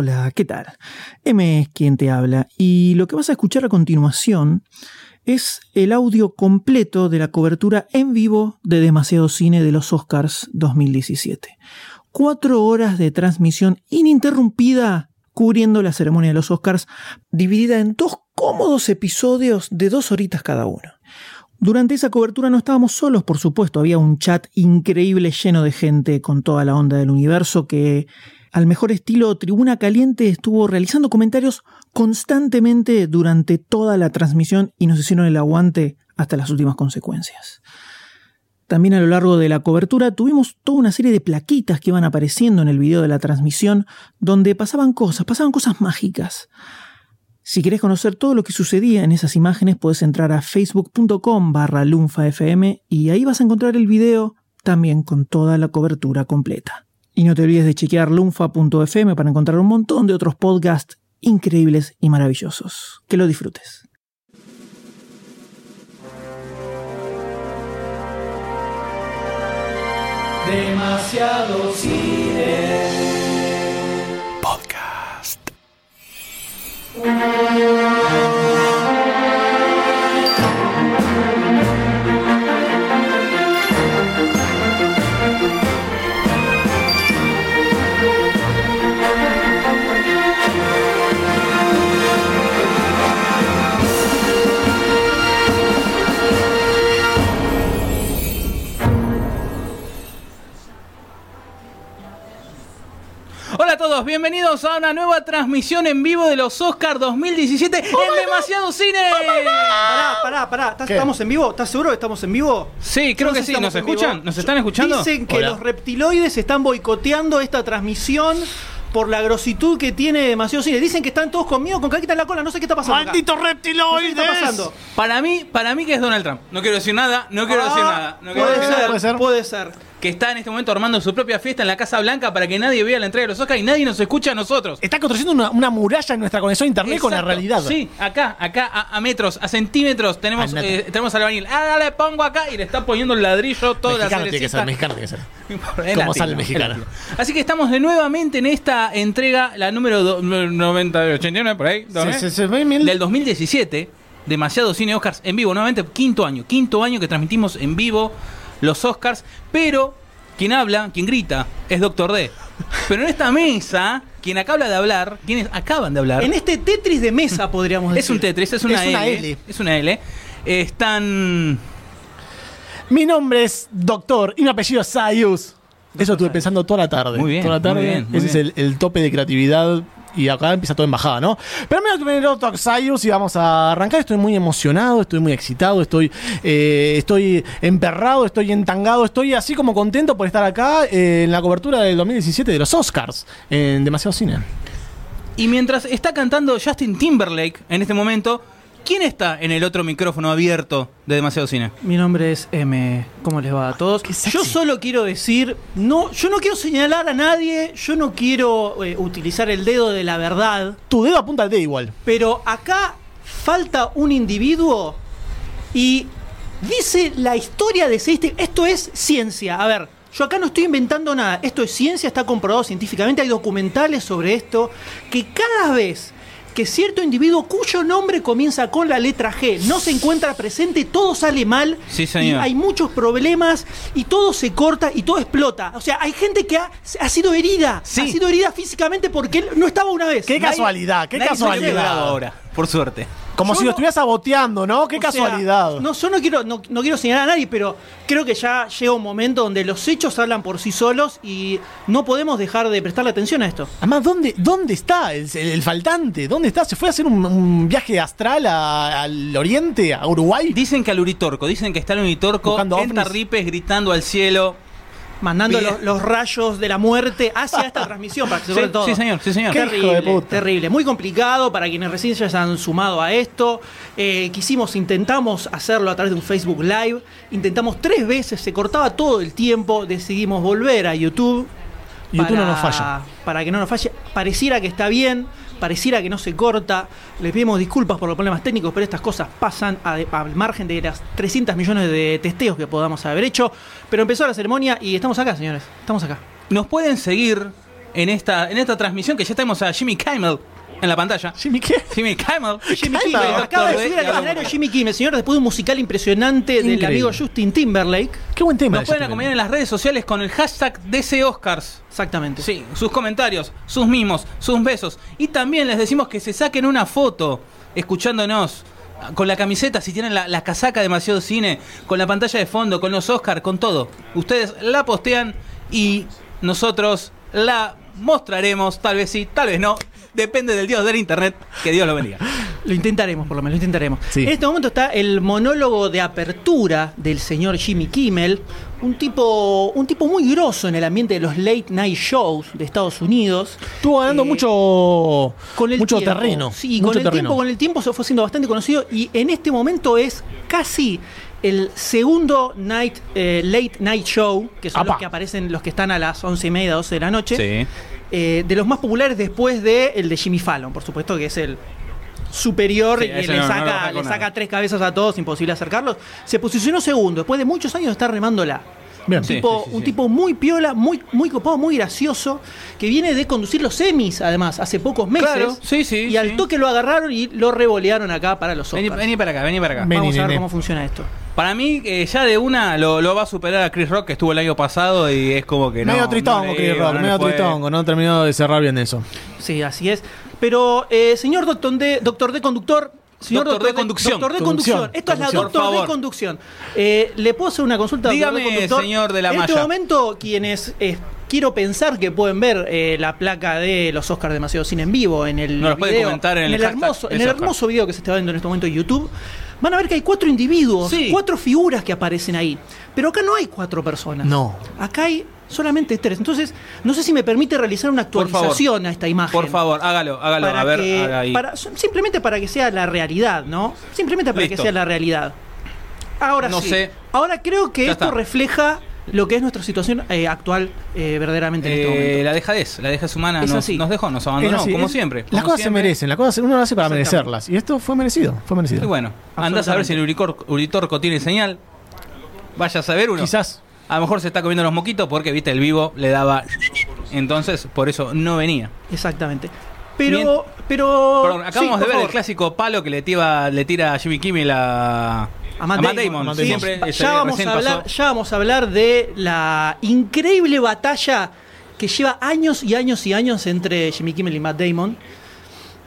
Hola, ¿qué tal? M es quien te habla y lo que vas a escuchar a continuación es el audio completo de la cobertura en vivo de Demasiado Cine de los Oscars 2017. Cuatro horas de transmisión ininterrumpida cubriendo la ceremonia de los Oscars, dividida en dos cómodos episodios de dos horitas cada uno. Durante esa cobertura no estábamos solos, por supuesto, había un chat increíble lleno de gente con toda la onda del universo que al mejor estilo Tribuna Caliente estuvo realizando comentarios constantemente durante toda la transmisión y nos hicieron el aguante hasta las últimas consecuencias. También a lo largo de la cobertura tuvimos toda una serie de plaquitas que iban apareciendo en el video de la transmisión donde pasaban cosas, pasaban cosas mágicas. Si querés conocer todo lo que sucedía en esas imágenes, puedes entrar a facebook.com barra lunfafm y ahí vas a encontrar el video también con toda la cobertura completa. Y no te olvides de chequear lunfa.fm para encontrar un montón de otros podcasts increíbles y maravillosos. Que lo disfrutes. Demasiado cine. Podcast. Todos, bienvenidos a una nueva transmisión en vivo de los Oscars 2017 en Demasiado Cine. Pará, pará, pará. ¿Estás- ¿Qué? ¿Estamos en vivo? ¿Estás seguro que estamos en vivo? Sí, creo que sí. ¿Nos escuchan? vivo. ¿Nos están escuchando? Dicen que Hola. los reptiloides están boicoteando esta transmisión por la grositud que tiene demasiado cine. Dicen que están todos conmigo con caquita en la cola. No sé qué está pasando. acá. ¡Maldito No sé reptiloides! ¿Qué está pasando? Para mí, para mí que es Donald Trump. No quiero decir nada, no quiero decir Ah, nada. No quiero puede, decir ser, nada. puede ser. puede ser. Que está en este momento armando su propia fiesta en la Casa Blanca para que nadie vea la entrega de los Oscars y nadie nos escucha a nosotros. Está construyendo una, una muralla en nuestra conexión a internet con la realidad. Sí, acá, acá, a, a metros, a centímetros, tenemos, Andate. eh, tenemos al albañil. Ah, le pongo acá y le está poniendo el ladrillo toda la Mexicano tiene que ser, mexicano tiene que ser. Como latino, sale el mexicano. Así que estamos de nuevamente en esta entrega, la número do- 90, 89, por ahí, del 2017, demasiado cine Oscars en vivo, nuevamente quinto año, quinto año que transmitimos en vivo los Oscars, pero quien habla, quien grita, es Doctor D. Pero en esta mesa, quien acaba de hablar, quienes acaban de hablar, En este Tetris de mesa, podríamos decir. es un Tetris, es una, Es una L, L. es una L, están Mi nombre es Doctor y mi apellido es Sayus. Eso estuve pensando toda la tarde. Muy bien, Toda la tarde. muy bien, muy Ese bien. es el, el tope de creatividad. Y acá empieza todo en bajada, ¿no? Pero primero primero Doctor Sayus y vamos a arrancar. Estoy muy emocionado, estoy muy excitado, estoy, eh, estoy emperrado, estoy entangado, estoy así como contento por estar acá eh, en la cobertura del 2017 de los Oscars en Demasiado Cine. Y mientras está cantando Justin Timberlake en este momento, ¿quién está en el otro micrófono abierto de Demasiado Cine? Mi nombre es M. ¿Cómo les va a todos? Yo solo quiero decir, no, yo no quiero señalar a nadie, yo no quiero eh, utilizar el dedo de la verdad, Tu dedo apunta al D igual. pero acá falta un individuo y dice la historia de este. Esto es ciencia. A ver, yo acá no estoy inventando nada. Esto es ciencia, está comprobado científicamente. Hay documentales sobre esto. Que cada vez que cierto individuo cuyo nombre comienza con la letra G no se encuentra presente, todo sale mal. Sí, señor. Y hay muchos problemas y todo se corta y todo explota. O sea, hay gente que ha, ha sido herida. Sí. Ha sido herida físicamente porque él no estaba una vez. Qué Nadie- casualidad, qué Nadie casualidad. ahora, por suerte. Como Yo si lo estuviera saboteando, ¿no? Qué sea, casualidad. no, yo no quiero, no, no quiero señalar a nadie, pero creo que ya llega un momento donde los hechos hablan por sí solos y no podemos dejar de prestarle atención a esto. Además, ¿dónde, dónde está el, el- el faltante? ¿Dónde está? ¿Se fue a hacer un, un viaje astral a- al oriente, a Uruguay? Dicen que al Uritorco, dicen que está el Uritorco en. Tarripes gritando al cielo. Mandando los, los rayos de la muerte hacia esta transmisión para que se Sí, todo. sí, señor, sí, señor. Qué hijo de Terrible, puta. terrible. Muy complicado para quienes recién ya se han sumado a esto. Eh, quisimos, intentamos hacerlo a través de un Facebook Live. Intentamos tres veces, se cortaba todo el tiempo. Decidimos volver a YouTube. YouTube no nos falla. Para que no nos falle. Pareciera que está bien, pareciera que no se corta. Les pedimos disculpas por los problemas técnicos, pero estas cosas pasan al margen de las 300 millones de testeos que podamos haber hecho. Pero empezó la ceremonia y estamos acá, señores. Estamos acá. Nos pueden seguir en esta, en esta transmisión que ya tenemos a Jimmy Kimmel en la pantalla. Jimmy, ¿qué? Jimmy Kimmel. Jimmy Kimmel, Kimmel, acaba de subir al escenario Jimmy Kimmel, señor, después de un musical impresionante del amigo Justin Timberlake. Qué buen tema. Nos pueden acompañar en las redes sociales con el hashtag DC Oscars. Exactamente. Sí, sus comentarios, sus mimos, sus besos. Y también les decimos que se saquen una foto escuchándonos. Con la camiseta, si tienen la, la casaca demasiado cine, con la pantalla de fondo, con los Oscars, con todo. Ustedes la postean y nosotros la mostraremos, tal vez sí, tal vez no. Depende del Dios del Internet. Que Dios lo bendiga. Lo intentaremos, por lo menos, lo intentaremos. Sí. En este momento está el monólogo de apertura del señor Jimmy Kimmel, un tipo, un tipo muy grosso en el ambiente de los late night shows de Estados Unidos. Estuvo ganando Eh, mucho, Con el mucho tiempo, terreno. Sí, mucho con el terreno. tiempo, con el tiempo se fue siendo bastante conocido y en este momento es casi el segundo night, eh, late night show, que son Apa. los que aparecen, los que están a las once y media, 12 de la noche. Sí. Eh, de los más populares después de el de Jimmy Fallon, por supuesto, que es el superior Sí, y le no- saca, le saca nada. tres cabezas a todos, imposible acercarlos. Se posicionó segundo, después de muchos años de estar remándola. Bien. Un, Sí, tipo, sí, sí, un tipo muy piola, muy, muy copado, muy gracioso, que viene de conducir los semis, además, hace pocos meses. Claro, sí, sí, Y al toque lo agarraron y lo revolearon acá para los Vení, Oscars. vení para acá, vení para acá. Vení, Vamos a ver cómo funciona esto. Para mí, eh, ya de una lo, lo va a superar a Chris Rock, que estuvo el año pasado y es como que no. medio tristongo, no Chris iba, Rock, no medio fue. tristongo. No terminó de cerrar bien eso. Sí, así es. Pero, eh, señor Doctor D, Doctor D Conductor. Señor Doctor D Conducción. Doctor D Conducción. Conducción. Esto es la. Doctor Por D favor. Conducción. Eh, ¿Le puedo hacer una consulta? Doctor D Dígame, Conductor? señor de la En este momento, quienes eh, quiero pensar que pueden ver eh, la placa de los Oscars demasiado cine en vivo en el puede video, comentar en el hashtag hermoso, de en el hermoso video que se está viendo en este momento en YouTube, van a ver que hay cuatro individuos, Sí. cuatro figuras que aparecen ahí. Pero acá no hay cuatro personas. No. Acá hay solamente tres. Entonces, no sé si me permite realizar una favor. actualización a esta imagen. Por favor, hágalo, hágalo. Para a ver, que- haga ahí. para- simplemente para que sea la realidad, ¿no? Simplemente para Listo. que sea la realidad. Ahora No sí. sé. Ahora creo que Ya esto está. refleja lo que es nuestra situación eh, actual eh, verdaderamente en este Eh, momento. la dejadez, la dejadez humana Es nos, dejó, nos abandonó, así, como es- siempre. Las como cosas se merecen, las cosas uno lo hace para merecerlas. Y esto fue merecido, fue merecido. Y bueno, andás a ver si el Uritorco tiene señal. Vaya a saber uno. Quizás. A lo mejor se está comiendo los moquitos porque, viste, el vivo le daba. Entonces, por eso no venía. Exactamente. Pero, Bien. pero. Perdón, acabamos sí, de ver el clásico palo que le tira, le tira a Jimmy Kimmel a, A Matt Damon. Matt Siempre, Damon. ese ya, vamos a hablar, pasó. ya vamos a hablar de la increíble batalla que lleva años y años y años entre Jimmy Kimmel y Matt Damon.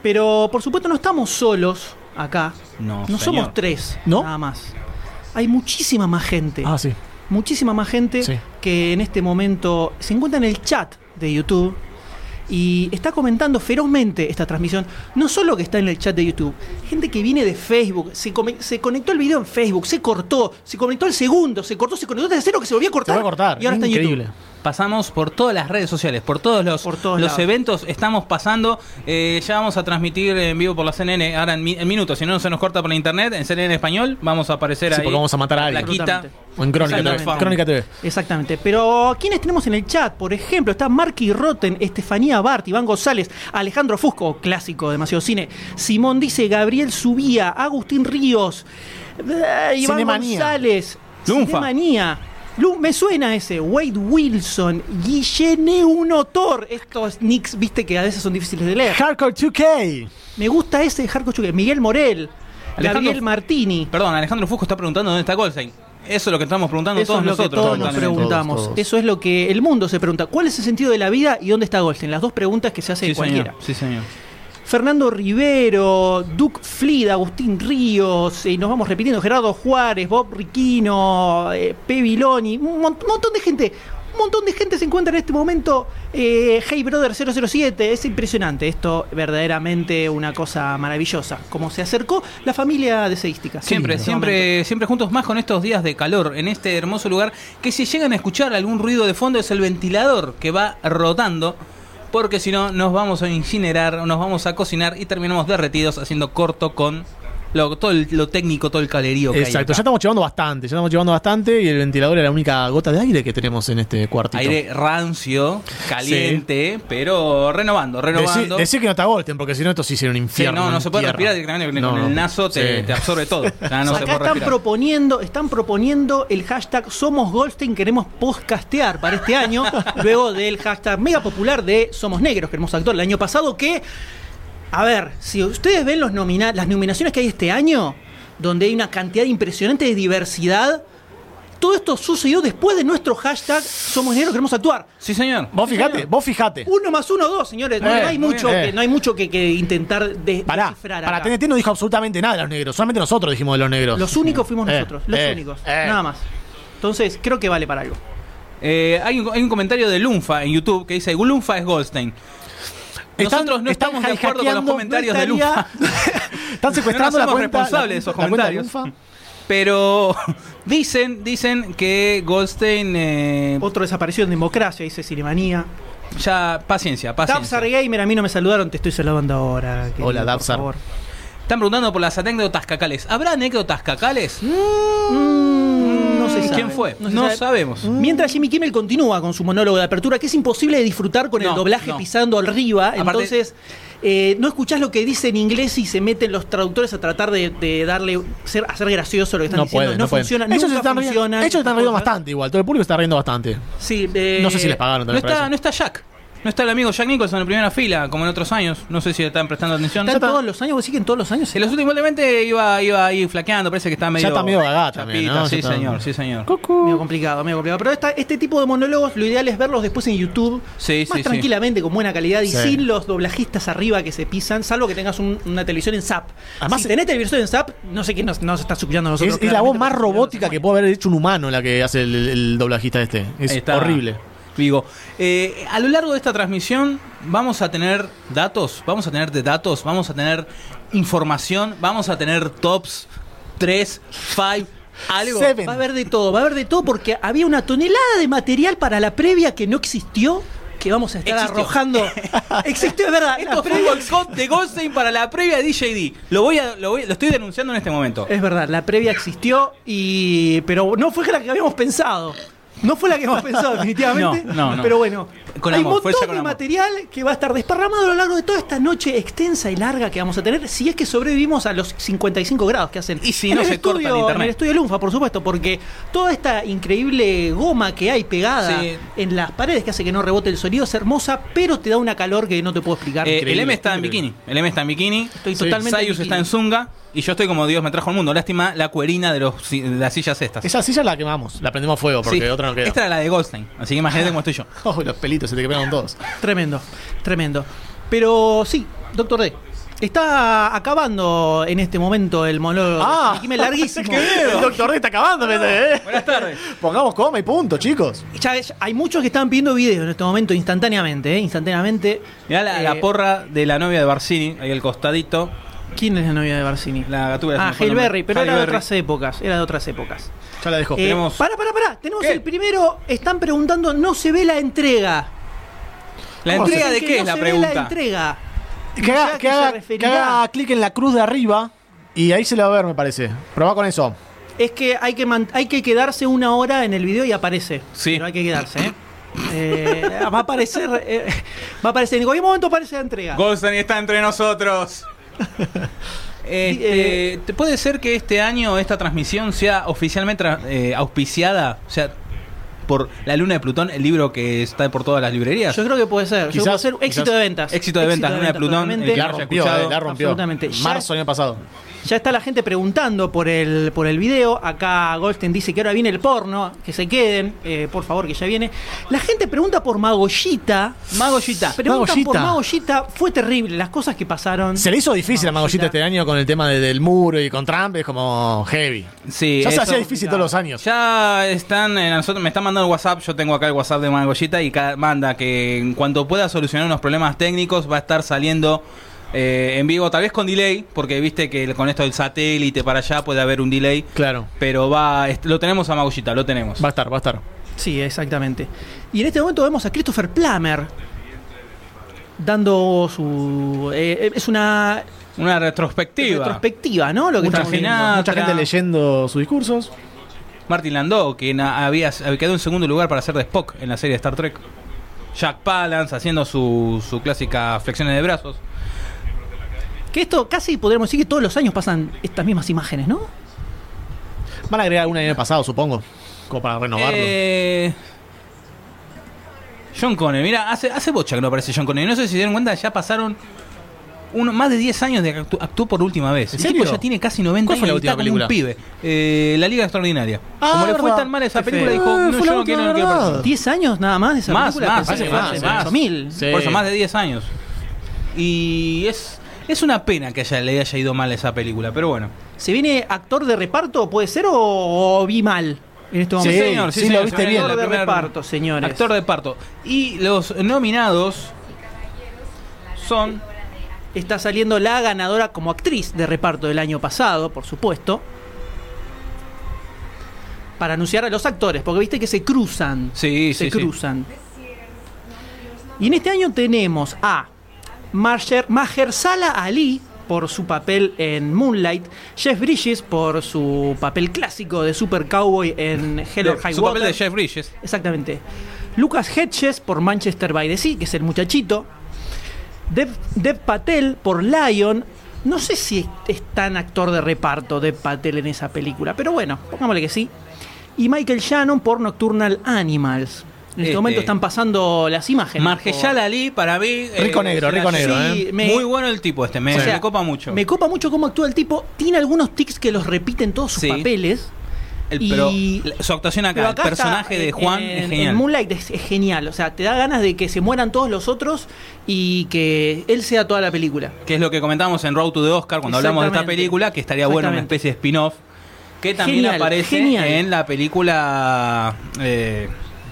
Pero por supuesto no estamos solos acá. No, No señor. somos tres, ¿No? nada más. Hay muchísima más gente. Ah, sí. Muchísima más gente Sí. que en este momento se encuentra en el chat de YouTube y está comentando ferozmente esta transmisión. No solo que está en el chat de YouTube, gente que viene de Facebook, se, come- se conectó el video en Facebook, se cortó, se conectó el segundo, se cortó, se conectó el tercero que se volvió a Se cortar. va a cortar. Y ahora está en Increíble. YouTube. Pasamos por todas las redes sociales, por todos los, Por todos los lados. eventos, estamos pasando. eh, ya vamos a transmitir en vivo por la CNN ahora en, mi- en minutos. Si no se nos corta por la internet, en CNN en español, vamos a aparecer Sí, ahí. porque vamos a matar a la alguien. O en Crónica TV. Exactamente. Crónica TV. Exactamente. Pero ¿quiénes tenemos en el chat? Por ejemplo, está Marky Rotten, Estefanía Bart, Iván González, Alejandro Fusco, clásico, demasiado cine. Simón dice, Gabriel Subía, Agustín Ríos, eh, Iván Cinemanía. González, Lunfa. Cinemanía. Lu- me suena ese, Wade Wilson, Guillene Unotor. Estos nicks, viste que a veces son difíciles de leer. Hardcore 2K. Me gusta ese Hardcore Chuque. Miguel Morel, Alejandro- Gabriel Martini. Perdón, Alejandro Fusco está preguntando dónde está Goldstein. Eso es lo que estamos preguntando Eso todos es lo que nosotros. todos nos preguntamos. Todos, todos. Eso es lo que el mundo se pregunta. ¿Cuál es el sentido de la vida y dónde está Goldstein? Las dos preguntas que se hace Sí, cualquiera. señor. Sí, señor. Fernando Rivero, Duke Flid, Agustín Ríos, y nos vamos repitiendo, Gerardo Juárez, Bob Riquino, eh, P. Viloni, un mon- montón de gente. Un montón de gente se encuentra en este momento. Eh, hey Brother 007, es impresionante. Esto verdaderamente una cosa maravillosa. Como se acercó la familia deseística. Siempre, en este siempre, siempre juntos más con estos días de calor en este hermoso lugar. Que si llegan a escuchar algún ruido de fondo es el ventilador que va rotando. Porque si no, nos vamos a incinerar, nos vamos a cocinar y terminamos derretidos haciendo corto con lo, todo el- lo técnico, todo el calerío que hay Exacto, ya estamos llevando bastante, ya estamos llevando bastante y el ventilador es la única gota de aire que tenemos en este cuartito. Aire rancio, caliente, pero renovando, renovando. decí que no te agolten, porque si no esto sí sería un Sí, infierno. no, no en se puede tierra. respirar directamente No, con no. el naso, te, Sí. te absorbe todo. Ya no se Acá puede están respirar. proponiendo, están proponiendo el hashtag Somos Goldstein, queremos podcastear para este año, luego del hashtag mega popular de Somos Negros, queremos actuar el año pasado, que, a ver, si ustedes ven los nomina- las nominaciones que hay este año, donde hay una cantidad impresionante de diversidad, todo esto sucedió después de nuestro hashtag Somos Negros, queremos actuar. Sí, señor. Vos fijate, vos fijate. Uno más uno, dos, señores. No, Eh, hay mucho bien. que, no hay mucho que, que intentar de- Pará, descifrar para. TNT no dijo absolutamente nada de los negros, solamente nosotros dijimos de los negros. Los únicos fuimos Eh, nosotros, los eh, únicos. eh. Nada más. Entonces, creo que vale para algo. Eh, hay, un, hay un comentario de Lunfa en YouTube que dice: Lunfa es Goldstein. Están- Nosotros no estamos de acuerdo con los comentarios de Lunfa. Están secuestrando No la somos cuenta. responsables la- de esos comentarios. Pero dicen, dicen que Goldstein eh, Otro desapareció en democracia, dice Cinemanía. ya paciencia, Dabsar paciencia. Gamer, a mí no me saludaron, te estoy saludando ahora. querido, Hola, por Dabsar. favor. Están preguntando por las anécdotas cacales. ¿Habrá anécdotas cacales? Mm, no se sabe. ¿Quién fue? No, No, se sabe. sabemos. Mientras Jimmy Kimmel continúa con su monólogo de apertura, que es imposible de disfrutar con el doblaje no. pisando arriba, Aparte- entonces eh, no escuchás lo que dice en inglés y se meten los traductores a tratar de, de darle ser, hacer gracioso lo que están No diciendo. pueden, no no pueden. funciona, Ellos nunca están riendo, funciona. ellos están riendo bastante igual, todo el público está riendo bastante. Sí, eh, No sé si les pagaron No está, no está Jack. No está el amigo Jack Nicholson en primera fila, como en otros años. No sé si le están prestando atención. ¿Están Ya está. todos los años? ¿Vos decís que en todos los años? En los últimos últimamente iba, iba ahí flaqueando, parece que está medio. está medio gaga también. Sí, Ya está- señor, sí, señor. Medio complicado, medio complicado. Pero esta- este tipo de monólogos, lo ideal es verlos después en YouTube. Sí, más sí, sí. tranquilamente, con buena calidad y Sí. sin los doblajistas arriba que se pisan, salvo que tengas un- una televisión en SAP. Además- si tenés televisión en SAP, no sé quién nos, nos está escuchando a nosotros. Es, es la voz más robótica que puede haber hecho un humano la que hace el, el doblajista este. Es horrible. Digo, eh, a lo largo de esta transmisión vamos a tener datos, vamos a tener de datos, vamos a tener información, vamos a tener tops 3, 5, algo. Seven. Va a haber de todo, va a haber de todo porque había una tonelada de material para la previa que no existió, que vamos a estar Existió. arrojando. existió, es verdad. Esto fue previa- un boicot de Goldstein para la previa de DJD. Lo voy a, lo voy, lo estoy denunciando en este momento. Es verdad, la previa existió, y pero no fue la que habíamos pensado. No fue la que habíamos pensado, definitivamente. No, no, no. Pero bueno, Con hay amor, un montón de amor. material que va a estar desparramado a lo largo de toda esta noche extensa y larga que vamos a tener, si es que sobrevivimos a los 55 grados que hacen. Y si en no el se corta el estudio, internet. En el estudio Lunfa, por supuesto, porque toda esta increíble goma que hay pegada Sí. en las paredes que hace que no rebote el sonido es hermosa, pero te da una calor que no te puedo explicar. Eh, el M está en bikini. El M está en bikini. Estoy totalmente en Sayus está en zunga. Y yo estoy como Dios me trajo al mundo. Lástima la cuerina de, los, de las sillas estas. Esa silla la quemamos, la prendemos fuego porque Sí. otra no queda. Esta era la de Goldstein. Así que imagínate cómo estoy yo. Oh, los pelitos se te quedaron todos. Tremendo, tremendo. Pero sí, doctor D. Está acabando en este momento el monólogo. Ah, Jiménez, larguísimo. El doctor D está acabando, me ¿eh? Buenas tardes. Pongamos coma y punto, chicos. Ya- ya hay muchos que están pidiendo videos en este momento instantáneamente, ¿eh? Instantáneamente. Mirá la, Eh, la porra de la novia de Barcini, ahí al costadito. ¿Quién es la novia de Barcini? La gatuba. se ah, me fue el Hale nombre. Berry, pero era de otras épocas. Era de otras épocas. Ya la dejo. Eh, Tenemos- Para, para, para. Tenemos ¿Qué? el primero. Están preguntando, no se ve la entrega. ¿La ¿Cómo entrega de qué no es la ve la pregunta? entrega. que haga, ¿A que haga- que haga clic en la cruz de arriba y ahí se le va a ver, me parece. Probá con eso. Es que hay que, hay que quedarse una hora en el video y aparece. Sí. Pero hay que quedarse, ¿eh? Eh, va a aparecer. eh, va a aparecer. En cualquier momento aparece la entrega. Goldstein está entre nosotros. Este, ¿te ¿Puede ser que este año esta transmisión sea oficialmente eh, auspiciada? O sea, por La Luna de Plutón, el libro que está por todas las librerías. Yo creo que puede ser. Yo Quizás- puede ser éxito quizás- de ventas. Éxito de ventas, Luna de Plutón, el que La rompió, eh, la rompió. Absolutamente. Ya- Marzo año pasado. Ya está la gente preguntando por el, por el video. Acá Goldstein dice que ahora viene el porno. Que se queden, eh, por favor, que ya viene. La gente pregunta por Magollita. Magollita. Preguntan por Magollita. Magollita. Fue terrible las cosas que pasaron. Se le hizo difícil a Magollita. Magollita este año con el tema de- del muro y con Trump, es como heavy. Sí, ya se hacía difícil todos los años. Ya están, eh, nosotros me están mandando el WhatsApp, yo tengo acá el WhatsApp de Magollita y ca- manda que en cuanto pueda solucionar unos problemas técnicos va a estar saliendo eh, en vivo, tal vez con delay, porque viste que con esto del satélite para allá puede haber un delay, Claro. pero va, lo tenemos a Magollita, lo tenemos. Va a estar, va a estar. Sí, exactamente. Y en este momento vemos a Christopher Plummer. dando su... eh, es una Una retrospectiva. retrospectiva, ¿no? Lo que Mucha estamos gente, mucha gente leyendo sus discursos. Martin Landau, que na- había quedó en segundo lugar para ser de Spock en la serie de Star Trek. Jack Palance haciendo su, su clásica flexiones de brazos. Que esto casi podríamos decir que todos los años pasan estas mismas imágenes, ¿no? Van a agregar una el año pasado, supongo. Como para renovarlo. Eh, John Connery, mira, hace, hace bocha que no aparece John Connery. No sé si se dieron cuenta, ya pasaron uno, más de 10 años de que actu- actuó por última vez. ¿En El tipo ya tiene casi 90 ¿Cuál fue años la última como un pibe. Eh, la Liga Extraordinaria. Ah, como le fue tan mal esa película, dijo, no, fue yo no quiero, no quiero verdad. aparecer. 10 años nada más de esa Más, película. más, pensé más, más. 8000. Sí. Por eso, más de 10 años. Y es, es una pena que haya, le haya ido mal esa película, pero bueno. ¿Se viene actor de reparto, puede ser, o, o vi mal en este Sí, momento? señor, sí, señor, lo viste bien. Actor de primera- reparto, señores. Actor de parto. Y los nominados son Está saliendo la ganadora como actriz de reparto del año pasado, por supuesto. Para anunciar a los actores, porque viste que se cruzan. Sí, se sí, sí. cruzan. Y en este año tenemos a Maher- Mahershala Ali por su papel en Moonlight, Jeff Bridges por su papel clásico de Super Cowboy en Hell or High su papel de Jeff Bridges. Exactamente. Lucas Hedges por Manchester by the Sea, que es el muchachito. Dev, Dev Patel por Lion. No sé si es, es tan actor de reparto Dev Patel en esa película, pero bueno, pongámosle que sí. Y Michael Shannon por Nocturnal Animals. En este, Este- momento están pasando las imágenes. Margellal Ali, para mí. Rico negro, rico negro, Sí, ¿eh? me- Muy bueno el tipo este, me, O sea, me copa mucho. Me copa mucho cómo actúa el tipo. Tiene algunos tics que los repite en todos sus Sí. papeles. El- y- pero su actuación acá, Pero el personaje está, de Juan en, es en genial. Moonlight es, es genial. O sea, te da ganas de que se mueran todos los otros y que él sea toda la película. que es lo que comentábamos en Road to the Oscar cuando hablamos de esta película, que estaría bueno una especie de spin-off, que también Genial, aparece genial. en la película, eh,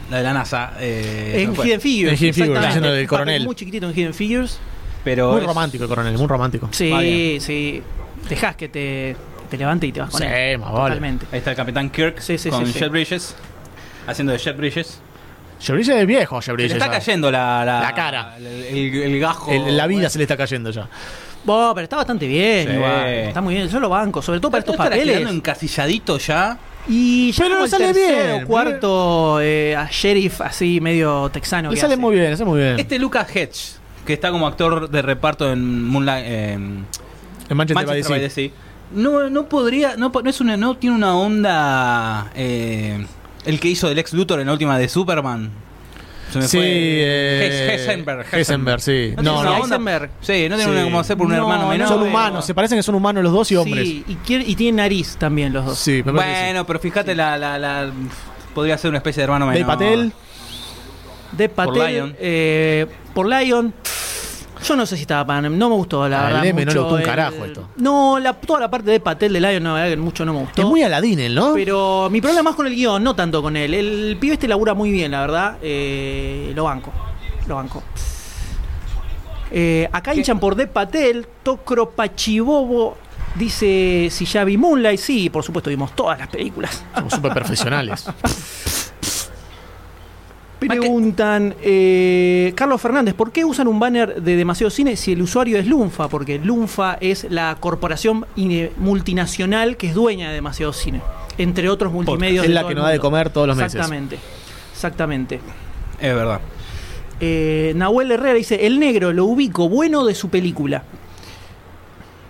la de la NASA. eh, en. Hidden Figures. En Hidden Figures, exactamente. haciendo del coronel. Muy chiquitito en Hidden Figures. Pero Muy es- romántico el coronel, muy romántico. Sí, sí. Dejás que te, te levante y te vas con Sí, él. más vale. Totalmente. Ahí está el Capitán Kirk Sí, sí, con sí, sí. Jet Bridges, haciendo de Jet Bridges. Shebrillo es viejo, Se Shebrillo. le está cayendo la, la, La cara. El, el- el gajo. El- la vida se le está cayendo ya. Bueno, pero está bastante bien. Sí. igual. Está muy bien. Yo lo banco, sobre todo para estos ¿No papeles. quedando encasilladito ya. Y ya Pero el sale tercero bien. cuarto eh, a sheriff así medio texano. Le que sale hace. muy bien, le sale muy bien. Este Lucas Hedge, que está como actor de reparto en Moonlight. en en Manchester, by the Manchester by the Sea. No, no podría, no, no es una, no tiene una onda eh, el que hizo del ex Luthor en la última de Superman. Se me Sí, fue. eh, Hes- Heisenberg, Heisenberg, sí. ¿No No, tiene no. una onda- Heisenberg? Sí, no tiene Sí. una como hacer por un No, hermano no, menor. son no. humanos, se parecen que son humanos los dos y hombres. Sí, y, quiere- y tiene nariz también los dos. Sí, me. Bueno, pero fíjate la, la, la- podría ser una especie de hermano menor. Dave Patel, De Patel. Lion. eh, por Lion. Yo no sé si estaba para. No me gustó, la Ah, el verdad. M no le gustó un el- carajo esto. No, la, toda la parte de Patel de Lion, no, mucho no me gustó. es muy Aladín ¿no? Pero mi problema es con el guion, no tanto con él. El pibe este labura muy bien, la verdad. Eh, lo banco. Lo banco. Eh, acá hinchan por De Patel, Tokro Pachibobo. Dice si ya vi Moonlight. Sí, por supuesto, vimos todas las películas. Somos súper profesionales. Preguntan, eh, Carlos Fernández, ¿por qué usan un banner de demasiado cine si el usuario es Lunfa? Porque Lunfa es la corporación multinacional que es dueña de demasiado cine, entre otros multimedios. Es la que nos da de comer todos los meses. Exactamente, exactamente. Es verdad. Eh, Nahuel Herrera dice, el negro lo ubico, bueno de su película.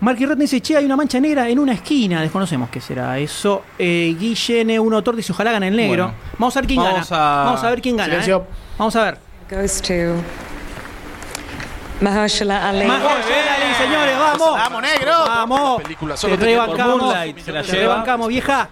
Marky Red dice, che, hay una mancha negra en una esquina, desconocemos qué será eso. Eh, Guillene, un autor, dice, ojalá gane el negro. Bueno. Vamos a ver quién Vamos gana. a- Vamos a ver quién gana. ¿eh? Vamos a ver. goes to Mahershala Ali. Mahershala Ali, señores, vamos. ¡Vamos, negro! Vamos. película, Te solo te rebancamos. se la Te rebancamos, vieja.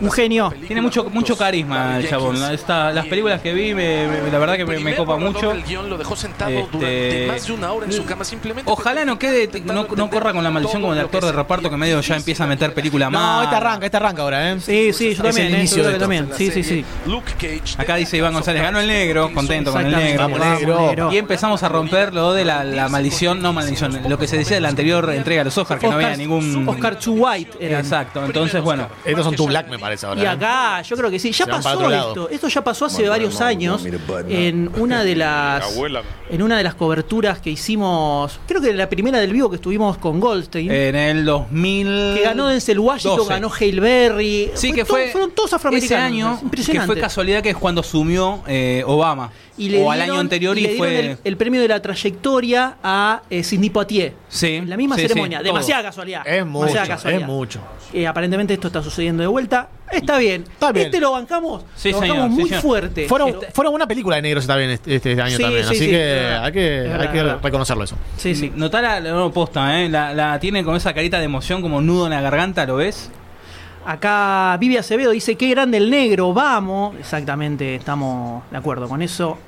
Un genio. Tiene mucho, mucho carisma el chabón. Esta- las películas que vi, me- me- la verdad que me, me copa mucho. del guion lo dejó sentado Este, durante más de una hora en su cama simplemente. Ojalá no quede, no, no corra con la maldición como de actor de reparto que medio ya empieza a meter película más. No, esta arranca, esta arranca ahora, ¿eh? Sí, sí, yo Es también. el eh, inicio de también. Sí, sí, sí. Luke Cage. Acá dice Iván González, ganó el negro, contento con el negro. Y empezamos a romper lo de la, la maldición, no maldición, lo que se decía de la anterior entrega de los Oscars, que no había Oscar- ningún. Oscar Too White. eran. Exacto, entonces bueno. Estos son tu black, me parece ahora. Y ¿eh? acá, yo creo que sí. Ya Se van para pasó otro lado. esto. Esto ya pasó hace varios años en una de las en una de las coberturas que hicimos. Creo que la primera del vivo que estuvimos con Goldstein. En el 2000. que ganó Denzel Washington, 12. ganó Hale Berry. Sí, que todo- fue. fueron todos afroamericanos. Ese año, que Impresionante. fue casualidad que es cuando asumió eh, Obama. Y le o al dieron- año anterior y, le dieron fue. el, el premio de la a eh, Sidney Poitier. Sí, En la misma sí, ceremonia. sí, Demasiada todo. casualidad. Es mucho, Demasiada casualidad. es mucho. Eh, aparentemente esto está sucediendo de vuelta. Está bien. Está bien. Este lo bancamos. Sí, lo bancamos muy señor. fuerte. Fueron, Este- fueron una película de negros también este, este año Sí, también, sí, así sí, que hay que, verdad, hay reconocerlo eso. Sí, sí. Notá la, posta, ¿eh? La, la tiene con esa carita de emoción como nudo en la garganta, ¿lo ves? Acá Vivi Acevedo dice, qué grande el negro, vamos. Exactamente, estamos de acuerdo con eso.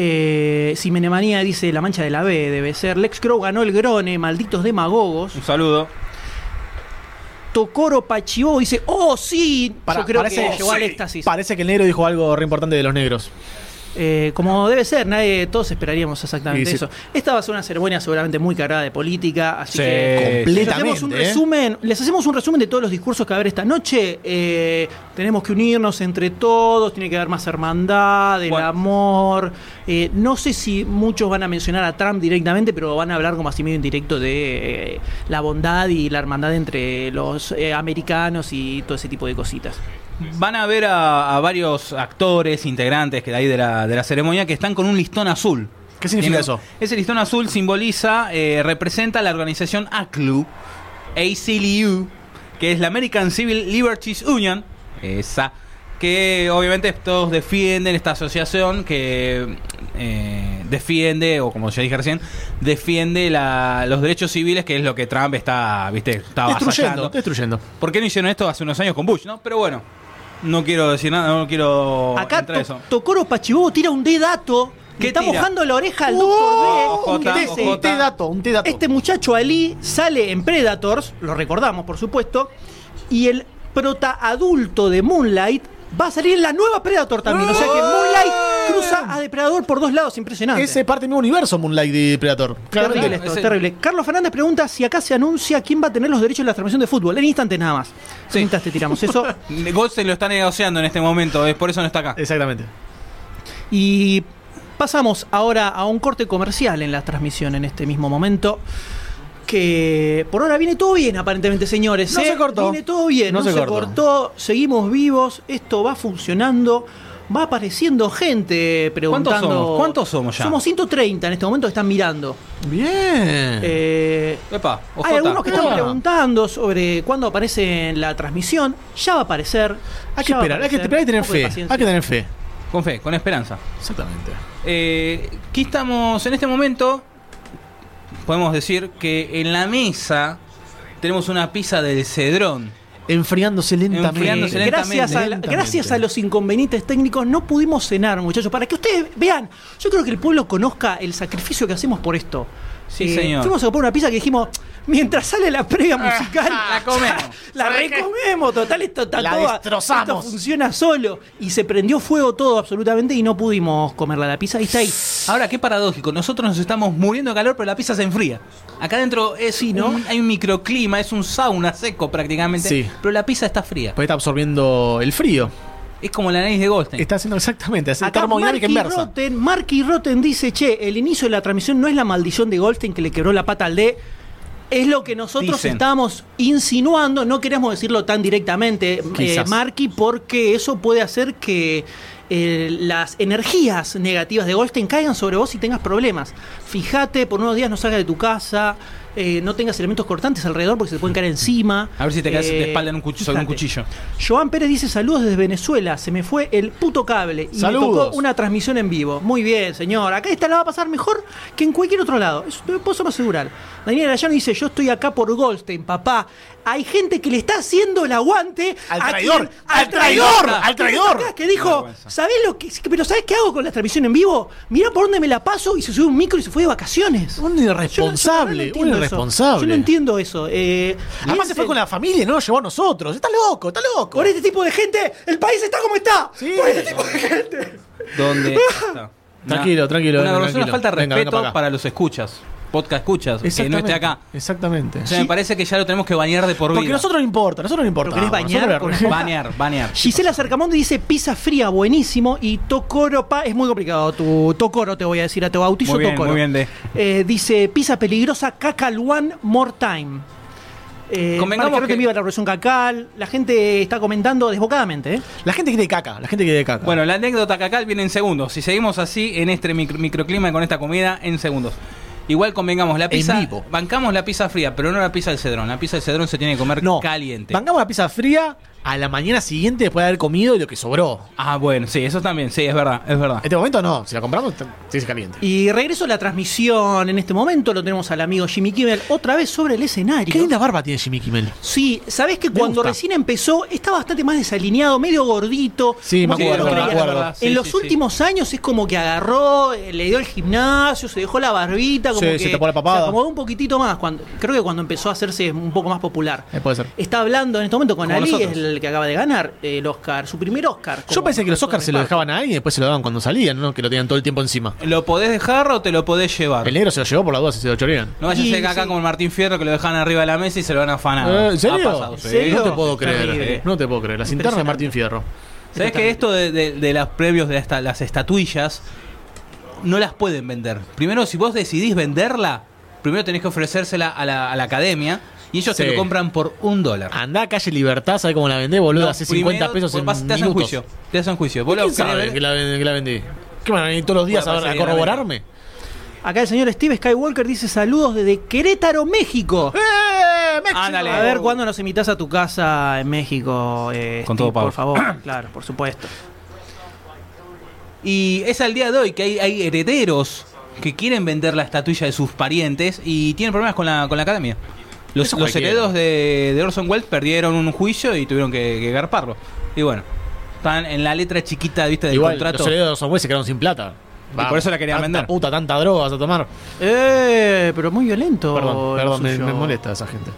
Eh, Simenemanía dice, la mancha de la B debe ser. Lex Crow ganó el Grone, malditos demagogos. Un saludo. Tocoro Pachibó dice, oh sí, Para- yo creo parece, que llegó al éxtasis. Parece que el negro dijo algo re importante de los negros. Eh, como debe ser, nadie, todos esperaríamos exactamente eso. Esta va a ser una ceremonia seguramente muy cargada de política, así Sí, que les hacemos un completamente, ¿eh? resumen, les hacemos un resumen de todos los discursos que va a haber esta noche. Eh, tenemos que unirnos entre todos, tiene que haber más hermandad, el Bueno. amor. Eh, no sé si muchos van a mencionar a Trump directamente, pero van a hablar como así medio indirecto de eh, la bondad y la hermandad entre los eh, americanos y todo ese tipo de cositas. Van a ver a, a varios actores, integrantes que de ahí de la, de la ceremonia que están con un listón azul. ¿Qué significa Tiene- eso? Ese listón azul simboliza, eh, representa la organización ACLU, ACLU, que es la American Civil Liberties Union, esa, que obviamente todos defienden esta asociación que eh, defiende, o como ya dije recién, defiende la- los derechos civiles, que es lo que Trump está, viste, está Destruyendo, destruyendo. ¿Por qué no hicieron esto hace unos años con Bush, no? Pero bueno, no quiero decir nada, no quiero Acá To- eso. Tocoro Pachibobo tira un dato que ¿Qué está tira? mojando la oreja al doctor D. Un té dato, un té dato. Este muchacho Ali sale en Predators, lo recordamos por supuesto, y el prota adulto de Moonlight va a salir la nueva Predator también. O sea que Moonlight cruza a Depredador por dos lados, impresionante. Ese parte del mismo universo, Moonlight y Predator. Terrible Claramente. esto, Ese- terrible. Carlos Fernández pregunta si acá se anuncia quién va a tener los derechos de la transmisión de fútbol. En instantes nada más. En instantes tiramos eso. Goldstein lo está negociando en este momento, es por eso no está acá. Exactamente. Y pasamos ahora a un corte comercial en la transmisión en este mismo momento. Que por ahora viene todo bien, aparentemente, señores. No ¿eh? se cortó. Viene todo bien, No no, se se, cortó. cortó. Seguimos vivos, esto va funcionando. Va apareciendo gente preguntando. somos? ¿Cuántos somos ya? Somos 130 en este momento que están mirando. Bien. Eh, Epa, hay algunos que están preguntando sobre cuándo aparece en la transmisión. Ya va a aparecer. hay que esperar, hay que esperar y tener fe. Hay que tener fe. Con fe, con esperanza. Exactamente. Eh, aquí estamos en este momento. Podemos decir que en la mesa tenemos una pizza del Cedrón. Enfriándose lentamente. Enfriándose lentamente. Gracias a, Lentamente. gracias a los inconvenientes técnicos no pudimos cenar, muchachos. Para que ustedes vean, yo creo que el pueblo conozca el sacrificio que hacemos por esto. Eh, Sí, señor. Fuimos a comprar una pizza que dijimos, mientras sale la previa musical, la comemos. la recomemos, total, esto está La toda- destrozamos. Esto funciona solo. Y se prendió fuego todo absolutamente y no pudimos comerla la pizza. Y está ahí. Ahora, qué paradójico. Nosotros nos estamos muriendo de calor, pero la pizza se enfría. Acá adentro es Sí, ¿no? un- hay un microclima, es un sauna seco prácticamente. Sí. Pero la pizza está fría. Pues está absorbiendo el frío. Es como la nariz de Goldstein. Está haciendo exactamente. Acá Termodinámica Marky inversa. Rotten, Marky Rotten dice, che, el inicio de la transmisión no es la maldición de Goldstein que le quebró la pata al D. Es lo que nosotros Dicen. estábamos insinuando, no queremos decirlo tan directamente, eh. Marky, porque eso puede hacer que eh, las energías negativas de Goldstein caigan sobre vos y tengas problemas. Fíjate, por unos días no salgas de tu casa, eh, no tengas elementos cortantes alrededor porque se te pueden caer encima. A ver si te caes de Eh, espalda en un cuchillo, sobre un cuchillo. Joan Pérez dice saludos desde Venezuela, se me fue el puto cable y Saludos. me tocó una transmisión en vivo. Muy bien, señor. Acá esta la va a pasar mejor que en cualquier otro lado. Eso te puedo asegurar. Daniel Arayano dice, yo estoy acá por Goldstein, papá. Hay gente que le está haciendo el aguante Al traidor, quien- al traidor, al Que traidor. acá, Que dijo. ¿sabés lo que pero sabés qué hago con la transmisión en vivo? Mirá por dónde me la paso y se sube un micro y se fue de vacaciones. Un Yo no- yo no irresponsable, un eso. irresponsable. Yo no entiendo eso. Eh, Además se fue piensen- con la familia y no lo llevó a nosotros. Está loco, está loco. por este tipo de gente, el país está como está. Sí. Por este tipo de gente. ¿Dónde está? Tranquilo, Una- tranquilo, Una venga, tranquilo. falta de Venga, venga respeto para acá. para los escuchas. Podcast escuchas, que no esté acá. Exactamente. O sea, me parece que ya lo tenemos que bañar de por vida. Porque nosotros no importa, nosotros no importa. ¿Lo querés bañar con- Banear, banear. Gisela Cercamondo dice pizza fría, buenísimo. Y Tokoro Pa, es muy complicado tu Tokoro, te voy a decir, a te bautizo Muy bien, Tokoro. muy bien de- Eh, dice pizza peligrosa, cacal one more time. Eh, Convengamos te que- viva la revolución cacal. La gente está comentando desbocadamente, ¿eh? La gente quiere caca, la gente quiere caca. Bueno, la anécdota cacal viene en segundos. Si seguimos así en este micro- microclima y con esta comida, en segundos. Igual convengamos, la pizza. vivo. Bancamos la pizza fría, pero no la pizza del cedrón. La pizza del cedrón se tiene que comer no, caliente. Bancamos la pizza fría a la mañana siguiente después de haber comido y lo que sobró. Ah, bueno, sí, eso también, sí, es verdad, es verdad. En este momento no, si la compramos, te- se caliente. Y regreso a la transmisión en este momento. Lo tenemos al amigo Jimmy Kimmel otra vez sobre el escenario. Qué linda barba tiene Jimmy Kimmel. Sí, sabés que Me cuando gusta. recién empezó estaba bastante más desalineado, medio gordito. Sí, me acuerdo, no me creía- acuerdo. En Sí, los sí, sí. últimos años es como que agarró, eh, le dio el gimnasio, se dejó la barbita, como Sí, que se tapó la papada. se acomodó un poquitito más. Cuando, creo que cuando empezó a hacerse un poco más popular. Eh, puede ser. Está hablando en este momento con Como Ali, nosotros. es el que acaba de ganar el Oscar, su primer Oscar. Yo pensé que los Oscars se lo dejaban a alguien y después se lo daban cuando salían, ¿no? Que lo tenían todo el tiempo encima. ¿Lo podés dejar o te lo podés llevar? El negro se lo llevó por las dudas y se lo chorean. No vaya a ser que acá sí. como el Martín Fierro que lo dejan arriba de la mesa y se lo van a afanar. Eh, ¿En serio? Ha pasado, ¿En sí. serio? No te puedo creer. No te puedo creer. Las internas de. Martín Fierro. ¿Sabés que esto de, de- de los previos de hasta las estatuillas no las pueden vender? Primero, si vos decidís venderla, primero tenés que ofrecérsela a la, a la academia y ellos te Sí. lo compran por un dólar. Andá a calle Libertad, ¿sabes cómo la vendés, boludo? No, Hace 50 primero, pesos en vas- Te hacen minutos. juicio. Te hacen juicio. Vos lo ¿Quién sabe que la, que la vendí? ¿Qué van a venir todos los días Bueno, a, a corroborarme? Acá el señor Steve Skywalker dice saludos desde Querétaro, México. ¡Eh! ¡México! Ándale. A ver cuándo nos invitas a tu casa en México, eh, Con Steve, todo pago. por favor. claro, por supuesto. Y es al día de hoy que hay, hay herederos que quieren vender la estatuilla de sus parientes y tienen problemas con la, con la academia. Los, los herederos de, de Orson Welles perdieron un juicio y tuvieron que, que garparlo. Y bueno, están en la letra chiquita ¿viste, del Igual, contrato. los herederos de Orson Welles se quedaron sin plata. Y por eso la querían tanta vender. puta, tanta droga vas a tomar. Eh, pero muy violento. Perdón, perdón, me, me molesta esa gente.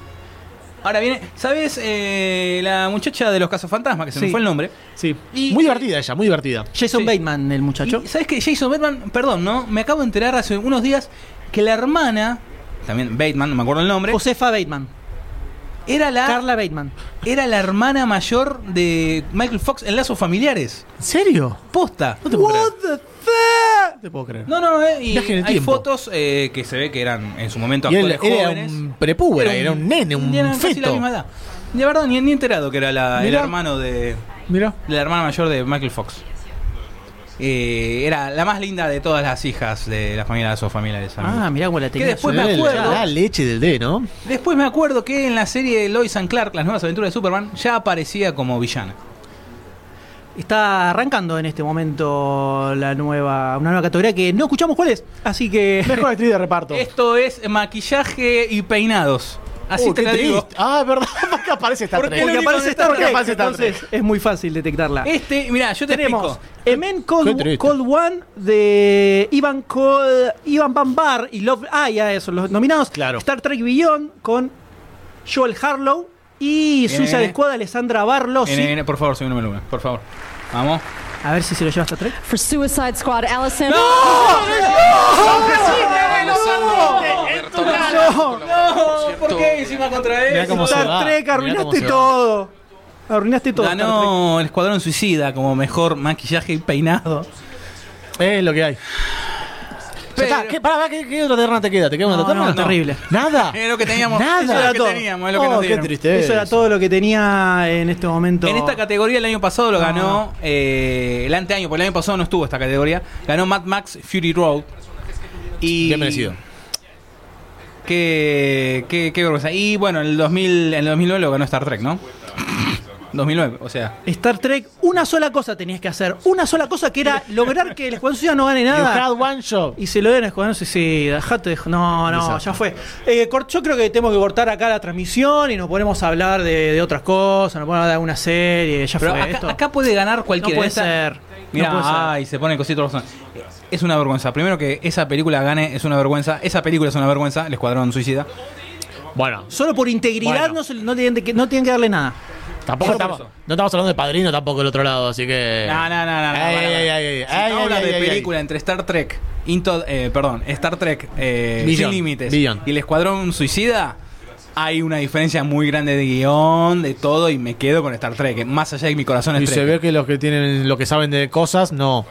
Ahora viene, ¿sabes? Eh, la muchacha de los casos fantasmas, que se me fue el nombre. Sí. Y- muy divertida ella, muy divertida. Jason Sí. Bateman, el muchacho. ¿Sabes qué? Jason Bateman, perdón, ¿no? Me acabo de enterar hace unos días que la hermana, también Bateman, no me acuerdo el nombre, Josefa Bateman. era la Carla Bateman. era la hermana mayor de Michael Fox en Lazos Familiares. ¿En serio? Posta. No te puedo creer. the? No te puedo creer. No, no, eh, y hay tiempo. fotos eh, que se ve que eran en su momento Y él actores era jóvenes. un prepúbera, era un nene, un Eran casi la feto. misma edad. De verdad, ni, ni enterado que era la, el hermano de, Mira. la hermana mayor de Michael Fox. Eh, era la más linda de todas las hijas de la familia de esos familiares. amigos. Ah, mirá cómo la tenía. después me suelta. acuerdo. La leche del D, ¿no? Después me acuerdo que en la serie Lois and Clark, las nuevas aventuras de Superman, ya aparecía como villana. Está arrancando en este momento la nueva, una nueva categoría que no escuchamos cuál es. Así que. Mejor actriz de reparto. Esto es maquillaje y peinados. Así Uh, te la digo. Ah, es verdad. ¿Por qué aparece esta Porque tres? Porque aparece que Star está- Trek, aparece Star entonces es muy fácil detectarla. Este, mira, yo te Tenemos. Emen Cold. Cold One de Ivan, Cold, Ivan Bambar y Love. Ah, ya eso, los nominados. Claro. Star Trek Beyond con Joel Harlow y Suiza de. Squad Alessandra Barlosi. Por favor, segundo número uno, por favor. Vamos. A ver si se lo lleva Star Trek. For Suicide Squad, Allison. ¿Por qué encima contra se Star. Trek, arruinaste todo. Arruinaste todo. Ganó el Escuadrón Suicida como mejor maquillaje y peinado. Es lo que hay. Ya Pero- está. ¿Qué, pará, ¿qué, qué otra terna te queda? ¿Te queda una No, terna? no, terrible. ¿Nada? Es lo que teníamos. Nada. Eso era lo todo. que teníamos, es lo que Oh, nos qué dieron. tristeza. Eso era todo lo que tenía en este momento. En esta categoría el año pasado lo No, ganó eh, el anteaño, porque el año pasado no estuvo esta categoría. Ganó Mad Max Fury Road. Y Bien merecido. Qué, qué, qué vergüenza. Y bueno, en el 2000, en el 2009 lo ganó Star Trek, ¿no? 2009, o sea. Star Trek, una sola cosa tenías que hacer. Una sola cosa que era lograr que el Escuadrón Suicida no gane You nada. had one shot. Y se lo den a Escuadrón Suicida. Dejate de- No, no, Exacto. ya fue. Eh, yo creo que tenemos que cortar acá la transmisión y nos ponemos a hablar de, de otras cosas. Nos ponemos a hablar de una serie. Ya Pero fue acá, esto. acá puede ganar no cualquiera. puede Esta- ser. Mira, no puede ser. ay, se pone cosito razón. Es una vergüenza. Primero que esa película gane es una vergüenza. Esa película es una vergüenza, El Escuadrón Suicida. Bueno, Solo por integridad Bueno. no, se- no tienen que, no tienen que darle nada. Tampoco estamos, no estamos hablando de padrino tampoco del otro lado, así que. No, no, no, no. Si ay, de película entre Star Trek, Into, eh, perdón, Star Trek eh, Billion, Sin Límites y el Escuadrón Suicida, hay una diferencia muy grande de guion, de todo, y me quedo con Star Trek. Más allá de que mi corazón es Y se ve que los que tienen, lo que saben de cosas, no.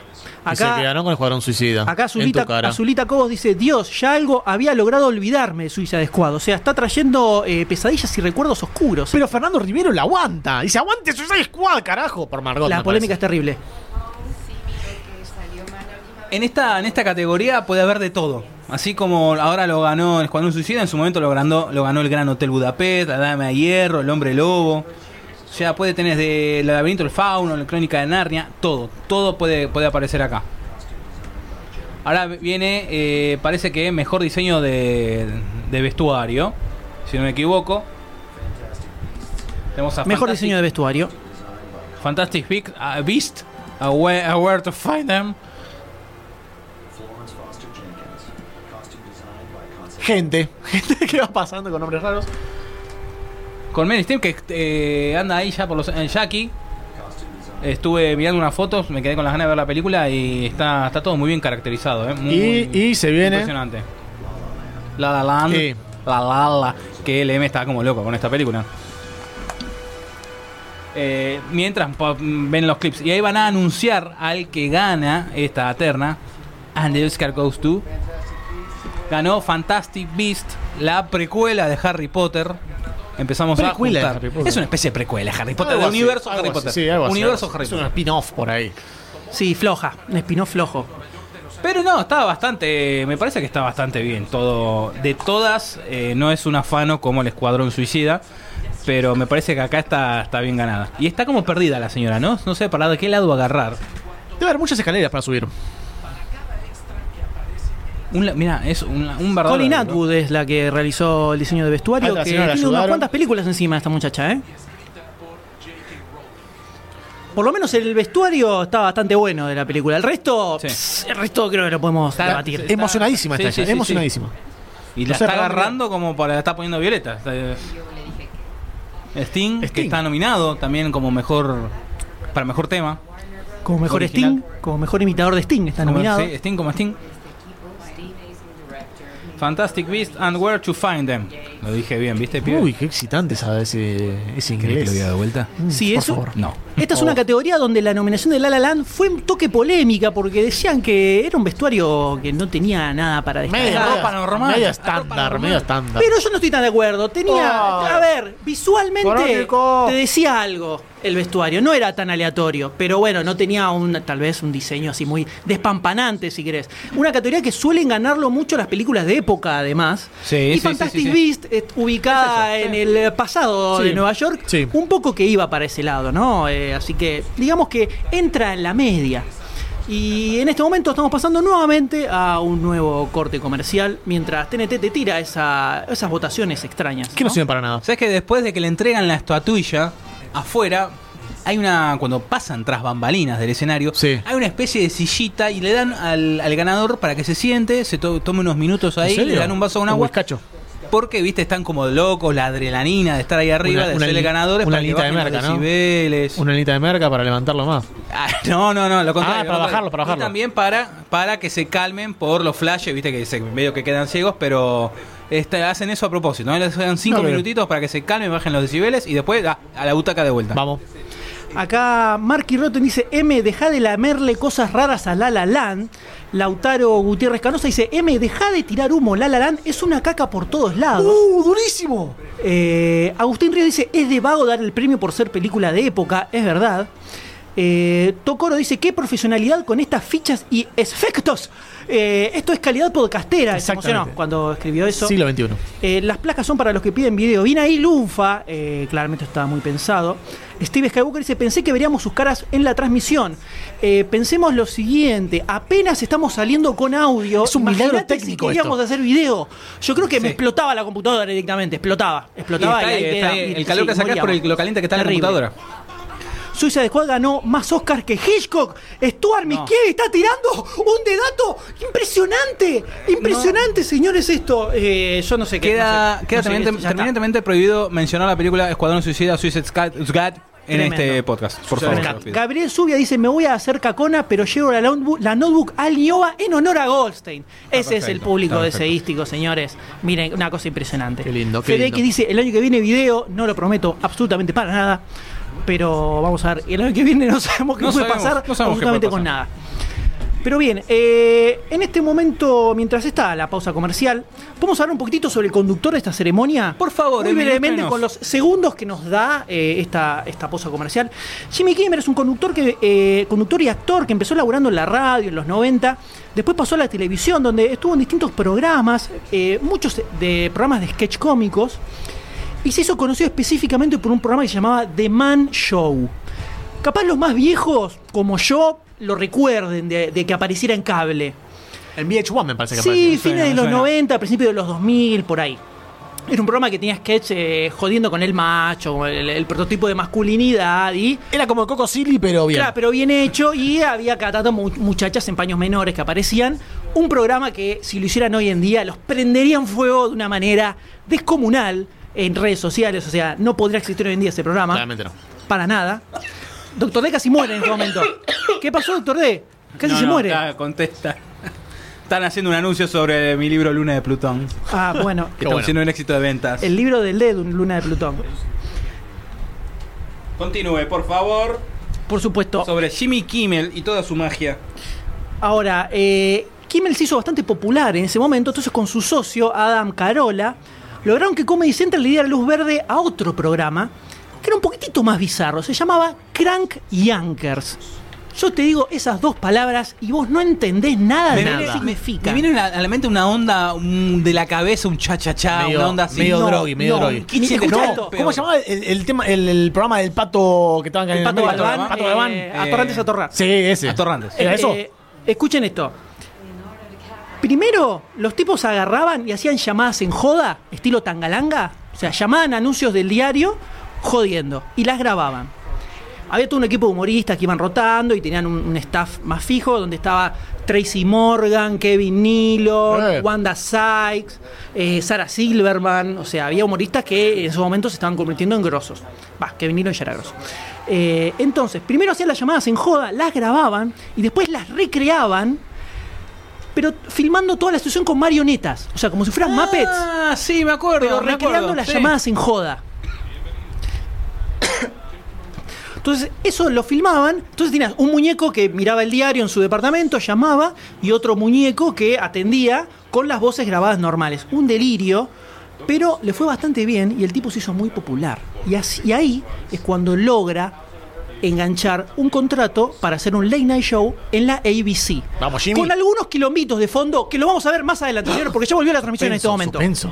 Y Acá- se quedaron con el Escuadrón Suicida. Acá Azulita. Azulita Cobos dice, Dios, ya algo había logrado olvidarme de Suiza de Squad. O sea, está trayendo eh, pesadillas y recuerdos oscuros. Pero Fernando Rivero la aguanta. Dice, aguante Suicide Squad, carajo. Por Margot. la polémica es terrible. En esta, en esta categoría puede haber de todo. Así como ahora lo ganó el Escuadrón Suicida, en su momento lo ganó, lo ganó el Gran Hotel Budapest, la Dama de Hierro, el Hombre Lobo. O sea, puede tener de El laberinto del fauno, la crónica de Narnia, todo. Todo puede, puede aparecer acá. Ahora viene, eh, parece que mejor diseño de, de vestuario, si no me equivoco. Tenemos a Mejor Fantastic- diseño de vestuario. Fantastic uh, Beast, a where, a where to find them. Gente. Gente que va pasando con nombres raros. Con Meryl Streep, que eh, anda ahí ya por los en Jackie. Estuve mirando unas fotos, me quedé con las ganas de ver la película y está, está todo muy bien caracterizado. ¿eh? Muy- Y, y se viene. impresionante. La La Land, Sí. La La La, que LM está como loco con esta película. Eh, mientras ven los clips, y ahí van a anunciar al que gana esta terna, and the Oscar goes to. Ganó Fantastic Beast, la precuela de Harry Potter. Empezamos Precuela a juntar. Potter. Es una especie de precuela Harry Potter, Algo de así, universo Harry Potter. Sí, algo así, universo algo Harry así. Es un Potter. spin-off por ahí. Sí, floja. Un spin-off flojo. Pero no, está bastante. Me parece que está bastante bien. Todo. De todas, eh, no es un afano como el Escuadrón Suicida. Pero me parece que acá está, está bien ganada. Y está como perdida la señora, ¿no? No sé para de qué lado agarrar. Debe haber muchas escaleras para subir. Un, mira, es un, un verdadero. Colin. Atwood es la que realizó el diseño de vestuario, Ah, que tiene unas ayudaron. cuantas películas encima esta muchacha, ¿eh? Por lo menos el vestuario está bastante bueno de la película. El resto, Sí. pss, el resto creo que lo podemos Está- debatir. Está- emocionadísima está sí, ella, sí, emocionadísima. Y No la sé, está agarrando como para la está poniendo Violeta. Está- Sting, que Sting. está nominado también como mejor. Para mejor tema. Como mejor original. Sting, como mejor imitador de Sting está Como- nominado. sí, Sting como Sting. Fantastic Beasts and Where to Find Them. Lo dije bien, ¿viste, pibe? Uy, qué excitante sabe ese, ese ¿Querés que inglés. lo diga de vuelta? Sí, por eso. favor. No. Esta es una categoría donde la nominación de La La Land fue un toque polémica porque decían que era un vestuario que no tenía nada para destacar. Media, ropa normal. medio estándar, medio estándar. Pero yo no estoy tan de acuerdo. Tenía, Ay. a ver, visualmente Crónico. te decía algo el vestuario. No era tan aleatorio, pero bueno, no tenía un, tal vez un diseño así muy despampanante, si querés. Una categoría que suelen ganarlo mucho las películas de época, además. Sí, y sí, Fantastic sí, sí, sí. Beast, ubicada Es en el eh, pasado Sí. de Nueva York, Sí. un poco que iba para ese lado, ¿no? Eh, así que digamos que entra en la media. Y en este momento estamos pasando nuevamente a un nuevo corte comercial mientras TNT te tira esa- esas votaciones extrañas. Que no sirven para nada. ¿Sabes que después de que le entregan la estatuilla afuera, hay una. Cuando pasan tras bambalinas del escenario, Sí. hay una especie de sillita y le dan al, al ganador para que se siente, se to- tome unos minutos ahí, le dan un vaso con Un agua. Porque, viste, están como locos, la adrenalina de estar ahí arriba, Una- de ser ganadores una para que de merca, ¿no? decibeles. Una anita de merca para levantarlo más. Ah, no, no, no, lo contrario. Ah, para lo bajarlo, para bajarlo. Y también para, para que se calmen por los flashes, viste que se, medio que quedan ciegos, pero este, hacen eso a propósito, ¿no? Les dan cinco minutitos para que se calmen, bajen los decibeles y después ah, a la butaca de vuelta. Vamos. Acá Marky Rotten dice, M, deja de lamerle cosas raras a La La Land. Lautaro Gutiérrez Canosa dice, M, deja de tirar humo, La La Land es una caca por todos lados. ¡Uh, durísimo! Eh, Agustín Ríos dice, es de vago dar el premio por ser película de época, es verdad. Eh, Tocoro dice, qué profesionalidad con estas fichas y efectos. Eh, esto es calidad podcastera, se emocionó cuando escribió eso. Siglo XXI. Eh, las placas son para los que piden video. Viene ahí Lunfa, claramente estaba muy pensado. Steve Skywalker dice, pensé que veríamos sus caras en la transmisión. Eh, pensemos lo siguiente, apenas estamos saliendo con audio. Es un milagro técnico Si queríamos esto. hacer video. Yo creo que me explotaba la computadora directamente, explotaba, Y explotaba. está y ahí, está el calor sí, que sacás por el- lo caliente que está Terrible. en la computadora. Suiza de Squad ganó más Oscars que Hitchcock. Stuart No. Está tirando un dedato impresionante. Impresionante, señores, esto. Eh, yo no sé qué. Queda, no sé, queda no sé, terminante- ya está. terminantemente prohibido mencionar la película Escuadrón Suicida, Suicide Squad, en Tremendo. este podcast. Por favor. Gabriel Zubia dice: Me voy a hacer cacona, pero llevo la notebook, la notebook al Nioba en honor a Goldstein. Ese es el público deseístico, señores. Miren, una cosa impresionante. Qué lindo, qué Fede lindo. que dice: El año que viene video, no lo prometo absolutamente para nada. Pero vamos a ver, el año que viene no sabemos qué No puede sabemos, pasar no sabemos qué absolutamente con nada. Pero bien, eh, en este momento, mientras está la pausa comercial, ¿podemos hablar un poquitito sobre el conductor de esta ceremonia? Por favor, Muy brevemente, con los segundos que nos da eh, esta, esta pausa comercial. Jimmy Kimmel es un conductor, que, eh, conductor y actor que empezó laburando en la radio en los 90, después pasó a la televisión, donde estuvo en distintos programas, muchos de programas de sketch cómicos, y se hizo conocido específicamente por un programa que se llamaba The Man Show. Capaz los más viejos, como yo, lo recuerden de, de que apareciera en cable. En VH1 me parece que Sí, fines de los suena. 90, principios de los 2000, por ahí. Era un programa que tenía sketch eh, jodiendo con el macho, el, el prototipo de masculinidad y... Era como Coco Silly, pero bien. Claro, pero bien hecho y había cada tanto mu- muchachas en paños menores que aparecían. Un programa que si lo hicieran hoy en día los prenderían fuego de una manera descomunal en redes sociales. O sea, no podría existir hoy en día ese programa. Claramente no. Para nada. Doctor D casi muere en este momento. ¿Qué pasó, Doctor D? Casi No, se no, muere. acá contesta. Están haciendo un anuncio sobre mi libro Luna de Plutón. Ah, bueno. Que bueno. está siendo un éxito de ventas. El libro del D Luna de Plutón. Continúe, por favor. Por supuesto. Sobre Jimmy Kimmel y toda su magia. Ahora, eh, Kimmel se hizo bastante popular en ese momento, entonces con su socio, Adam Carola, lograron que Comedy Central le diera luz verde a otro programa que era un poquitito más bizarro, se llamaba Crank Yankers. Yo te digo esas dos palabras y vos no entendés nada de Me lo viene, que significa. me viene a a la mente una onda un- de la cabeza, un cha-cha-cha, una onda así. medio No, drogui, medio no, drogui. No. ¿Cómo se llamaba el, el tema, el, el programa del pato que estaban en El Pato? Galván, Pato eh, Galván. Atorrantes a Torrar. Sí, ese. Atorrantes. ¿Era eso? Eh, escuchen esto. Primero, los tipos agarraban y hacían llamadas en joda, estilo tangalanga. O sea, llamaban anuncios del diario jodiendo y las grababan. Había todo un equipo de humoristas que iban rotando y tenían un, un staff más fijo donde estaba Tracy Morgan, Kevin Nealon, Eh. Wanda Sykes, eh, Sarah Silverman. O sea, había humoristas que en esos momentos se estaban convirtiendo en grosos. Va, Kevin Nealon ya era grosso. Eh, entonces, primero hacían las llamadas en joda, las grababan y después las recreaban, pero filmando toda la situación con marionetas. O sea, como si fueran Muppets, Ah, sí, me acuerdo. pero me recreando acuerdo, las sí. llamadas en joda. Entonces, eso lo filmaban. Entonces tenías un muñeco que miraba el diario en su departamento, llamaba, y otro muñeco que atendía con las voces grabadas normales. Un delirio, pero le fue bastante bien y el tipo se hizo muy popular. Y, así, y ahí es cuando logra enganchar un contrato para hacer un late night show en la ABC. Vamos, Jimmy. Con algunos kilómetros de fondo que lo vamos a ver más adelante, porque ya volvió la transmisión en este momento. Suspenso.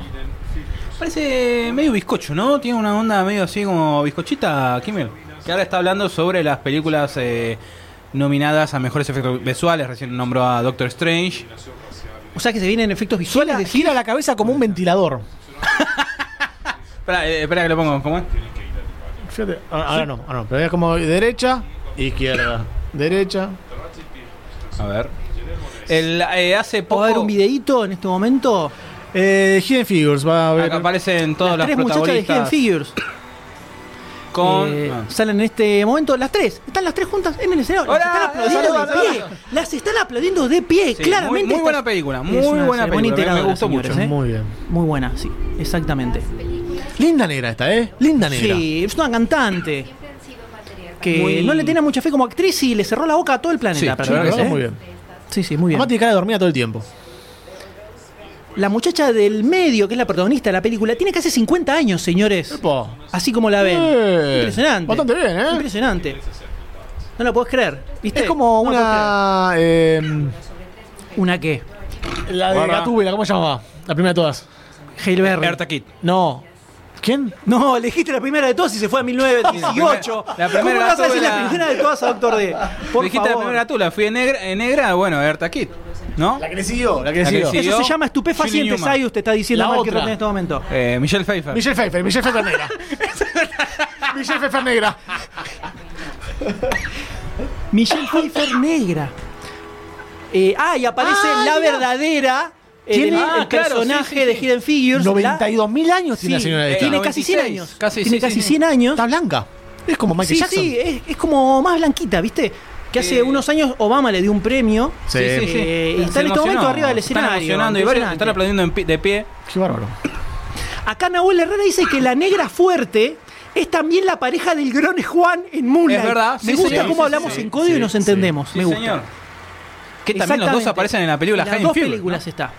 Parece medio bizcocho, ¿no? Tiene una onda medio así como bizcochita, Kimmel. Que ahora está hablando sobre las películas eh, nominadas a mejores efectos visuales. Recién nombró a Doctor Strange. O sea que se vienen efectos visuales. Gira, de gira la cabeza como un ventilador. Espera, eh, espera que lo pongo. ¿Cómo es? Fíjate, ahora ahora no, ahora no, pero es como derecha, izquierda, derecha. A ver. El, eh, hace ¿Puedo poco. ver un videíto en este momento? Eh, Hidden Figures, va a ver. Acá aparecen todas las las, tres muchachas de Hidden Figures. Con. Eh, ah. Salen en este momento las tres. Están las tres juntas en el escenario. Las Hola, están aplaudiendo de pie. Las están aplaudiendo de pie. Sí, Claramente. muy- buena película, muy buena película, me- gustó señores, mucho. ¿eh? Muy bien. Muy buena, sí. Exactamente. Linda negra esta, ¿eh? Linda negra. Sí, es una cantante. Que Muy- no le tenía mucha fe como actriz y le cerró la boca a todo el planeta. Sí, Sí, verdad, ¿eh? muy bien. Sí, sí, muy bien. Además tiene cara de dormida todo el tiempo. La muchacha del medio, que es la protagonista de la película, tiene casi 50 años, señores. Epa. Así como la ven. Eh, Impresionante. bastante bien, ¿eh? Impresionante. No la podés creer. ¿Viste? Es como No una. eh. ¿Una qué? la de Guarda. Gatúbela, ¿cómo se llamaba? La primera de todas. Hail Berry. Erta Kid. No. ¿Quién? No, elegiste la primera de todas y se fue a 1918. La primera ¿Cómo vas a decir la primera de todas a Doctor D? Por Dijiste la primera tú, la fui en negra, en negra bueno, Erta Kid. ¿No? La que le siguió, la que le La que siguió. Eso se llama estupefaciente. Sayus te está diciendo La mal que otra. en este momento. Eh, Michelle Pfeiffer. Michelle Pfeiffer, Michelle Pfeiffer negra. Michelle Pfeiffer negra. Michelle Pfeiffer negra. Eh, ah, y aparece Ah, la verdadera. Eh, Tiene- el, el Ah, claro, personaje sí, sí, de sí. Hidden Figures. la- 92 mil años tiene Sí, la señora esta. tiene casi 100 96, años. casi, tiene sí, casi sí, sí. 100 años. Está blanca. Es como Michael sí, Jackson. sí, es, es como más blanquita, ¿viste? Que hace Eh, unos años Obama le dio un premio. Sí. Eh, y está en este momento arriba del Están escenario. emocionando y varios están aplaudiendo en de pie. Qué bárbaro. Acá Nahuel Herrera dice que la negra fuerte es también la pareja del Grone Juan en Moonlight. Es verdad, Me sí, gusta cómo Sí, hablamos sí, en código y sí, nos sí. entendemos. Sí, Me gusta. señor. Que también los dos aparecen en la película En las High dos películas ¿no? está.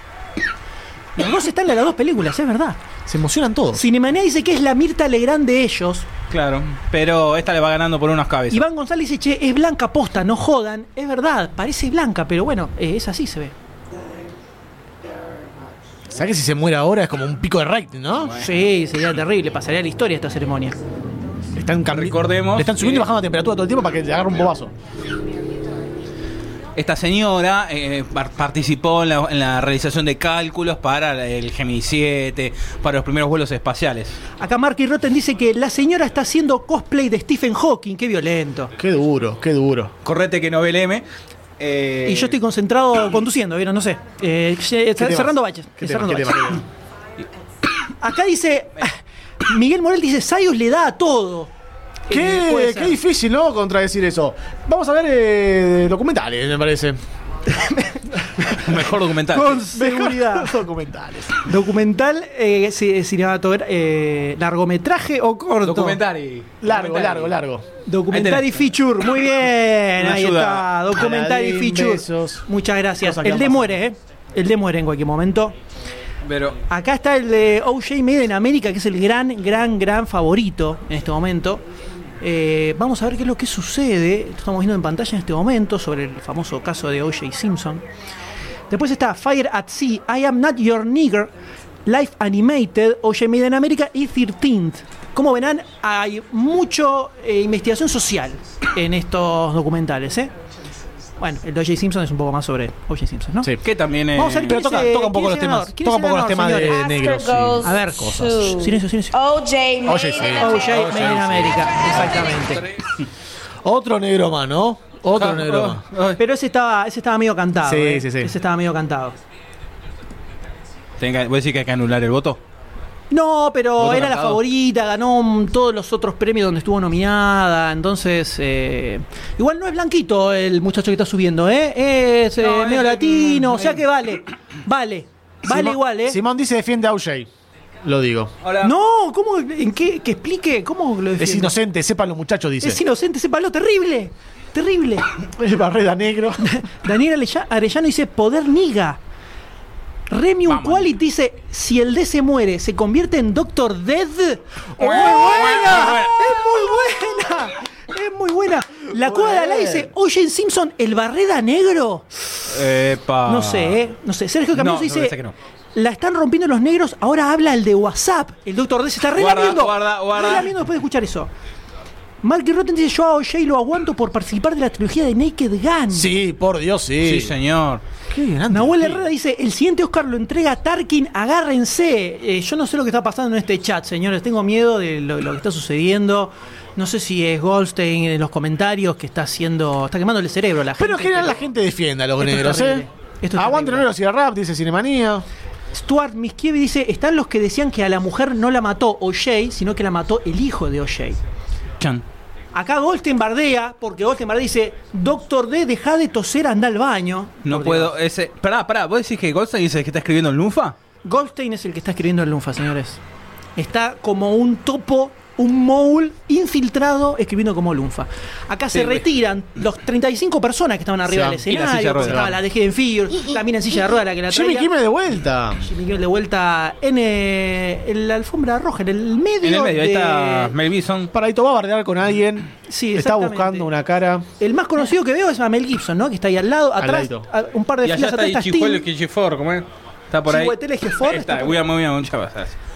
Los dos están en las dos películas, es verdad. Se emocionan todos. Cinemanía dice que es la Mirta Legrand de ellos. Claro, pero esta le va ganando por unas cabezas. Iván González dice, che, es blanca posta, no jodan. Es verdad, parece blanca, pero bueno, eh, es así se ve. ¿Sabes que si se muere ahora es como un pico de rating, no? Sí, sería terrible, pasaría a la historia esta ceremonia. Están Recordemos Le están subiendo y bajando la temperatura todo el tiempo para que le agarre un bobazo. Esta señora eh, par- participó en la, en la realización de cálculos para el Gemini 7, para los primeros vuelos espaciales. Acá Marky Rotten dice que la señora está haciendo cosplay de Stephen Hawking, qué violento. Qué duro, qué duro. Correte que Nobel M. eh, Y yo estoy concentrado conduciendo, ¿vieron? No sé. Eh, ¿Qué cerrando baches. ¿Qué cerrando baches. Acá dice. Miguel Morel dice: Sayos le da a todo. Qué, difícil, ¿no? Contradecir eso. Vamos a ver eh, documentales, me parece. mejor documental. Con seguridad. documentales. Documental, eh, ci- cinematogra- eh, largometraje o corto. Documentary. Largo, largo, largo. Documentary Ahí tenés. feature, muy bien. Una Ahí ayuda. está. Documentary Aladín, feature. besos. Muchas gracias. Que El de muere, ¿eh? El de muere en cualquier momento. Pero Acá está el de OJ Made in America, que es el gran, gran, gran favorito en este momento. Eh, vamos a ver qué es lo que sucede. Estamos viendo en pantalla en este momento sobre el famoso caso de OJ Simpson. Después está Fire at Sea, I Am Not Your Nigger, Life Animated, OJ Made in America y 13th. Como verán, hay mucho eh, investigación social en estos documentales. ¿eh? Bueno, el de OJ Simpson es un poco más sobre OJ Simpson, ¿no? Sí. que también es. Vamos a ver Pero toca, toca un poco los temas. Toca un poco los temas de negros. A ver, to Silencio, silencio. OJ OJ America. Made in America, exactamente. Otro negro más, ¿no? Otro Ah, negro ah, más. ah. Pero ese estaba, ese estaba medio cantado. Sí, eh. sí, sí. Ese estaba medio cantado. Tenga- ¿Voy a decir que hay que anular el voto? No, pero ¿Voto era la cantado? favorita, ganó todos los otros premios donde estuvo nominada. Entonces, eh, igual no es blanquito el muchacho que está subiendo, ¿eh? Es eh, No, medio es- latino, o sea que vale. Vale. Vale Simón- igual, ¿eh? Simón dice defiende a OJ. Lo digo. Hola. No, ¿cómo? ¿En qué? Que explique, ¿cómo lo Es defiende? inocente, sepan los muchachos, dice. Es inocente, sépalo, terrible. Terrible. Es Barreda negro. Daniel Arella- Arellano dice poder niga. Remium. Quality dice si el D se muere, se convierte en Doctor Dead. ¡Es muy buena! ¡Es muy buena! ¡Es muy buena! La cueva de Alá dice, oye Simpson, ¿el Barreda negro? Epa. No sé, ¿eh? No sé. Sergio Camilo No, dice, que no. la están rompiendo los negros, ahora habla el de WhatsApp. El Doctor D se está Guarda, relamiendo. guarda, guarda. Relamiendo después de escuchar eso. Marky Rotten dice, yo a OJ lo aguanto por participar de la trilogía de Naked Gun. Sí, por Dios, sí. Sí, señor. Qué grande. Nahuel. Herrera dice, el siguiente Oscar lo entrega Tarkin, agárrense. Eh, yo no sé lo que está pasando en este chat, señores, tengo miedo de lo, lo que está sucediendo. No sé si es Goldstein en los comentarios que está haciendo, está quemando el cerebro a la gente. Pero en general la gente defiende a los Esto es negros. ¿eh? Aguante negros y el rap, dice Cinemanía. Stuart Miskievi dice, están los que decían que a la mujer no la mató OJ, sino que la mató el hijo de OJ. Chan. Acá Goldstein bardea, porque Goldstein bardea dice, Doctor D, deja de toser, anda al baño. No Por puedo. Dios. Ese. Pará, pará. ¿Vos decís que Goldstein dice que está escribiendo el Lunfa? Goldstein es el que está escribiendo el Lunfa, señores. Está como un topo, un mole infiltrado escribiendo como Lunfa. Acá Sí, se retiran los 35 personas que estaban arriba del van. Y la silla de escenario. ruedas. Estaba la de Hidden Figures, también en silla de ruedas la que la Jimmy traía. Kimmel de vuelta. Jimmy Kimmel de vuelta en, eh, en la alfombra roja, en el medio. En el medio, ahí de- está Mel Gibson. Paradito va a bardear con alguien. Sí, Está buscando una cara. El más conocido que veo es a Mel Gibson, ¿no? Que está ahí al lado, atrás, a- un par de Y allá filas está atrás está Chihuahua. Quichifor, ¿cómo es? Está por ahí. Chihuahua Ahí está está, por-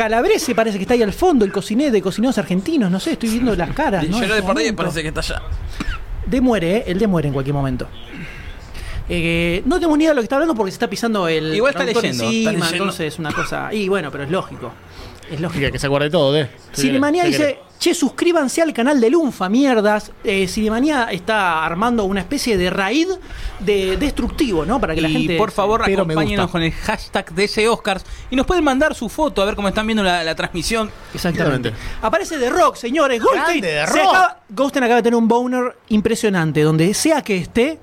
Calabrese parece que está ahí al fondo, el cocinero de cocineros argentinos, no sé, estoy viendo las caras. ¿no? Yo de por ahí parece que está allá. De muere, ¿eh? El de muere en cualquier momento. Eh, no tengo ni idea de lo que está hablando porque se está pisando el. Igual está traductor leyendo, encima, está leyendo. entonces es una cosa. Y bueno, pero es lógico. Es lógico. Que, se acuerde todo, ¿eh? Cinemanía dice, che, suscríbanse al canal de Lunfa, mierdas. Eh, Cinemanía está armando una especie de raid de destructivo, ¿no? Para que la y gente... por favor, acompáñenos con el hashtag DC Oscars y nos pueden mandar su foto a ver cómo están viendo la, la transmisión. Exactamente. Exactamente. Aparece The Rock, señores. Grande, The se Rock. acaba- acaba de tener un boner impresionante, donde sea que esté,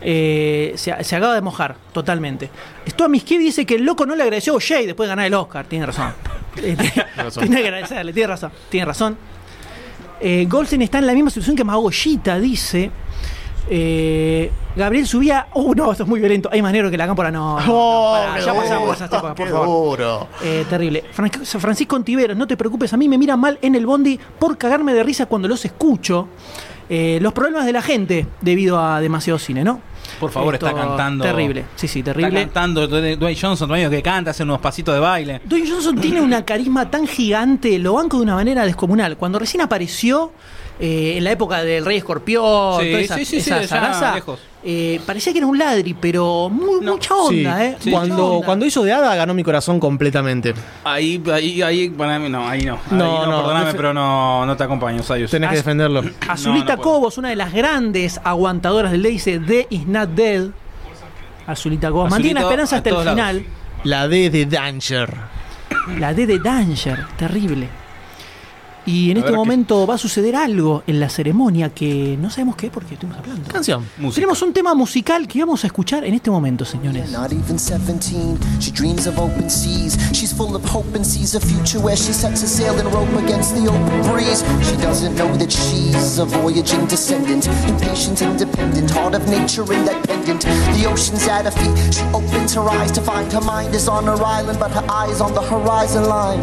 eh, se, se acaba de mojar totalmente. Stuart Miskiewicz dice que el loco no le agradeció a O'Shea después de ganar el Oscar. Tiene razón. Razón. Tiene que agradecerle, tiene razón. Tiene razón. Eh, Goldstein está en la misma situación que Magollita, dice. Eh, Gabriel subía. Uh, no, esto es muy violento. Hay más negro que la cámpora. No, no, no, Oh, ya pasamos duro, esas épocas, por favor. Eh, terrible. Fran- Francisco Ontiveros, no te preocupes, a mí me miran mal en el bondi por cagarme de risa cuando los escucho. Eh, los problemas de la gente debido a demasiado cine, ¿no? Por favor, Esto, está cantando. Terrible, sí, sí, Está terrible. cantando Dwayne Dwayne Johnson, Dwayne que canta, hace unos pasitos de baile. Dwayne Johnson tiene una carisma tan gigante, lo banco de una manera descomunal. Cuando recién apareció eh, en la época del Rey Escorpión, Sí, toda esa, sí, sí, sí, esa ya zaraza, lejos. eh, parecía que era un ladri, pero muy, No, mucha onda, Sí, ¿eh? Mucha cuando, onda. cuando hizo de Hada ganó mi corazón completamente. Ahí, ahí, ahí, para mí no, ahí no. Ahí No, no, no, perdóname, pero no, no te acompaño, Sayus. Tenés que defenderlo. Azulita No, no puedo. Cobos, una de las grandes aguantadoras del D, dice The is not dead. Azulita Cobos. Mantiene la esperanza hasta el lados. final. La D de Danger. La D de Danger, terrible. Y en A este qué- momento va a suceder algo en la ceremonia que no sabemos qué porque estuvimos hablando. Canción. Música. Tenemos un tema musical que vamos a escuchar en este momento, señores. Not even 17, she dreams of open seas. She's full of hope and sees a future where she sets a sail and rope against the open breeze. She doesn't know that she's a voyaging descendant, impatient, independent, heart of nature independent. The ocean's at her feet. She opens her eyes to find her mind is on her island, but her eyes on the horizon line.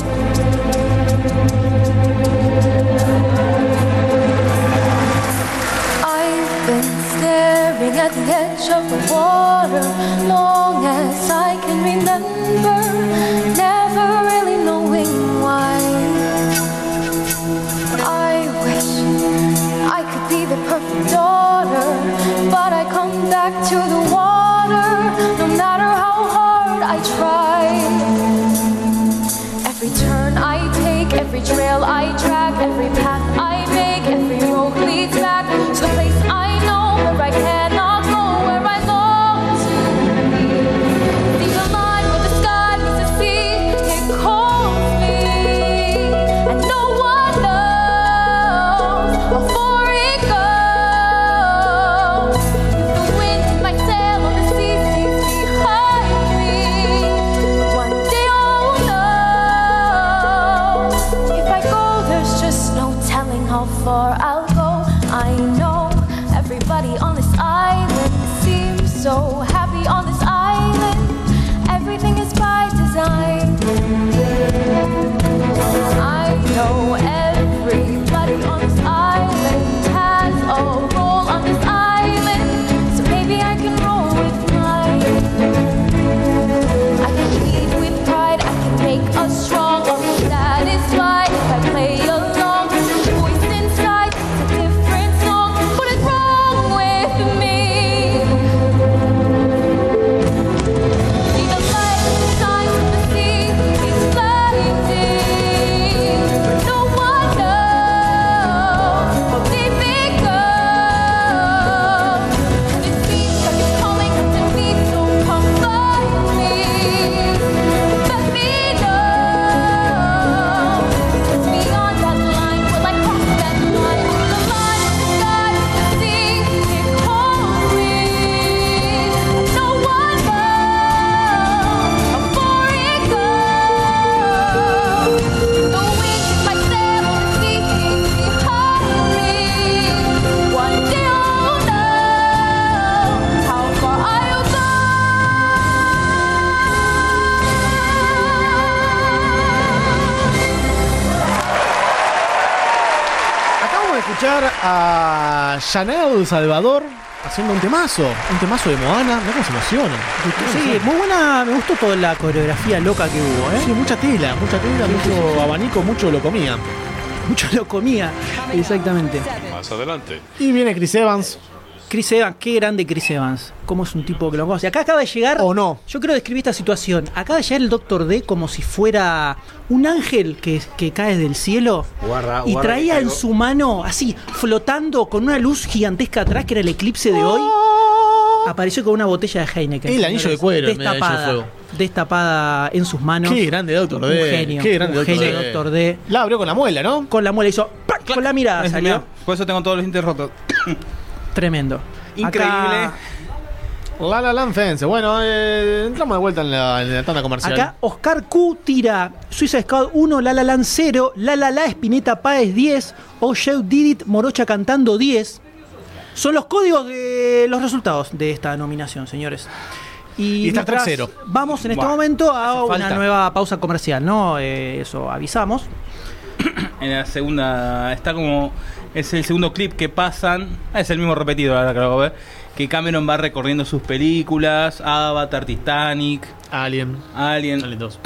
Staring at the edge of the water long as I can remember, never really knowing why. I wish I could be the perfect daughter, but I come back to the water no matter how hard I try. Every turn I take, every trail I track, every path I make, every road leads back escuchar a Chanel Salvador haciendo un temazo. Un temazo de Moana. Mira cómo se emociona. Sí, muy buena, me gustó toda la coreografía loca que hubo, ¿eh? Sí, mucha tela, mucha tela, mucho abanico, mucho lo comía. Mucho lo comía, exactamente. Más adelante. Y viene Chris Evans Chris Evans, qué grande Chris Evans. Cómo es un tipo que lo conoce. Acá acaba de llegar. ¿O no? Yo quiero describir esta situación. Acaba de llegar el Doctor D como si fuera un ángel que, que cae del cielo. Guarda, y guarda traía en su mano, así, flotando con una luz gigantesca atrás, que era el eclipse de hoy. Apareció con una botella de Heineken. El anillo de cuero de Destapada. fuego. Destapada en sus manos. Qué grande Doctor Un D. genio. Qué grande un Doctor genio D. Doctor D. La abrió con la muela, ¿no? Con la muela hizo. ¡pac! Con la mirada salió. Por eso tengo todos los dientes rotos. Tremendo. Increíble. Acá- La La Land Fence. Bueno, eh, entramos de vuelta en la, en la tanda comercial. Acá Oscar Q tira Suiza Squad 1, La La Land 0, La La La Espineta Páez 10, O Show Did It, Morocha cantando 10. Son los códigos de los resultados de esta nominación, señores. Y Star Trek mientras cero. Vamos en este momento a una falta. nueva pausa comercial, ¿no? Eh, eso avisamos. En la segunda, está como. Es el segundo clip que pasan. ah, Es el mismo repetido, ahora que lo ver. Que Cameron va recorriendo sus películas: Avatar, Titanic, Alien. Alien. Alien 2.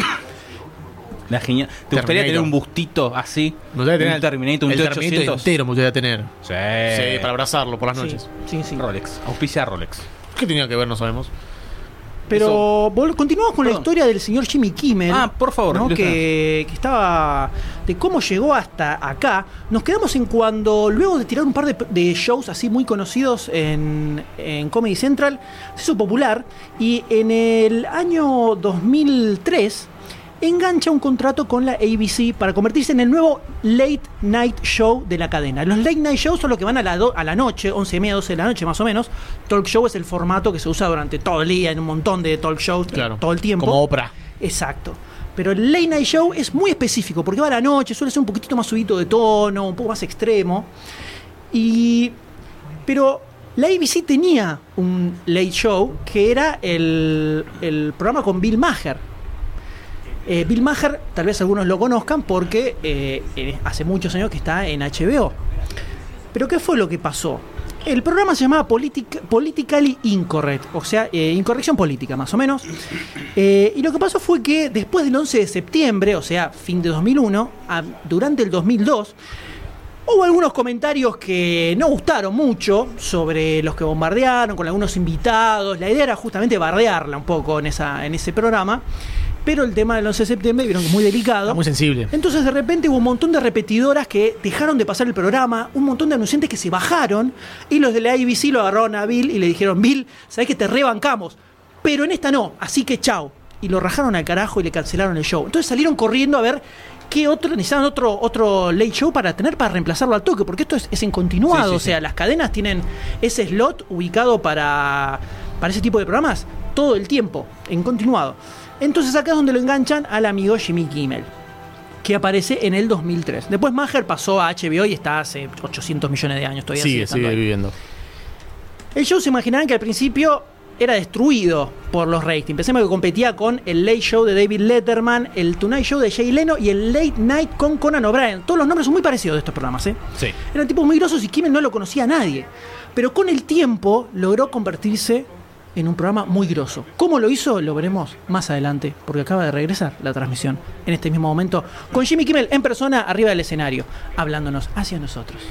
La genial. ¿Te gustaría tener un bustito así? Me gustaría tener un Terminator, un el Terminator 1800. entero me gustaría tener. Sí. Sí, para abrazarlo por las Sí, noches. sí, sí. Rolex. Auspicia Rolex. ¿Qué tenía que ver? No sabemos. Pero continuamos con la historia del señor Jimmy Kimmel. Ah, por favor, ¿no? que, que estaba. de cómo llegó hasta acá. Nos quedamos en cuando, luego de tirar un par de, de shows así muy conocidos en, en Comedy Central, se hizo popular y en el año 2003 engancha un contrato con la ABC para convertirse en el nuevo Late Night Show de la cadena. Los Late Night Shows son los que van a la, do- a la noche, 11 y media, 12 de la noche más o menos. Talk Show es el formato que se usa durante todo el día en un montón de talk shows, Claro. todo el tiempo. Como Oprah. Exacto. Pero el Late Night Show es muy específico porque va a la noche, suele ser un poquitito más subido de tono, un poco más extremo. Y. Pero la ABC tenía un Late Show que era el, el programa con Bill Maher. Eh, Bill Maher, tal vez algunos lo conozcan porque eh, eh, hace muchos años que está en HBO. Pero ¿qué fue lo que pasó? El programa se llamaba Politic- Politically Incorrect, o sea, incorrección política más o menos. Y lo que pasó fue que después del 11 de septiembre, o sea, fin de 2001, a- durante el 2002, Hubo algunos comentarios que no gustaron mucho sobre los que bombardearon, con algunos invitados. La idea era justamente bardearla un poco en ese programa. Pero el tema del 11 de septiembre vieron que es muy delicado. Está muy sensible. Entonces de repente hubo un montón de repetidoras que dejaron de pasar el programa, un montón de anunciantes que se bajaron y los de la ABC lo agarraron a Bill y le dijeron, Bill, sabes que te rebancamos, pero en esta no, así que chao. Y lo rajaron al carajo y le cancelaron el show. Entonces salieron corriendo a ver qué otro, necesitaban otro, otro late show para tener para reemplazarlo al toque, porque esto es, es en continuado, Sí, sí, o sea, las cadenas tienen ese slot ubicado para, para ese tipo de programas todo el tiempo, en continuado. Entonces acá es donde lo enganchan al amigo Jimmy Kimmel que aparece en el 2003. Después Maher pasó a HBO y está hace 800 millones de años todavía. Sigue, sigue ahí. viviendo. El show se imaginarán que al principio era destruido por los ratings. Pensemos que competía con el Late Show de David Letterman, el Tonight Show de Jay Leno y el Late Night con Conan O'Brien. Todos los nombres son muy parecidos de estos programas, ¿eh? Sí. Eran tipos muy grosos y Kimmel no lo conocía a nadie. Pero con el tiempo logró convertirse en un programa muy grosso. ¿Cómo lo hizo? Lo veremos más adelante, porque acaba de regresar la transmisión en este mismo momento con Jimmy Kimmel en persona arriba del escenario, hablándonos hacia nosotros.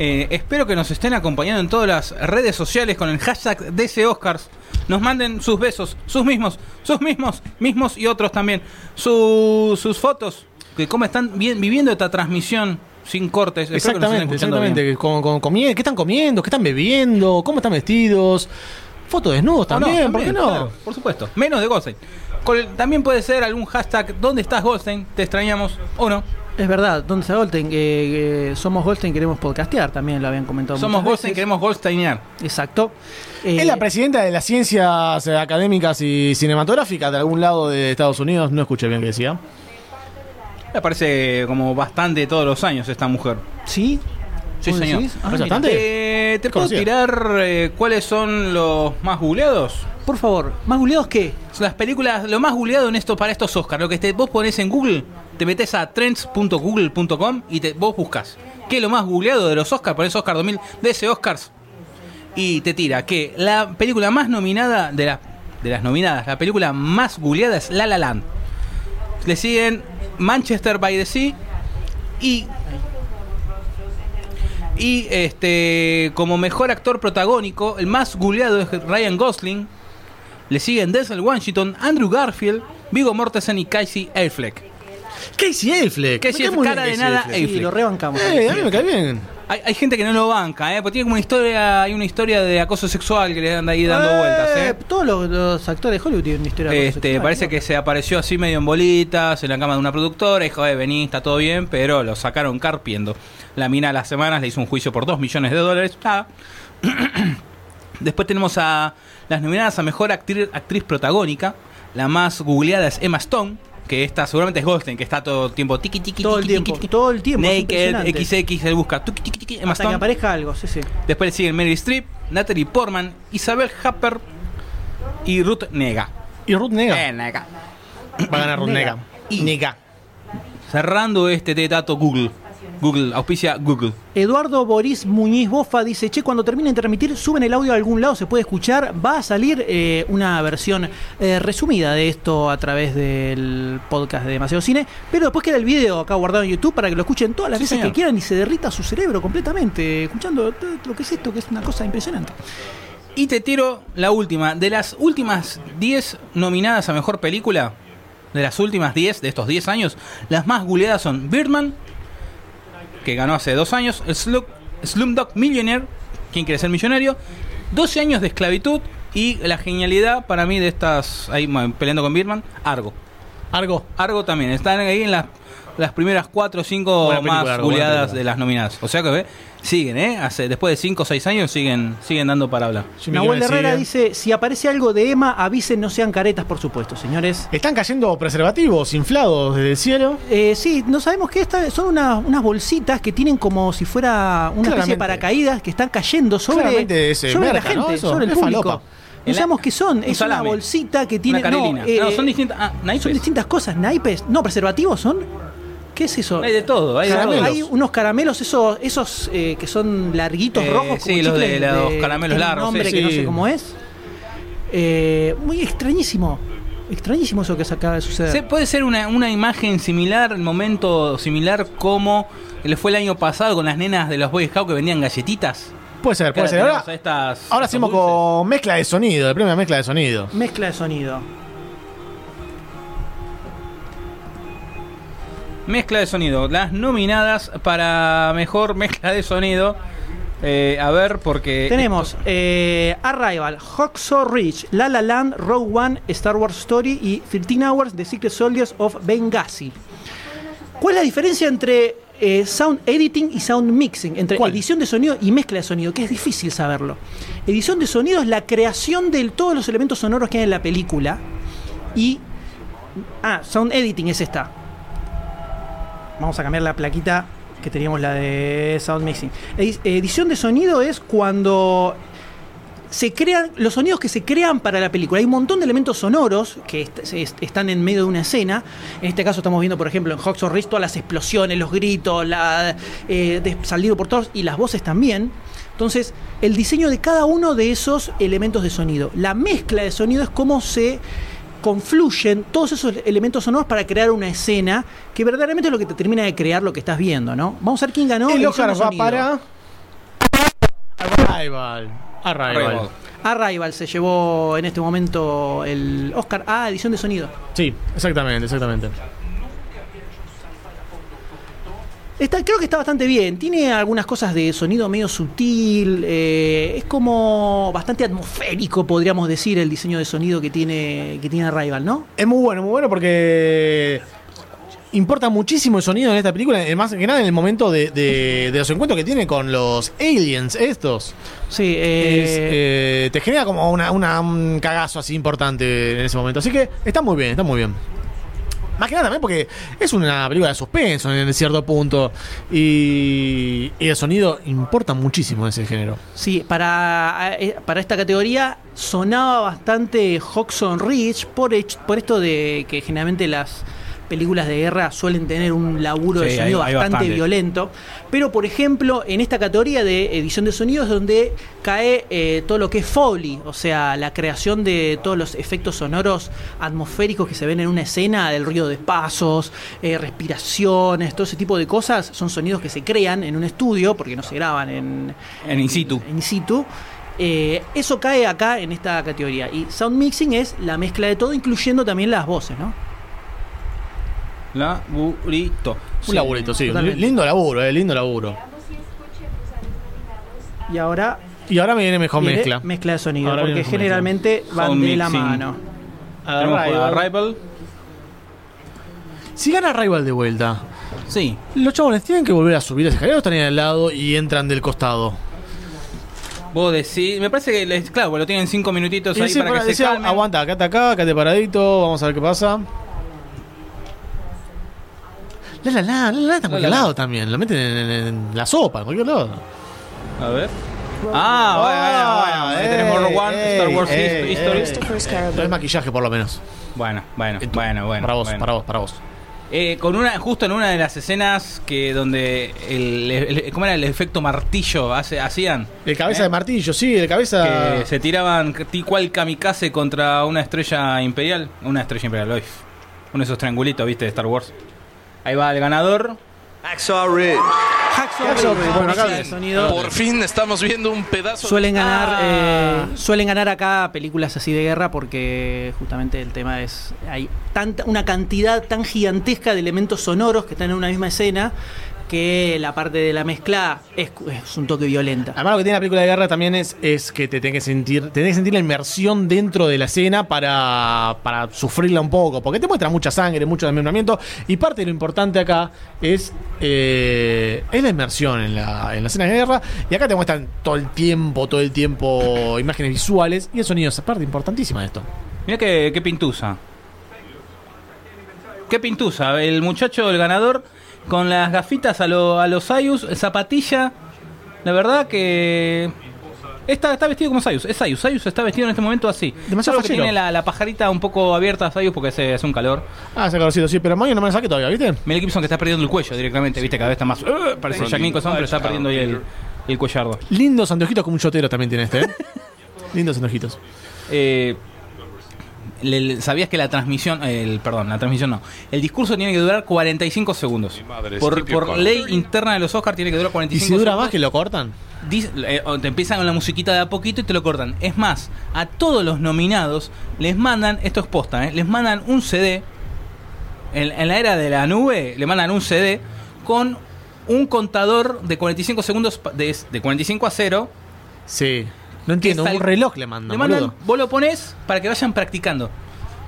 Eh, espero que nos estén acompañando en todas las redes sociales con el hashtag DC Oscars. Nos manden sus besos, sus mismos, sus mismos, mismos y otros también. Su- sus fotos de cómo están bien, viviendo esta transmisión sin cortes. Espero que Exactamente, exactamente. con- con- ¿Qué están comiendo? ¿Qué están bebiendo? ¿Cómo están vestidos? Fotos desnudos también, ¿por qué no? claro, por supuesto. Menos de Goldstein. También puede ser algún hashtag ¿Dónde estás Goldstein? Te extrañamos o no. Es verdad, ¿dónde está Goldstein? Eh, eh, somos Goldstein, queremos podcastear, también lo habían comentado. Somos Goldstein, veces. queremos Goldsteinear. Exacto. Eh, Es la presidenta de las ciencias eh, académicas y cinematográficas de algún lado de Estados Unidos. No escuché bien qué decía. Me parece como bastante todos los años esta mujer. ¿Sí? Sí, ¿Vos señor. Ah, ¿Parece mira. bastante? Eh, ¿Te puedo tirar eh, cuáles son los más googleados? Por favor, ¿más googleados qué? Las películas, lo más googleado en esto para estos Oscars. Lo que te, vos pones en Google, te metes a trends.google.com y te, vos buscas. ¿Qué es lo más googleado de los Oscars? Pones Oscar 2000 de ese Oscars. Y te tira que la película más nominada de, la- de las nominadas, la película más googleada es La La Land. Le siguen Manchester by the Sea y Y este como mejor actor protagónico, el más googleado es Ryan Gosling. Le siguen Denzel Washington, Andrew Garfield, Vigo Mortensen y Casey Affleck. Casey Affleck. Casey muy cara de Casey nada, Affleck. Sí, Affleck. lo rebancamos. Eh, a mí me cae bien. Hay, hay gente que no lo banca, ¿eh? Porque tiene como una historia, hay una historia de acoso sexual que le anda ahí dando Eh, vueltas, ¿eh? Todos los, los actores de Hollywood tienen una historia de acoso Este, sexual, parece ¿no? que se apareció así medio en bolitas en la cama de una productora. Dijo, eh, vení, está todo bien, pero lo sacaron carpiendo. La mina a las semanas le hizo un juicio por 2 millones de dólares. Después tenemos a las nominadas a mejor actriz, actriz protagónica. La más googleada es Emma Stone, que esta seguramente es Goldstein, que está todo el tiempo tiki tiki Todo el tiki, tiempo, tiki, tiki. todo el tiempo, Naked. XX, él busca tiki, tiki, Emma Hasta que aparezca algo, sí, sí. Después le siguen Meryl Streep, Natalie Portman, Isabel Happer y Ruth Nega. Y Ruth Nega. Eh, Nega. Va a ganar Ruth Nega. Nega. Y- Nega. Cerrando este dato Google. Google, auspicia Google. Eduardo Boris Muñiz Bofa dice, che, cuando terminen de transmitir, suben el audio a algún lado, se puede escuchar. Va a salir eh, una versión eh, resumida de esto a través del podcast de Demasiado Cine, pero después queda el video acá guardado en YouTube para que lo escuchen todas las Sí, veces señor. que quieran y se derrita su cerebro completamente, escuchando todo lo que es esto, que es una cosa impresionante. Y te tiro la última. De las últimas 10 nominadas a mejor película, de las últimas 10 de estos 10 años, las más googleadas son Birdman, que ganó hace dos años, el Slum, Slumdog Millionaire, quien quiere ser millonario, 12 años de esclavitud y la genialidad para mí de estas, ahí peleando con Birdman, Argo. Argo. Argo también, están ahí en las, las primeras 4 o 5 Buena película, más película. de las nominadas. O sea que ve, siguen, ¿eh? Hace, después de 5 o 6 años siguen, siguen dando para hablar. Jimmy Nahuel Herrera dice, si aparece algo de Emma, avisen, no sean caretas, por supuesto, señores. Están cayendo preservativos inflados desde el cielo. Eh, sí, no sabemos qué esta son unas, unas bolsitas que tienen como si fuera una especie de paracaídas que están cayendo sobre, eh, sobre la gente, ¿no? Eso, sobre el público. falopa. No sabemos qué son. un Es una bolsita que tiene. Una. No, eh, No, son distintas- ah. Son distintas cosas. Naipes. No, preservativos son. ¿Qué es eso? Hay de todo, hay de Caramelos. todo. Hay unos caramelos, esos, esos eh, que son larguitos Eh, rojos. sí, como los de chicles los caramelos largos, Un nombre sí, que no sé cómo es. Eh, muy extrañísimo. Extrañísimo eso que se acaba de suceder. Se- puede ser una, una imagen similar, el momento similar como le fue el año pasado con las nenas de los Boy Scouts que vendían galletitas. Puede ser, puede ser. Ahora, estas- ahora hacemos dulces. con mezcla de sonido, el premio de mezcla de sonido. Mezcla de sonido. Mezcla de sonido. Las nominadas para mejor mezcla de sonido. Eh, a ver, porque. Tenemos eh, Arrival, Hacksaw Ridge, La La Land, Rogue One, Star Wars Story y 13 Hours, The Secret Soldiers of Benghazi. ¿Cuál es la diferencia entre eh, sound editing y sound mixing? Entre ¿Cuál? edición de sonido y mezcla de sonido, que es difícil saberlo. Edición de sonido es la creación de todos los elementos sonoros que hay en la película. Y. Ah, sound editing es esta. Vamos a cambiar la plaquita que teníamos la de sound mixing. Edi- Edición de sonido es cuando se crean los sonidos que se crean para la película. Hay un montón de elementos sonoros que están en medio de una escena. En este caso estamos viendo, por ejemplo, en Hawks Ridge todas las explosiones, los gritos, la eh, salido por todos y las voces también. Entonces, el diseño de cada uno de esos elementos de sonido. La mezcla de sonido es cómo se confluyen todos esos elementos sonoros para crear una escena que verdaderamente es lo que te termina de crear lo que estás viendo, ¿no? Vamos a ver quién ganó. el Oscar va para. Arrival. Arrival. Arrival. Arrival se llevó en este momento el Oscar a edición de sonido. Sí, exactamente, exactamente. Está, creo que está bastante bien. Tiene algunas cosas de sonido medio sutil. eh, es como bastante atmosférico, podríamos decir, el diseño de sonido que tiene, que tiene Arrival, ¿no? Es muy bueno, muy bueno porque importa muchísimo el sonido en esta película, más que nada en el momento de, de- de los encuentros que tiene con los aliens estos. Sí, Es, eh, eh, te genera como una, una- un cagazo así importante en ese momento. Así que está muy bien, está muy bien. Más que nada también porque es una película de suspenso en cierto punto. Y, el sonido importa muchísimo en ese género. sí, para, eh, para esta categoría sonaba bastante Hawkson Ridge por, por esto de que generalmente las películas de guerra suelen tener un laburo de sonido hay- hay bastante violento. Pero, por ejemplo, en esta categoría de edición de sonido es donde cae eh, todo lo que es Foley, o sea, la creación de todos los efectos sonoros atmosféricos que se ven en una escena, del ruido de pasos, eh, respiraciones, todo ese tipo de cosas, son sonidos que se crean en un estudio, porque no se graban en, En in situ. in situ. Eh, eso cae acá en esta categoría. Y sound mixing es la mezcla de todo, incluyendo también las voces, ¿no? Laburito. Un laburito, sí. totalmente. Lindo laburo, eh, lindo laburo. Y ahora Y ahora me viene mejor viene mezcla. mezcla de sonido, Ahora porque generalmente van Sound de la mano. Arrival. Arrival. Si gana Rival de vuelta, Sí. los chabones tienen que volver a subir ese escalera o están ahí al lado y entran del costado. Vos decís. Me parece que, les- claro, lo tienen cinco minutitos Y ahí sí, para para que se calmen. aguanta, quédate acá, quédate paradito, vamos a ver qué pasa. La la la, la la está en cualquier La, la, la. lado también, lo meten en, en- en la sopa, en cualquier lado. A ver. Ah, bueno, bueno, bueno. Ahí tenemos Rogue One, Star Wars ey, History. ey. No es maquillaje por lo menos. Bueno, bueno, En tu- bueno, bueno. para vos, bueno. para vos, para vos. Eh, con una, justo en una de las escenas que donde el, el- ¿cómo era el efecto martillo hace, hacían? El cabeza ¿Eh? de martillo, sí, el cabeza. Que se tiraban ti- cual kamikaze contra una estrella imperial. Una estrella imperial, uy. Uno de esos triangulitos, viste, de Star Wars. Ahí va el ganador. Hacksaw Ridge. Hacksaw Ridge, bueno, acá sonido. Por fin estamos viendo un pedazo. Suelen ganar, Ah. eh, suelen ganar acá películas así de guerra porque justamente el tema es hay tanta una cantidad tan gigantesca de elementos sonoros que están en una misma escena que la parte de la mezcla es, es un toque violenta. Además, lo que tiene la película de guerra también es, es que te tenés que sentir, tenés que sentir la inmersión dentro de la escena para, para sufrirla un poco. Porque te muestra mucha sangre, mucho desmembramiento. Y parte de lo importante acá es, eh, es la inmersión en la, en la escena de guerra. Y acá te muestran todo el tiempo, todo el tiempo imágenes visuales. Y el sonido es parte importantísima de esto. Mira qué, qué pintusa. Qué pintusa. El muchacho, el ganador, con las gafitas a, lo- a los Sayus, zapatilla. La verdad que. Está, está vestido como Sayus. Es Sayus. Sayus está vestido en este momento así. Demasiado Solo que fachero. tiene la, la pajarita un poco abierta a Sayus porque hace, hace un calor. Ah, ese calorcito, sí, pero Mario no me saqué todavía, ¿viste? Mel Gibson que está perdiendo el cuello directamente, viste, cada vez está más. ¡uh! parece Jack Nicholson, pero está perdiendo ahí el, el cuellardo. Lindos anteojitos como un chotero también tiene este, ¿eh? Lindos anteojitos. Eh, le- ¿Sabías que la transmisión, el, perdón, la transmisión no, el discurso tiene que durar 45 segundos? madre, por por ley interna de los Oscars tiene que durar Y 45 si dura segundos. más, que lo cortan. Eh, te empiezan con la musiquita de a poquito y te lo cortan. Es más, a todos los nominados les mandan, esto es posta, ¿eh? les mandan un CD. En, en la era de la nube, le mandan un CD con un contador de 45 segundos de, de 45 a 0. Sí. No entiendo, un reloj le mandan, le mandan, boludo. vos lo pones para que vayan practicando.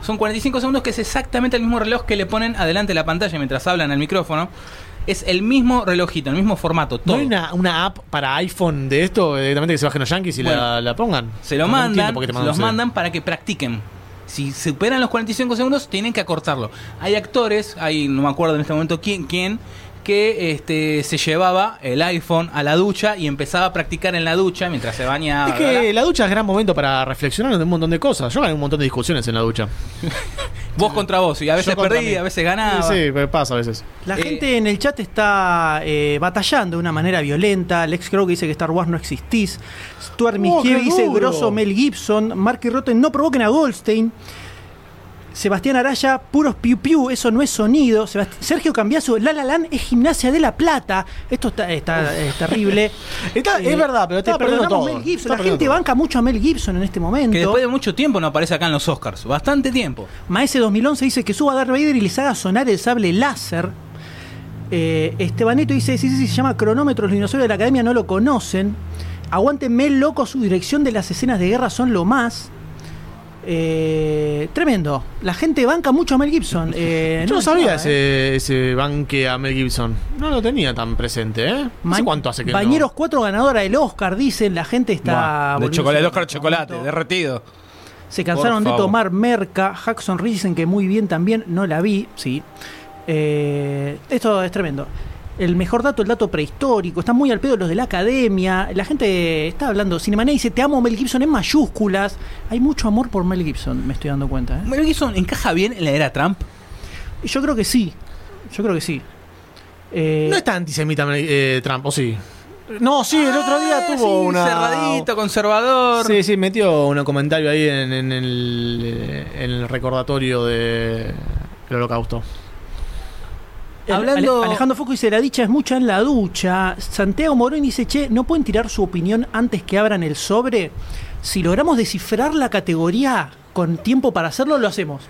Son 45 segundos que es exactamente el mismo reloj que le ponen adelante de la pantalla mientras hablan al micrófono. Es el mismo relojito, el mismo formato, ¿No hay una, una app para iPhone de esto directamente que se bajen los yankees y la, Bueno, la pongan? Se lo No mandan, te se mandan los CD. mandan para que practiquen. Si superan los 45 segundos, tienen que acortarlo. Hay actores, hay, no me acuerdo en este momento quién, quién que este, se llevaba el iPhone a la ducha y empezaba a practicar en la ducha mientras se bañaba. Es que la ducha es gran momento para reflexionar de un montón de cosas. Yo gané un montón de discusiones en la ducha. Vos contra vos, y a veces perdí, mí. a veces ganaba. Sí, sí, pasa a veces. La Eh, gente en el chat está eh, batallando de una manera violenta. Lex Crow que dice que Star Wars no existís. Stuart Oh, dice grosso Mel Gibson. Mark y Rotten no provoquen a Goldstein. Sebastián Araya, puros piu piu, eso no es sonido. Sebast- Sergio Cambiaso, La La Land es gimnasia de la plata. Esto está, está- es terrible. Está- es verdad, pero estaba perdiendo todo. Mel Gibson. Estaba La gente banca mucho a Mel Gibson en este momento. Que después de mucho tiempo no aparece acá en los Oscars. Bastante tiempo. Maese 2011 dice que suba a Darth Vader y les haga sonar el sable láser. Eh, Estebanito dice, sí, sí, sí, se llama Cronómetro, los dinosaurios de la academia no lo conocen. Aguántenme, loco, su dirección de las escenas de guerra son lo más. Eh, tremendo. La gente banca mucho a Mel Gibson. Eh, Yo no sabía nada, eh. ese, banque a Mel Gibson. No lo tenía tan presente, ¿eh? No sé cuánto hace que Bañeros 4 ganadora del Oscar, dicen. La gente está. Buah, de chocolate, loca Oscar chocolate, momento. derretido. Se cansaron de tomar merca. Jackson Reed dicen que muy bien también. No la vi, sí. Eh, esto es tremendo. El mejor dato, el dato prehistórico. Están muy al pedo los de la academia. La gente está hablando. Cinemané dice: Te amo, Mel Gibson en mayúsculas. Hay mucho amor por Mel Gibson, me estoy dando cuenta. ¿eh? Mel Gibson encaja bien en la era Trump. Yo creo que sí. Yo creo que sí. Eh, No está antisemita eh, Trump, ¿o sí? No, sí, el otro día Ah, tuvo sí, una. cerradito, conservador. Sí, sí, metió un comentario ahí en, en el, en el recordatorio de el holocausto. Hablando- Ale- Alejandro Foco dice, la dicha es mucha en la ducha. Santiago Morón dice, che, ¿no pueden tirar su opinión antes que abran el sobre? Si logramos descifrar la categoría con tiempo para hacerlo, lo hacemos.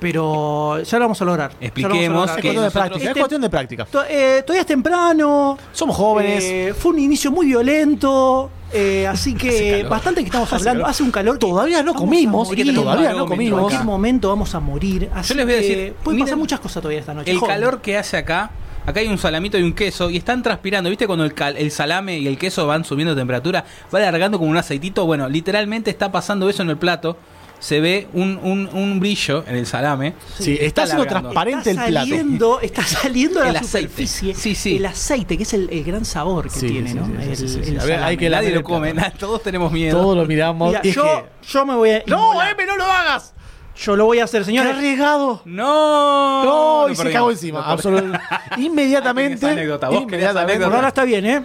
Pero ya lo vamos a lograr. Ya lo Expliquemos vamos a Es que lograr. cuestión de nosotros- práctica. Es cuestión de práctica. To- eh, todavía es temprano. Somos jóvenes. Eh, fue un inicio muy violento. Eh, así que bastante que estamos hablando. Hace un calor. Todavía no comimos, morir. todavía no En comimos. cualquier momento vamos a morir. Así Yo les voy a que decir, Pueden pasar muchas cosas todavía esta noche. El joven. calor que hace acá, acá hay un salamito y un queso y están transpirando. ¿Viste cuando el, cal- el salame y el queso van subiendo de temperatura? Va alargando como un aceitito. Bueno, literalmente está pasando eso en el plato. Se ve un, un- un brillo en el salame. Sí, está haciendo alargando. transparente está el plato. saliendo, Está saliendo El la aceite. superficie. Sí, sí. El aceite, que es el, el gran sabor que Sí, tiene, sí, ¿no? sí, sí, El- sí, sí. el A ver, hay salame. que Nadie lo come, todos tenemos miedo. Todos lo miramos. Mira, yo, que- yo me voy a. ¡No. Eme, no lo hagas! Yo lo voy a hacer, ¡Qué señores. arriesgado! No, No, Lo y se cagó encima. Absolutamente. Inmediatamente. Anécdota, vos inmediatamente. anécdota. Por ahora está bien, ¿eh?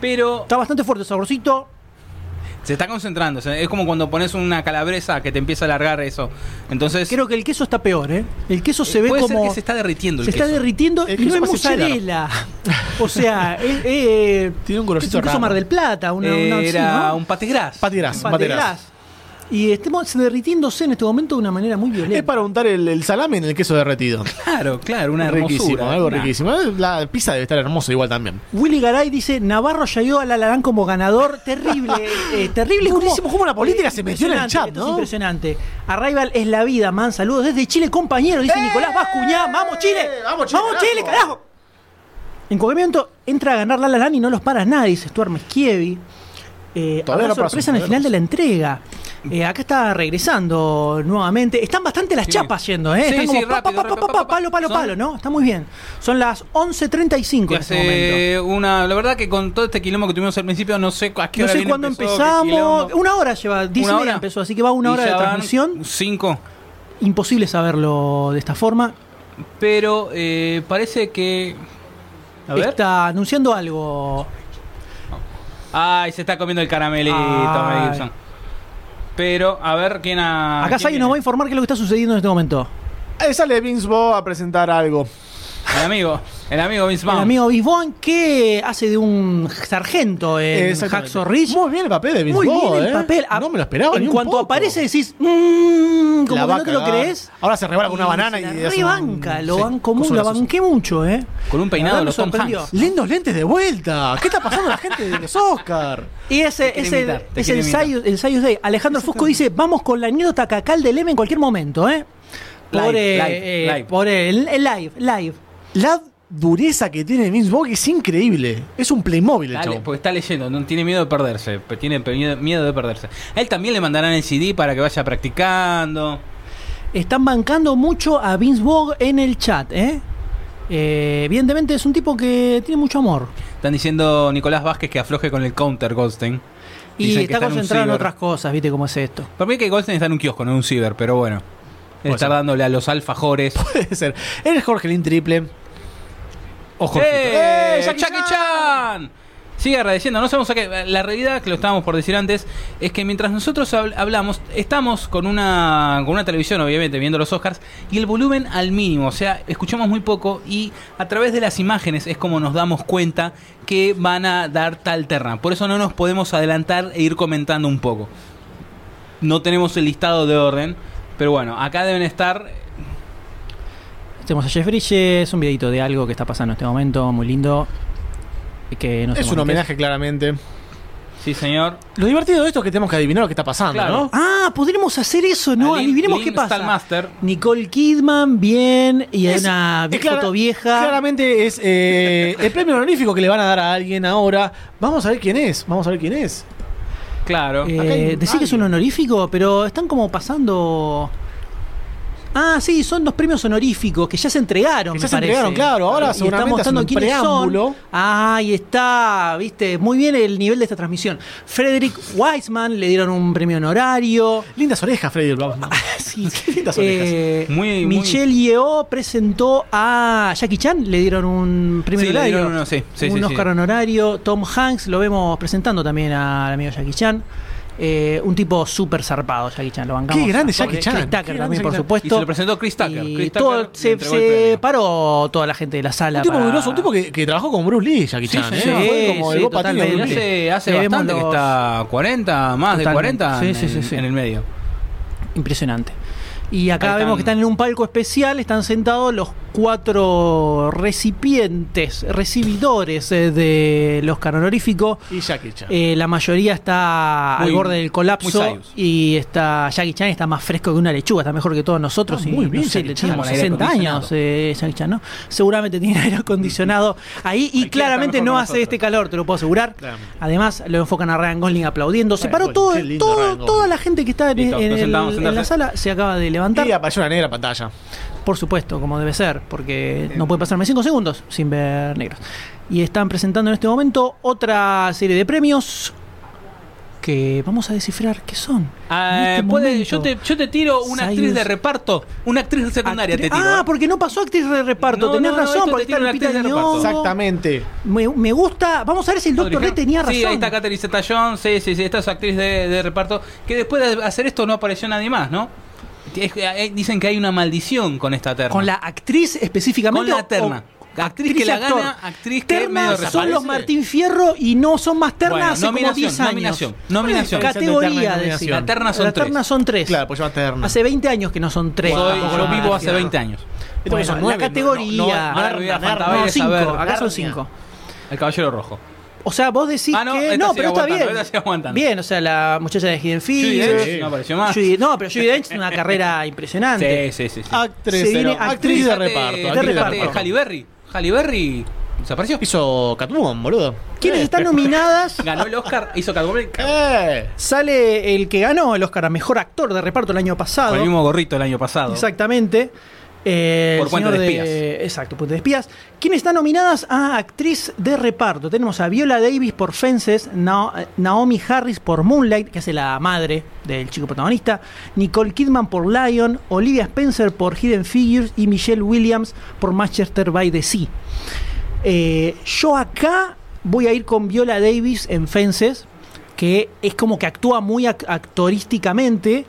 Pero Está bastante fuerte el saborcito. Se está concentrando. o sea, Es como cuando pones una calabresa que te empieza a alargar eso. Entonces, Creo que el queso está peor, ¿eh? El queso se ve puede como. ser que se está derritiendo el se está derritiendo El y no queso es parece cheddar. mozzarella. o sea, es, eh, Tiene un colorcito es un queso raro. Mar del Plata. Una, una- sí, Era ¿no? un pategras. Patigras, Un pategras. Y estemos derritiéndose en este momento de una manera muy violenta. Es para untar el, el salame en el queso derretido. Claro, claro, una riquísimo, hermosura. algo Nah. riquísimo. La pizza debe estar hermosa igual también. Willy Garay dice, Navarro ya dio a la Larán como ganador. Terrible, eh, terrible. Durísimo cómo la política se metió en el chat. Es impresionante. Arrival es la vida, man. Saludos desde Chile, compañero. Dice Nicolás Bascuñá. ¡Vamos, Chile! ¡Eh! ¡Vamos, Chile, Chile, carajo! En cualquier momento entra a ganar la Larán y no los para nadie, dice Stuart Meskievi. Eh, habrá sorpresa en el final de la entrega. Eh, acá está regresando nuevamente. Están bastante las Sí. chapas yendo, ¿eh? Sí, Están como sí, rápido, pa, pa, pa, palo, palo, Son- palo, ¿no? Está muy bien. Son las 11.35 Que en este momento. una. La verdad que con todo este quilombo que tuvimos al principio, no sé a qué No hora sé bien cuándo empezó, empezamos. Una hora lleva, 10 y Una media hora. empezó, así que va una hora de transmisión. Cinco. Imposible saberlo de esta forma. Pero eh, parece que. A ver. Está anunciando algo. Ay, se está comiendo el caramelito. Mel Gibson. Pero, a ver quién ha. Acá Sayo nos va a informar qué es lo que está sucediendo en este momento. Ahí sale Vince Bo a presentar algo. El amigo. El amigo Vince El Vaughn. amigo Bisbon que hace de un sargento en. Hacksaw Ridge. Muy bien el papel de Vince Muy Vaughn, bien el ¿eh? papel. A- No me lo esperaba. En ni un cuanto poco. aparece decís, mmm, como La que no te lo crees. Ahora se rebala con una banana y un- rebanca, lo sí, banco mucho, la banqué mucho, ¿eh? Con un peinado los me Tom sorprendió. Hanks. Lindos lentes de vuelta. ¿Qué está pasando a la gente de los Oscar? Y ese es el, es el. Sayus, el Sayus Day. Alejandro Fusco dice, vamos con la anécdota cacal del M en cualquier momento, ¿eh? Live, Por, live, eh, live. por el, el live, live. La dureza que tiene Vince Vaughn es increíble. Es un Playmobil el Dale, chavo. porque está leyendo, no tiene miedo de perderse. Tiene miedo de perderse. A él también le mandarán el CD para que vaya practicando. Están bancando mucho a Vince Vogue en el chat, ¿eh? Eh, evidentemente es un tipo que tiene mucho amor. Están diciendo Nicolás Vázquez que afloje con el counter Goldstein. Y Dicen está concentrado en otras cosas, ¿viste cómo es esto? Para mí que Goldstein está en un kiosco, no en un ciber, pero bueno. Está dándole a los alfajores. Puede ser. Eres Jorge Lin triple. Ojo. ¡Eh! ¡Eh, Jackie ¡Jackie Chan! Sigue agradeciendo, no sabemos a qué. La realidad, que lo estábamos por decir antes, es que mientras nosotros habl- hablamos, estamos con una, con una televisión, obviamente, viendo los Oscars, y el volumen al mínimo, o sea, escuchamos muy poco, y a través de las imágenes es como nos damos cuenta que van a dar tal terna. Por eso no nos podemos adelantar e ir comentando un poco. No tenemos el listado de orden, pero bueno, acá deben estar Tenemos a Jeff Bridges, un videito de algo que está pasando en este momento, muy lindo. Que no Es un homenaje, claramente. Sí, señor. Lo divertido de esto es que tenemos que adivinar lo que está pasando, Claro. ¿no? Ah, podríamos hacer eso, ¿no? Lin- Adivinemos Lin qué pasa. Stallmaster. Nicole Kidman, bien, y hay Es- una es clara- foto vieja. Claramente es eh, el premio honorífico que le van a dar a alguien ahora. Vamos a ver quién es. Vamos a ver quién es. Claro. Eh, hay decir que es un honorífico, pero están como pasando. Ah, sí, son dos premios honoríficos que ya se entregaron. Que ya me se parece. entregaron, claro, ahora está seguramente mostrando hacen un quiénes preámbulo. son. Ah, ahí está, viste, muy bien el nivel de esta transmisión. Frederick Weisman le dieron un premio honorario. Lindas orejas, Freddy. Vamos. Sí. Lindas orejas. Eh, Muy- muy- Michelle Yeoh presentó a Jackie Chan, le dieron un premio Sí, le honorario. dieron uno, sí, sí, un sí, Oscar sí. honorario. Tom Hanks lo vemos presentando también al amigo Jackie Chan. Eh, un tipo súper zarpado, Jackie Chan, lo bancamos. Qué grande Jackie Chan, Chris Tucker también, por supuesto. Y se lo presentó Chris Tucker. Y Chris todo- Tucker le se, paró toda la gente de la sala. Un tipo para- grosso, un tipo que, que trabajó con Bruce Lee, Jackie Sí, Chan. sí, ¿eh? sí, Fue como el totalmente. Bruce Lee. Hace, hace bastante que está 40, más de Totalmente. 40 Sí, en, sí, sí, en- sí. en el medio. Impresionante. Y acá Ahí vemos que están en un palco especial, están sentados los cuatro recipientes, recibidores eh, del Oscar honorífico. Y Jackie Chan. Eh, la mayoría está Muy- al borde del colapso y está Jackie Chan está más fresco que una lechuga, está mejor que todos nosotros. Ah, y, muy no bien, sé, Jackie le Chan, tiene con aire 60 acondicionado. años eh, Jackie Chan, ¿no? Seguramente tiene aire acondicionado ahí y claramente no hace este calor, te lo puedo asegurar. Claramente. Además lo enfocan a Ryan Gosling aplaudiendo. Se Ryan paró todo, toda la gente que está en, Listo, en nos el- sentamos, en la sala se acaba de levantar. Y apareció una negra pantalla. Por supuesto, como debe ser, porque no puede pasarme 5 segundos sin ver negros. Y están presentando en este momento otra serie de premios que vamos a descifrar qué son. Este puede- momento. yo, te, yo te tiro una Cyrus- actriz de reparto, una actriz secundaria Actri- te tiro. Ah, porque no pasó actriz de reparto. No, Tenés no, no, razón, porque te está Lupita de reparto. Exactamente. Me, me gusta. Vamos a ver si el doctor D tenía razón. Sí, ahí está Catherine Zeta-Jones, sí, sí, sí, esta es actriz de, de reparto, que después de hacer esto no apareció nadie más, ¿no? Es- eh, dicen que hay una maldición con esta terna. Con la actriz específicamente. Con la terna. o Actriz que la actor. gana, actriz que medio son los Martín Fierro y no son más ternas Bueno, hace como nominación, 10 años. nominación, nominación. Categoría, Terna decir. nominación. La terna son La tres. terna son tres. Claro, pues terna. Hace 20 años que no son tres. Soy- yo los vivo Martín hace Fierro. 20 años. Bueno, son la categoría. no, no, no, no, no, No, a cinco. saber. Acá son Ternia. 5. El Caballero Rojo. O sea, vos decís Ah, no, que. esta No, pero está bien. Bien, o sea, la muchacha de Hidden Judy Figures. Dench no apareció más. Judy- no, pero Judy Dench tiene una carrera impresionante. Sí, sí, sí. sí. Actriz, Se viene actriz actriz de reparto. de actriz reparto. Halle Berry. Halle Berry desapareció. Hizo Catwoman, boludo. ¿Quiénes Eh. están nominadas? Ganó el Oscar, hizo Catwoman Eh. Sale el que ganó el Oscar a mejor actor de reparto el año pasado. con el mismo gorrito el año pasado. Exactamente. Eh, Por señor de Espías. Exacto, Puente de Espías. ¿Quiénes están nominadas a actriz de reparto? Tenemos a Viola Davis por Fences, Nao- Naomi Harris por Moonlight, que hace la madre del chico protagonista, Nicole Kidman por Lion, Olivia Spencer por Hidden Figures y Michelle Williams por Manchester by the Sea. Eh, yo acá voy a ir con Viola Davis en Fences, que es como que actúa muy ac- actorísticamente,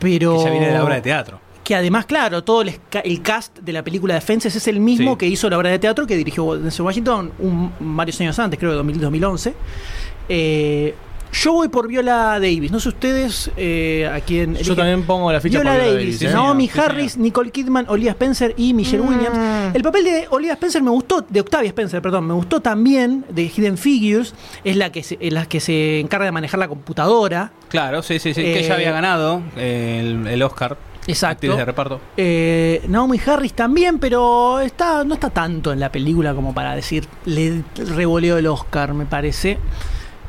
pero Que ya viene de la obra de teatro. Que además, claro, todo el, cast de la película de Fences es el mismo Sí. que hizo la obra de teatro que dirigió Denzel Washington un- varios años antes, creo que 2000, 2011. Eh, yo voy por Viola Davis. No sé ustedes eh, a quién. Yo eligen. también pongo la ficha Viola por Viola Davis, Davis, ¿eh? Naomi Sí, Harris, Nicole Kidman, Olivia Spencer y Michelle Williams. El papel de Olivia Spencer me gustó, de Octavia Spencer, perdón, me gustó también, de Hidden Figures, es la que se, es la que se encarga de manejar la computadora. Claro, sí, sí, sí. que Eh, ya había ganado el, el Oscar. Exacto. Actriz de reparto. Eh, Naomi Harris también, pero está, no está tanto en la película como para decir, le revoleó el Oscar, me parece.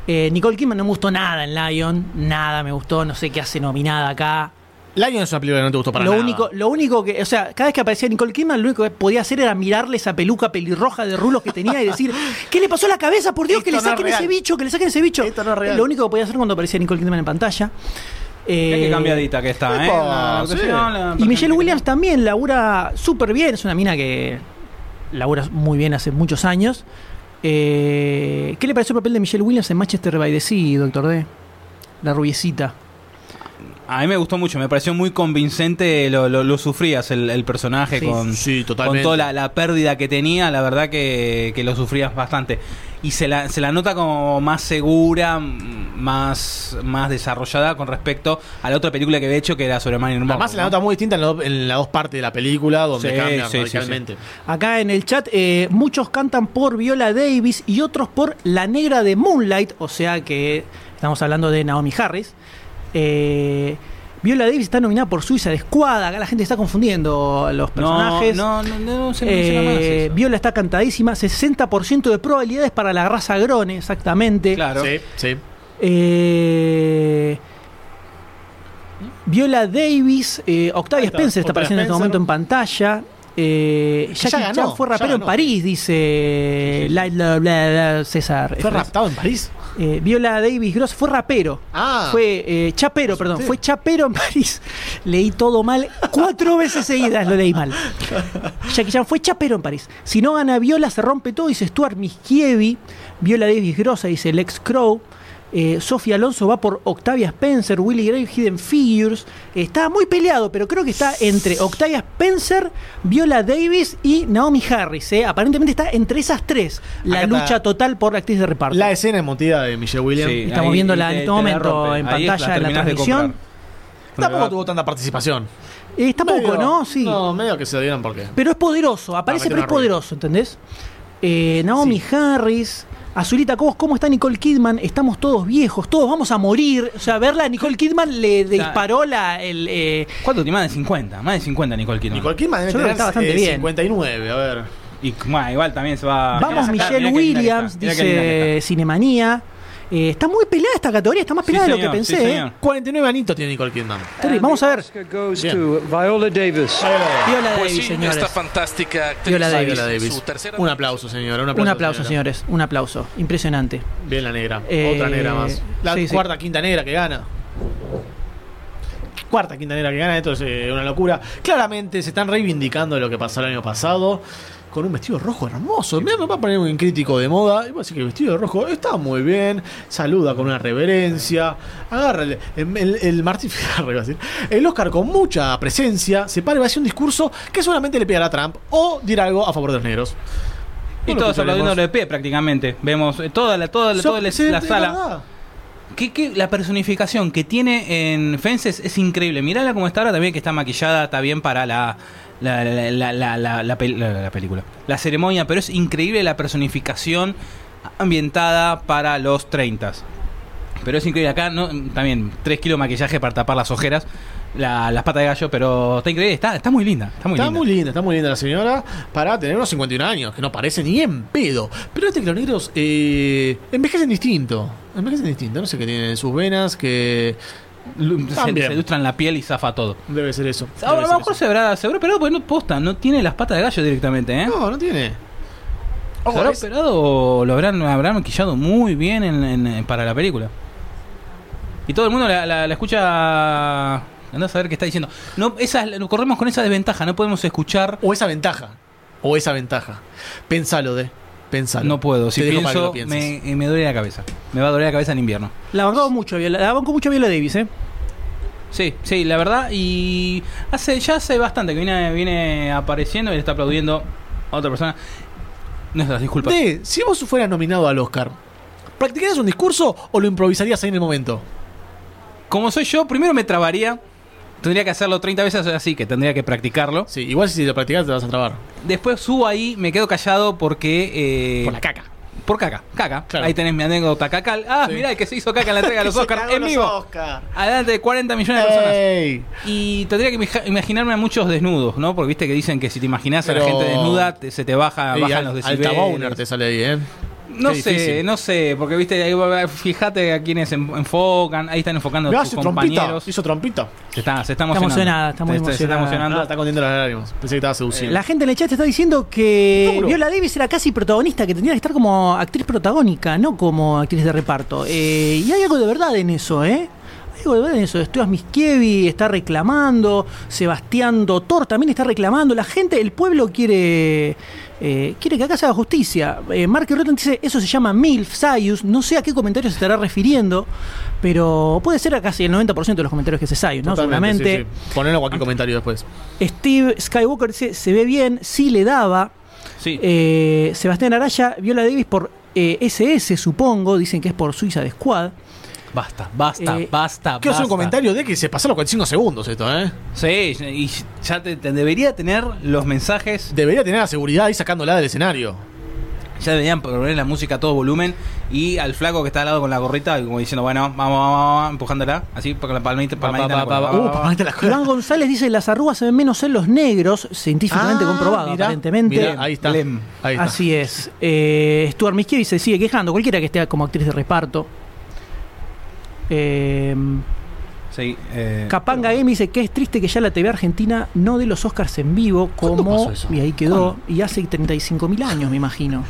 Eh, Nicole Kidman no me gustó nada en Lion, nada me gustó, no sé qué hace nominada acá. Lion es una película que no te gustó para lo nada. único, lo único que, o sea, cada vez que aparecía Nicole Kidman, lo único que podía hacer era mirarle esa peluca pelirroja de rulos que tenía y decir, ¿qué le pasó a la cabeza? Por Dios, que le es saquen ese bicho, que le saquen ese bicho. Esto no es real. Lo único que podía hacer cuando aparecía Nicole Kidman en pantalla. Eh, qué cambiadita que está, ¿eh? epa, sí. la y Michelle Williams también labura súper bien. Es una mina que labura muy bien hace muchos años. Eh, ¿Qué le pareció el papel de Michelle Williams en Manchester by the Sea, Doctor D? La rubiecita. A mí me gustó mucho, me pareció muy convincente, lo, lo, lo sufrías el, el personaje Sí. con, Sí, con toda la, la pérdida que tenía, la verdad que, que lo sufrías bastante. Y se la, se la nota como más segura, más, más desarrollada con respecto a la otra película que había hecho que era sobre Marilyn Monroe. Además, se la ¿no? nota muy distinta en, en las dos partes de la película, donde Sí, cambia sí, sí, radicalmente. Acá en el chat, eh, muchos cantan por Viola Davis y otros por La Negra de Moonlight. O sea que estamos hablando de Naomi Harris. Eh, Viola Davis está nominada por Suiza Squad. Acá la gente está confundiendo los No, personajes. no, no, no, se menciona más Eh, eso. Viola está cantadísima, 60% de probabilidades para la raza Grone, exactamente. Claro. Sí, sí. Eh, Viola Davis, eh, Octavia está, Spencer está apareciendo en este momento en pantalla. Eh, Que ya Jackie ganó, Chan fue ya rapero en. París, dice la- la- la- la- César. ¿Fue raptado en París? Eh, Viola Davis Gross fue rapero. Ah. Fue eh, chapero, perdón. Fue chapero en París. Leí todo mal. Cuatro veces seguidas lo leí mal. Jackie Chan fue chapero en París. Si no gana Viola, se rompe todo, dice Stuart Miskievi. Viola Davis Grossa, dice Lex Crow. Eh, Sofía Alonso va por Octavia Spencer, Willy Grave, Hidden Figures. Eh, está muy peleado, pero creo que está entre Octavia Spencer, Viola Davis y Naomi Harris. eh. Aparentemente está entre esas tres. La Acá está lucha total por la actriz de reparto. La escena emotiva de Michelle Williams. Sí, Estamos ahí- viéndola en te- este momento en Ahí pantalla en la transmisión. Tampoco tuvo tanta participación. Eh, está poco, Medio- ¿no? Sí. No, medio que se lo dieron porque. Pero es poderoso, aparece, pero es poderoso, ¿entendés? Eh, Naomi Harris, Azulita Cobos, ¿cómo está Nicole Kidman? Estamos todos viejos, todos vamos a morir. O sea, verla a Nicole Kidman le disparó la, el. eh, ¿Cuánto tiene? Más de 50. Más de 50 Nicole Kidman. Nicole Kidman debe Yo creo que tener está bastante eh, bien. 59, a ver. Y bueno, igual también se va. Vamos, Michelle Williams, dice. Cinemanía. Eh, está muy peleada esta categoría, está más Sí, peleada de lo que sí, pensé. señor. eh. 49 anitos tiene Nicole Kidman. Vamos a ver. Viola Davis. Viola Pues Davis, sí, señores. esta fantástica actriz. Viola Davis. Viola Davis. Su tercera Un aplauso, señora. Un aplauso, Un aplauso, señora. señores. Un aplauso. Impresionante. Bien la negra. Eh, Otra negra más. La sí, sí. cuarta, quinta negra que gana. Cuarta, quinta negra que gana. Esto es eh, una locura. Claramente se están reivindicando de lo que pasó el año pasado. Con un vestido rojo hermoso. Mira, me va a poner un crítico de moda. Y voy a decir que el vestido de rojo está muy bien. Saluda con una reverencia. Agarra el, el, el- el Martín. El Oscar con mucha presencia. Se para y va a hacer un discurso que solamente le pegará a Trump. O dirá algo a favor de los negros. Y No lo todos escucharemos. aplaudiendo de pie prácticamente. Vemos eh, toda la, toda la, toda la, sala. ¿Qué, qué- la personificación que tiene en Fences es increíble. Mirala como está ahora también, que está maquillada, está bien para la, la, la, la, la- la- la pel- la- la película. La ceremonia, pero es increíble la personificación ambientada para los 30. Pero es increíble. Acá no, también 3 kilos de maquillaje para tapar las ojeras, la- las patas de gallo, pero está increíble. Está, está muy linda. Está muy está linda. muy linda, está muy linda la señora para tener unos 51 años, que no parece ni en pedo. Pero este los negros eh, envejecen distinto. Envejecen distinto, no sé qué tienen en sus venas, que Se, También. se ilustran la piel y zafa todo. debe ser eso. A Debe lo mejor eso. se habrá, se habrá operado, porque no posta, no tiene las patas de gallo directamente, ¿eh? No, no tiene. ¿Se habrá es- operado o lo habrán, habrán maquillado muy bien en- en- para la película? Y todo el mundo la, la- la escucha. Andá a saber qué está diciendo. No, esa, corremos con esa desventaja, no podemos escuchar. O esa ventaja. O esa ventaja. Pensalo, de. Pensalo. No puedo, si Te dejo para que pienso, pienses. me, me duele la cabeza. Me va a doler la cabeza en invierno. La bancó mucho, Viola, la bancó mucho Viola Davis, ¿eh? Sí, sí, la verdad. Y hace ya hace bastante que viene, viene apareciendo y le está aplaudiendo a otra persona. Nuestras disculpas. De, si vos fueras nominado al Oscar, ¿practicarías un discurso o lo improvisarías ahí en el momento? Como soy yo, primero me trabaría. Tendría que hacerlo 30 veces así, que tendría que practicarlo. Sí, igual si lo practicas te vas a trabar. Después subo ahí, me quedo callado porque. eh, Por la caca. Por caca, caca. Claro. Ahí tenés mi anécdota cacal. Ah, Sí. mirá el que se hizo caca en la entrega de los Oscars en vivo. Oscar. Adelante de 40 millones de personas. ¡Ey! Y tendría que imaginarme a muchos desnudos, ¿no? Porque viste que dicen que si te imaginas a la Pero- gente desnuda, te- se te baja, Ey, bajan al- los Alta. Bauner te sale ahí, ¿eh? No Qué sé, difícil. no sé, porque viste, ahí fíjate a quienes en- enfocan, ahí están enfocando Mirá, a sus trompita. compañeros. Hizo trompita. Se está, se está Está emocionando. emocionada, está muy Se- se- Se está emocionada. emocionando. Ah, está contiendo las lágrimas. Pensé que estaba seduciendo. La gente en el chat está diciendo que Duro. Viola Davis era casi protagonista, que tendría que estar como actriz protagónica, no como actriz de reparto. Eh, y hay algo de verdad en eso, ¿eh? Hay algo de verdad en eso. Stuart Miskievi está reclamando, Sebastián Dotor también está reclamando. La gente, el pueblo quiere eh, quiere que acá se haga justicia. Eh, Mark Rotten dice, eso se llama MILF, Sayus. No sé a qué comentario se estará refiriendo, pero puede ser a casi el 90% de los comentarios que se Sayus, ¿no? Totalmente, Seguramente. sí, sí. Ponelo cualquier comentario después. Steve Skywalker dice, se ve bien, sí le daba. Sí. Eh, Sebastián Araya, Viola Davis por eh, SS, supongo, dicen que es por Suiza de Squad. Basta, basta, Eh, basta. Quiero hacer un comentario de que se pasó los 45 segundos esto, ¿eh? Sí, y ya te, te debería tener los mensajes. Debería tener la seguridad ahí sacándola del escenario. Ya deberían poner la música a todo volumen y al flaco que está al lado con la gorrita, como diciendo, bueno, vamos, vamos, vamos, empujándola, así, con la palmita, palmadita pa. Uh, González dice, las arrugas se ven menos en los negros, científicamente Ah, comprobado, mirá, aparentemente. mirá, ahí está. Ahí está. Así es. Eh, Stuart Miskievi se sigue quejando, cualquiera que esté como actriz de reparto. Eh, Sí, eh, Capanga Game dice que es triste que ya la TV Argentina no dé los Oscars en vivo, ¿Cuándo como. pasó eso? Y ahí quedó. Y hace 35.000 años, me imagino.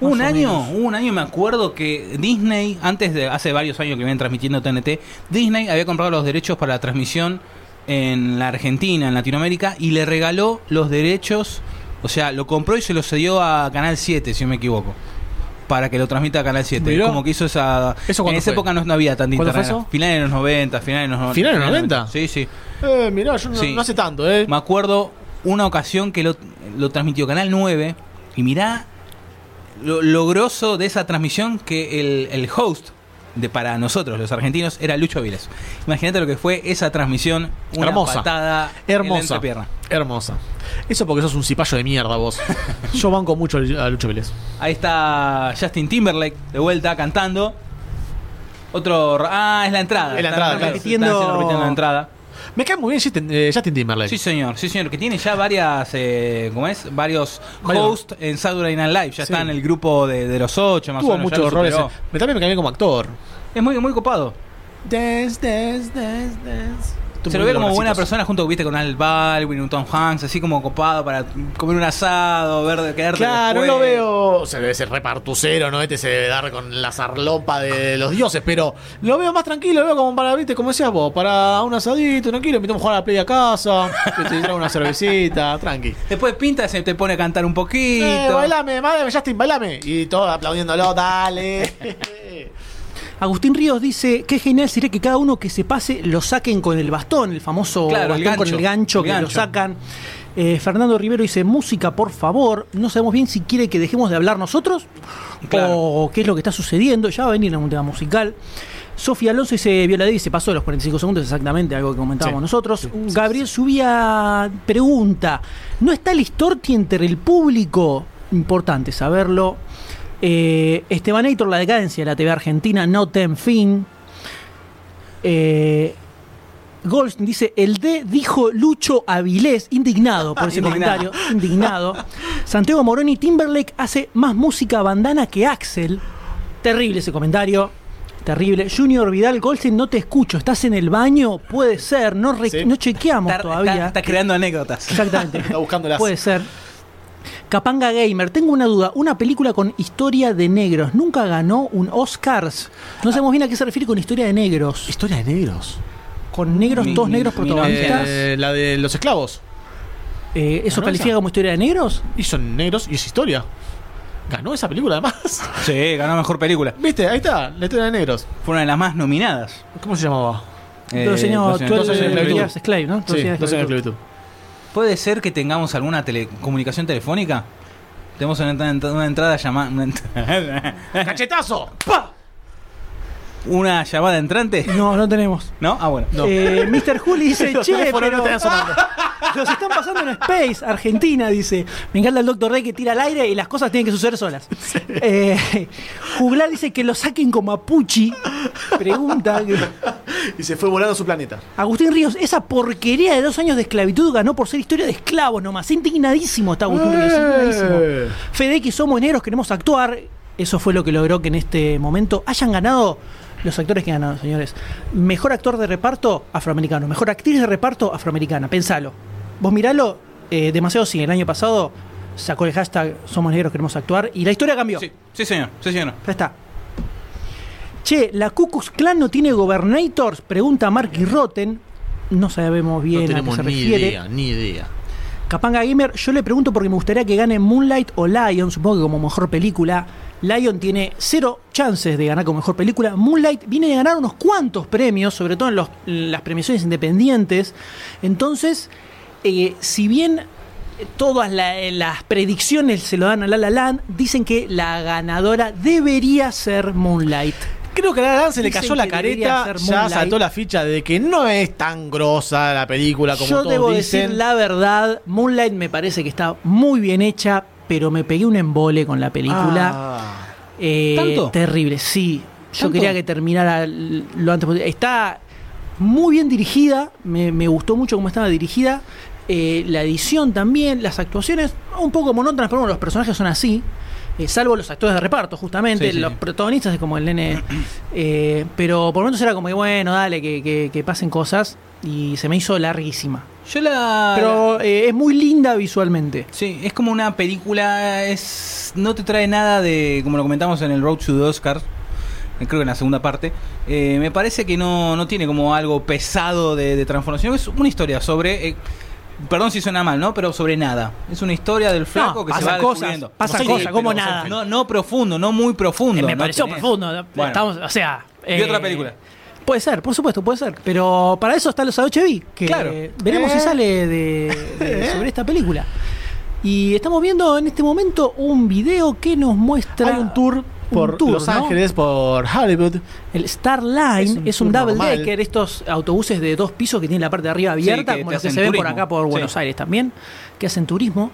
Un Más año, un año me acuerdo que Disney, antes de hace varios años que vienen transmitiendo TNT, Disney había comprado los derechos para la transmisión en la Argentina, en Latinoamérica, y le regaló los derechos, o sea, lo compró y se los cedió a Canal 7, si no me equivoco. Para que lo transmita a Canal 7. Mirá. Como que hizo esa. ¿Eso en esa fue? época no, no había tanta ¿Cuándo fue internet. eso? Finales de los 90, finales de los no- ¿Finales de los 90? Sí, sí. Eh, mirá, yo no, Sí. no hace tanto, ¿eh? Me acuerdo una ocasión que lo, lo transmitió Canal 9 y mirá lo, lo grosso de esa transmisión que el, el host de para nosotros, los argentinos, era Lucho Viles. Imagínate lo que fue esa transmisión, una Hermosa. patada en Hermosa. entrepierna. Hermosa. Eso porque sos un cipallo de mierda vos. Yo banco mucho a Lucho Vélez. Ahí está Justin Timberlake de vuelta cantando. Otro. Ah, es la entrada. Es la entrada, están claro. están la entrada. Me cae muy bien Justin, eh, Justin Timberlake. Sí, señor, sí, señor, que tiene ya varias, eh, ¿cómo es? Varios hosts en Saturday Night Live, ya Sí. está en el grupo de, de los ocho, más o Tuvo menos. ya muchos roles. Me también me cae bien como actor. Es muy, muy copado. Dance, dance, dance, dance. Se lo ve como buena persona junto viste con Al Baldwin, un Tom Hanks, así como copado para comer un asado, ver quedarte Claro, no lo veo. Se debe ser repartucero, ¿no? Este se debe dar con la zarlopa de los dioses, pero lo veo más tranquilo, lo veo como para, viste, como decías vos, para un asadito, tranquilo, invitamos a jugar a la play a casa, que te una cervecita, tranqui. Después pinta, se te pone a cantar un poquito. Eh, bailame, bailame, Justin, bailame. Y todos aplaudiéndolo, dale. Agustín Ríos dice que genial sería que cada uno que se pase lo saquen con el bastón, el famoso Claro, el bastón con gancho, el gancho el que lo gancho. sacan. Eh, Fernando Rivero dice música, por favor. No sabemos bien si quiere que dejemos de hablar nosotros Claro. o qué es lo que está sucediendo. Ya va a venir un tema musical. Sofía Alonso dice, Viola Davis se pasó los 45 segundos exactamente, algo que comentábamos Sí. nosotros. Gabriel Subía pregunta, ¿no está el Storti entre el público? Importante saberlo. Eh, Estebanator, la decadencia de la TV argentina, no ten fin. Eh, Goldstein dice, el D dijo Lucho Avilés, indignado por ese Indignado. comentario, indignado. Santiago Moroni, Timberlake hace más música bandana que Axel. Terrible ese comentario. Terrible. Junior Vidal Goldstein, no te escucho. ¿Estás en el baño? Puede ser. No, re- Sí. no chequeamos Está, todavía. está- está creando anécdotas. Exactamente. Está buscándolas. Puede ser. Capanga Gamer, tengo una duda. Una película con historia de negros. Nunca ganó un Oscars. No sabemos bien a qué se refiere con historia de negros. Historia de negros. Con negros, Mi- todos mi- negros mi protagonistas. Eh, la de los esclavos. Eh, ¿Eso ¿Ganó califica como historia de negros? Y son negros y es historia. Ganó esa película además. Sí, ganó mejor película. ¿Viste? Ahí está, la historia de negros. Fue una de las más nominadas. ¿Cómo se llamaba? Eh, Los señor doce- 12 doce años de esclavitud. Years a Slave, ¿no? Sí, 12 años de 12 años de esclavitud. esclavitud. ¿Puede ser que tengamos alguna telecomunicación telefónica? Tenemos una, entrada- una entrada llamada. ¡Cachetazo! una llamada entrante. No, no tenemos. ¿No? Ah, bueno. Eh, Mr. Juli dice, che, pero no. Los están pasando en Space, Argentina, dice. Me encanta el Doctor Rey que tira al aire y las cosas tienen que suceder solas. Eh, Juglar dice que lo saquen como a Pucci. Pregunta. que- Y se fue volando a su planeta. Agustín Ríos, esa porquería de dos años de esclavitud ganó por ser historia de esclavos nomás. Indignadísimo está Agustín Ríos. indignadísimo. Eh. FedX, somos negros, queremos actuar. Eso fue lo que logró que en este momento hayan ganado los actores que ganaron, señores. Mejor actor de reparto, afroamericano. Mejor actriz de reparto, afroamericana. Pensalo. Vos miralo, eh, demasiado sí. El año pasado sacó el hashtag Somos negros, queremos actuar. Y la historia cambió. Sí, sí, señor. Sí, señor. Ya está. Che, ¿la Ku Klux Klan no tiene gobernators? Pregunta Marky Rotten. No sabemos bien No a qué tenemos se ni refiere. idea, ni idea. Capanga Gamer, yo le pregunto porque me gustaría que gane Moonlight o Lion, supongo que como mejor película. Lion tiene cero chances de ganar como mejor película. Moonlight viene de ganar unos cuantos premios, sobre todo en, los- en las premiaciones independientes. Entonces, eh, si bien todas la- las predicciones se lo dan a La La Land, dicen que la ganadora debería ser Moonlight. Creo que a la Dan se le Dicen cayó la que debería careta, ser ya Moonlight. saltó la ficha de que no es tan grosa la película como Yo todos debo dicen. decir la verdad, Moonlight me parece que está muy bien hecha, pero me pegué un embole con la película. Ah. Eh, ¿Tanto? Terrible, sí. Yo ¿Tanto? quería que terminara l- lo antes posible. Está muy bien dirigida, me, me gustó mucho cómo estaba dirigida. Eh, la edición también, las actuaciones, un poco monótonas, pero bueno, los personajes son así. eh, salvo los actores de reparto, justamente, Sí, sí, los sí. protagonistas es como el nene. eh, pero por momentos era como que, bueno, dale, que, que- que pasen cosas. Y se me hizo larguísima. Yo la. Pero eh, es muy linda visualmente. Sí, es como una película, es no te trae nada de, como lo comentamos en el Road to the Oscar, eh, creo que en la segunda parte, me parece que no, no tiene como algo pesado de, de transformación, es una historia sobre, perdón si suena mal, ¿no? Pero sobre nada. Es una historia del flaco No, que se va cosas, descubriendo. Sí, cosas, como nada. No, no profundo, no muy profundo. Eh, me no pareció tenés- profundo. Bueno. Estamos, o sea. ¿Y eh, otra película? Puede ser, por supuesto, puede ser. Pero para eso está los A8B, que Claro. veremos Eh. si sale de, de- sobre esta película. Y estamos viendo en este momento un video que nos muestra Hay un tour por tour, Los ¿no? Ángeles, por Hollywood. El Star Line Es es un double normal. decker, estos autobuses de dos pisos que tienen la parte de arriba abierta, que como los que se ven por acá por Sí. Buenos Aires también, que hacen turismo.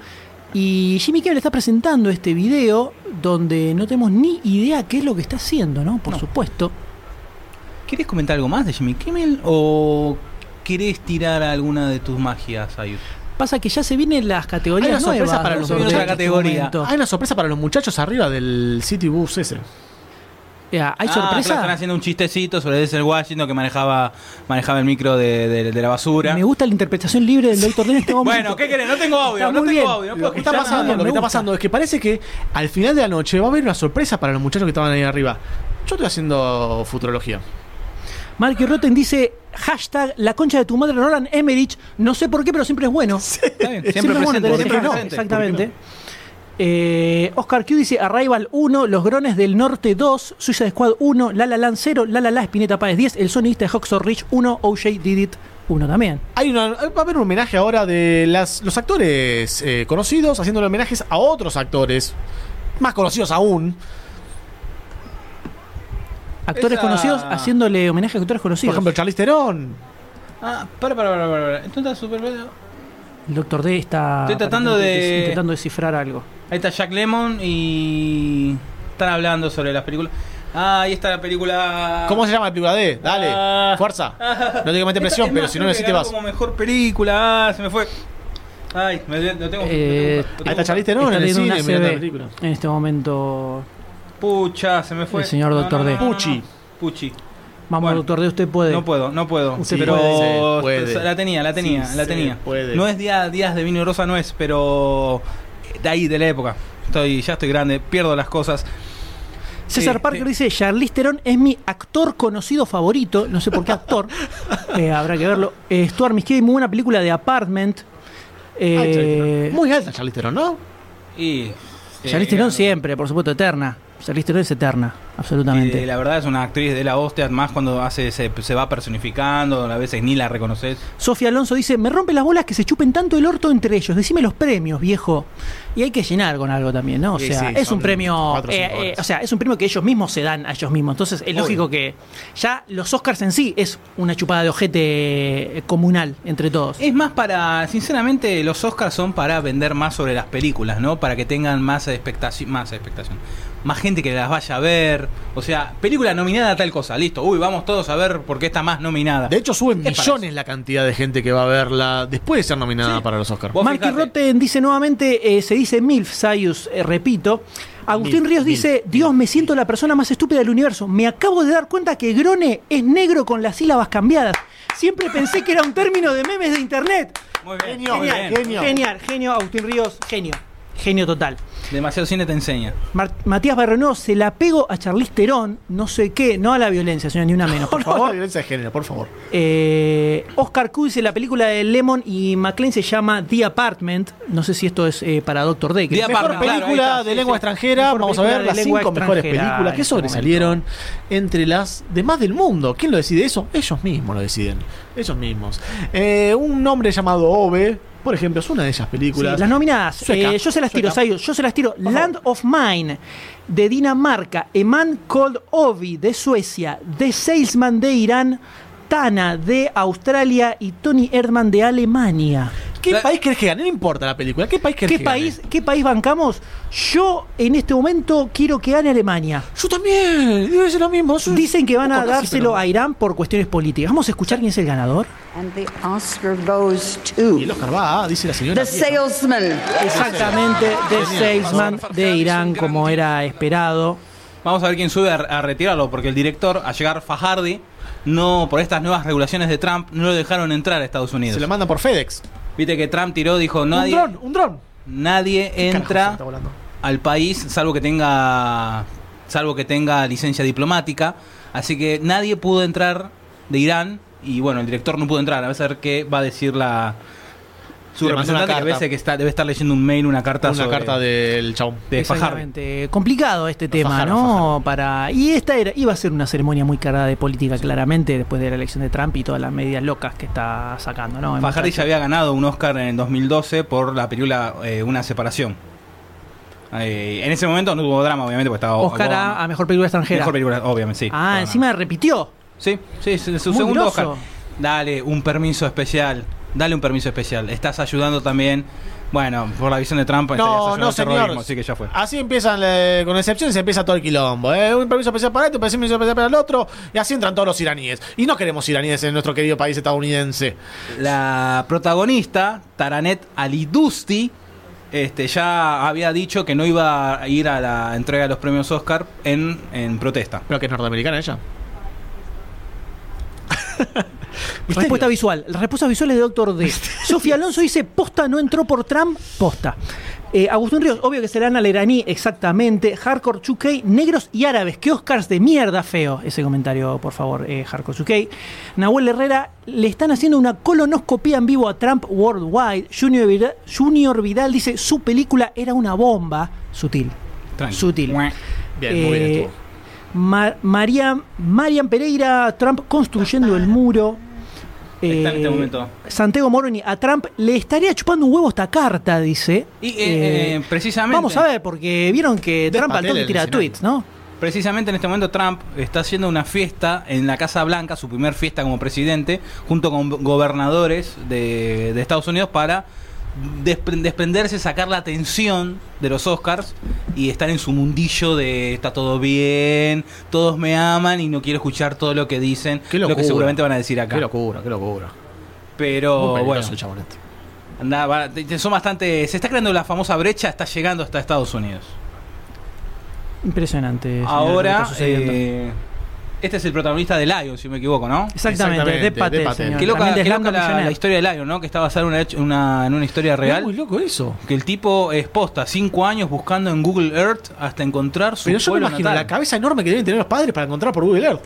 Y Jimmy Kimmel está presentando este video donde no tenemos ni idea qué es lo que está haciendo, ¿no? Por No. supuesto. ¿Querés comentar algo más de Jimmy Kimmel o querés tirar alguna de tus magias, Ayud? Pasa que ya se vienen las categorías Hay una sorpresa nuevas. para ¿no? los muchachos. este categoría. Hay una sorpresa para los muchachos arriba del City Bus ese. Eh, ¿Hay Ah, claro, sorpresa? están haciendo un chistecito sobre Denzel Washington que manejaba manejaba el micro de, de- de la basura. Me gusta la interpretación libre del Doctor D en este momento. Bueno, ¿qué querés? No tengo audio, Está no muy tengo bien. audio, no Lo que está escuchar pasando, nada, lo me que está gusta. pasando es que parece que al final de la noche va a haber una sorpresa para los muchachos que estaban ahí arriba. Yo estoy haciendo futurología. Marky Rotten dice hashtag la concha de tu madre Roland Emmerich. No sé por qué, pero siempre es bueno. Está bien, Siempre Siempre es bueno siempre presente. Exactamente. Eh, Oscar Q dice Arrival 1, Los Grones del Norte 2, Suicide Squad 1, La La Land 0, La La La Spinetta Páez 10, El Sonista de Hawksaw Ridge 1, OJ Did It 1 también. Hay una, va a haber un homenaje ahora de las, los actores eh, conocidos haciéndole homenajes a otros actores más conocidos aún. Actores Esa- conocidos haciéndole homenaje a actores Por conocidos. ejemplo, Charlize Theron. Ah, para, para, para, para, para. Entonces está súper... El Doctor D está Estoy tratando de- intentando descifrar algo. Ahí está Jack Lemon y... Están hablando sobre las películas. Ah, ahí está la película... ¿Cómo se llama la película D? Dale, Ah. fuerza. No te que meter presión, es pero si no necesitas ganó vas. como mejor película. Ah, se me fue. Ay, me, lo tengo, lo tengo Eh, lo tengo Ahí que está Charlize. Theron Está en el cine una película. en este momento. Pucha, se me fue. El señor Doctor D. Pucci. Pucci. Vamos, Bueno. Doctor D, usted puede. No puedo, no puedo. Usted pero puede. Puede. la tenía, la tenía, Sí, la tenía. puede. No es día, días de vino y rosa, no es, pero de ahí, de la época. Estoy, ya estoy grande, pierdo las cosas. César Eh, Parker eh. dice, Charlize Theron es mi actor conocido favorito, no sé por qué actor, eh, habrá que verlo. Eh, Stuart Miskey, muy buena película de Apartment. Eh, Muy alta Charlize Theron, ¿no? Y. Charlize eh, Theron siempre, por supuesto, eterna. Charlize Theron es eterna, absolutamente. eh, la verdad es una actriz de la hostia, más cuando hace se, se va personificando, a veces ni la reconoces. Sofía Alonso dice, me rompe las bolas que se chupen tanto el orto entre ellos. Decime los premios, viejo. Y hay que llenar con algo también, ¿no? O Sí, sea, sí, es un premio... cuatro o eh, eh, o sea, es un premio que ellos mismos se dan a ellos mismos. Entonces es Obvio. lógico que ya los Oscars en sí es una chupada de ojete eh, comunal entre todos. Es más para, sinceramente, los Oscars son para vender más sobre las películas, ¿no? Para que tengan más expectación, más expectación, más gente que las vaya a ver. O sea, película nominada a tal cosa, listo. Uy, vamos todos a ver por qué está más nominada. De hecho, suben millones la cantidad de gente que va a verla después de ser nominada Sí. para los Oscars. Fijate. Rotten dice nuevamente, eh, se dice MILF, Sayus, eh, repito. Agustín Ríos dice, Dios, me siento la persona más estúpida del universo. Me acabo de dar cuenta que Grone es negro con las sílabas cambiadas. Siempre pensé que era un término de memes de internet. Muy bien, Genio, muy Genial, bien. genio. genial, genio, Agustín Ríos, genio. Genio total. Demasiado cine te enseña. Mar- Matías Barrenó, se la pego a Charlize Theron, no sé qué, no a la violencia, señor, ni una menos, por No, no, la favor. violencia de género, por favor. Eh, Oscar Q dice la película de Lemon y McLean se llama The Apartment. No sé si esto es eh, para Doctor D. que- The Mejor claro, película de sí, lengua sí. extranjera. Vamos a ver las cinco mejores películas que este sobresalieron entre las demás del mundo. ¿Quién lo decide eso? Ellos mismos lo deciden. Ellos mismos. Eh, un nombre llamado Ove, por ejemplo, es una de esas Sí, películas. las nominadas, eh, yo se las tiro. Sayus, yo se las tiro. Land of Mine, de Dinamarca, Eman Cold Ovi, de Suecia, The Salesman, de Irán, Tana, de Australia y Tony Erdman, de Alemania. ¿Qué La- país querés que gane? No importa la película. ¿Qué país querés ¿Qué que país, gane? ¿Qué país bancamos? Yo en este momento quiero que gane Alemania. Yo también. Debe ser lo mismo. Yo- Dicen que van a dárselo pero- a Irán por cuestiones políticas. Vamos a escuchar quién es el ganador. And the Oscar goes to Y el Oscar va, dice la señora. the salesman. Exactamente, The. Salesman de Irán, como era esperado. Vamos a ver quién sube a, a retirarlo, porque el director, a llegar Fajardi, no, por estas nuevas regulaciones de Trump, no lo dejaron entrar a Estados Unidos. Se lo mandan por FedEx. Viste que Trump tiró, dijo, nadie, Un dron, un dron. nadie entra al país salvo que tenga salvo que tenga licencia diplomática. Así que nadie pudo entrar de Irán y bueno, el director no pudo entrar. A ver qué va a decir la su una representante que carta. parece que está, debe estar leyendo un mail, una carta Una sobre- carta del chabón. de. Exactamente. Complicado este tema, Fajardo, ¿no? Fajardo. Para y esta era iba a ser una ceremonia muy cargada de política, claramente, después de la elección de Trump y todas las medidas locas que está sacando, ¿no? Muchacho. ya había ganado un Oscar en el 2012 por la película eh, Una separación. Eh, en ese momento no hubo drama, obviamente, porque estaba Oscar Obama. a, a mejor película extranjera. Mejor película, obviamente, sí. ah, encima repitió. Sí, sí, sí, su Muy segundo grosso. Oscar. Dale un permiso especial. Dale un permiso especial. Estás ayudando también. Bueno, por la visión de Trump, No, no, señor. Así que ya fue. Así empiezan, eh, con excepciones, empieza todo el quilombo. ¿eh? Un permiso especial para esto, un permiso especial para el otro, y así entran todos los iraníes. Y no queremos iraníes en nuestro querido país estadounidense. La protagonista, Taranet Alidusti, este, ya había dicho que no iba a ir a la entrega de los premios Oscar en, en protesta. Pero que es norteamericana ella. Respuesta visual. La respuesta visual es de Doctor D. Sofía Alonso dice, posta no entró por Trump, posta. Eh, Agustín Ríos, obvio que serán al iraní, exactamente. Hardcore 2K, negros y árabes. Qué Oscars de mierda, feo. Ese comentario, por favor, eh, Hardcore 2K. Nahuel Herrera, le están haciendo una colonoscopía en vivo a Trump Worldwide. Junior Vidal, Junior Vidal dice, su película era una bomba. Sutil. Sutil. Bien, muy bien Eh, estuvo. Ma- Mariam, Mariam Pereira, Trump construyendo el muro. Está en este Eh, momento. Santiago Moroni, a Trump le estaría chupando un huevo esta carta, dice. Y eh, Eh, eh, precisamente. Vamos a ver, porque vieron que Trump al toque tira tweets, ¿no? Precisamente en este momento Trump está haciendo una fiesta en la Casa Blanca, su primer fiesta como presidente, junto con gobernadores de, de Estados Unidos para desprenderse, sacar la atención de los Oscars y estar en su mundillo de está todo bien, todos me aman y no quiero escuchar todo lo que dicen, Qué lo que seguramente van a decir acá. Qué locura, qué locura. Pero bueno, este. anda, va- te- son bastante, se está creando la famosa brecha, está llegando hasta Estados Unidos. Impresionante. Ahora, está sucediendo. eh, este es el protagonista de Lion, si me equivoco, ¿no? Exactamente, exactamente, de Patel, de Patel. señor. Qué loca, qué loca la, la historia de Lion, ¿no? Que está basada en una, hecho- una- en una historia real. Es muy loco eso. Que el tipo es posta, cinco años buscando en Google Earth hasta encontrar su Pero yo me imagino natal. la cabeza enorme que deben tener los padres para encontrar por Google Earth.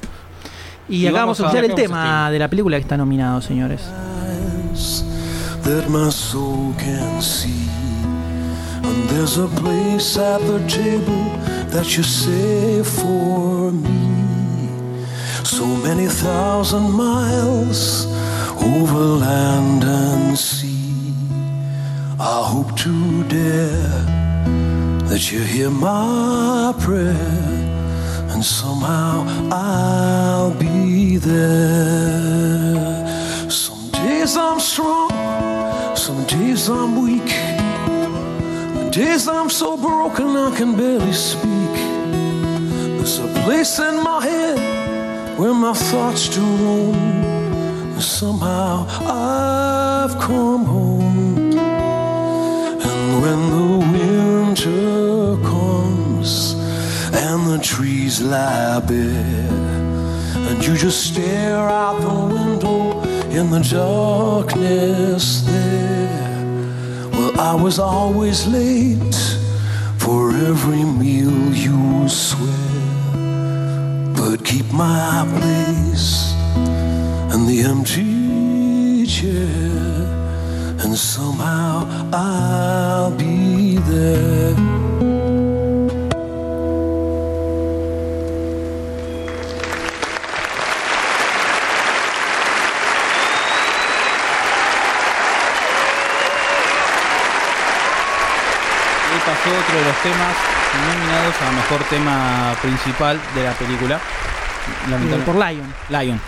Y, Y acá vamos a escuchar el tema de la película que está nominado, señores. that my soul can see. And there's a place at the table that you save for me. So many thousand miles over land and sea. I hope to dare that you hear my prayer, and somehow I'll be there. Some days I'm strong, some days I'm weak. Days I'm so broken I can barely speak. There's a place in my head where my thoughts do roam. Somehow I've come home. And when the winter comes and the trees lie bare, and you just stare out the window in the darkness there. Well, I was always late for every meal you swear. But keep my place and the empty chair, and somehow I'll be there. Otro de los temas nominados a mejor tema principal de la película. Eh, por Lion. Lion.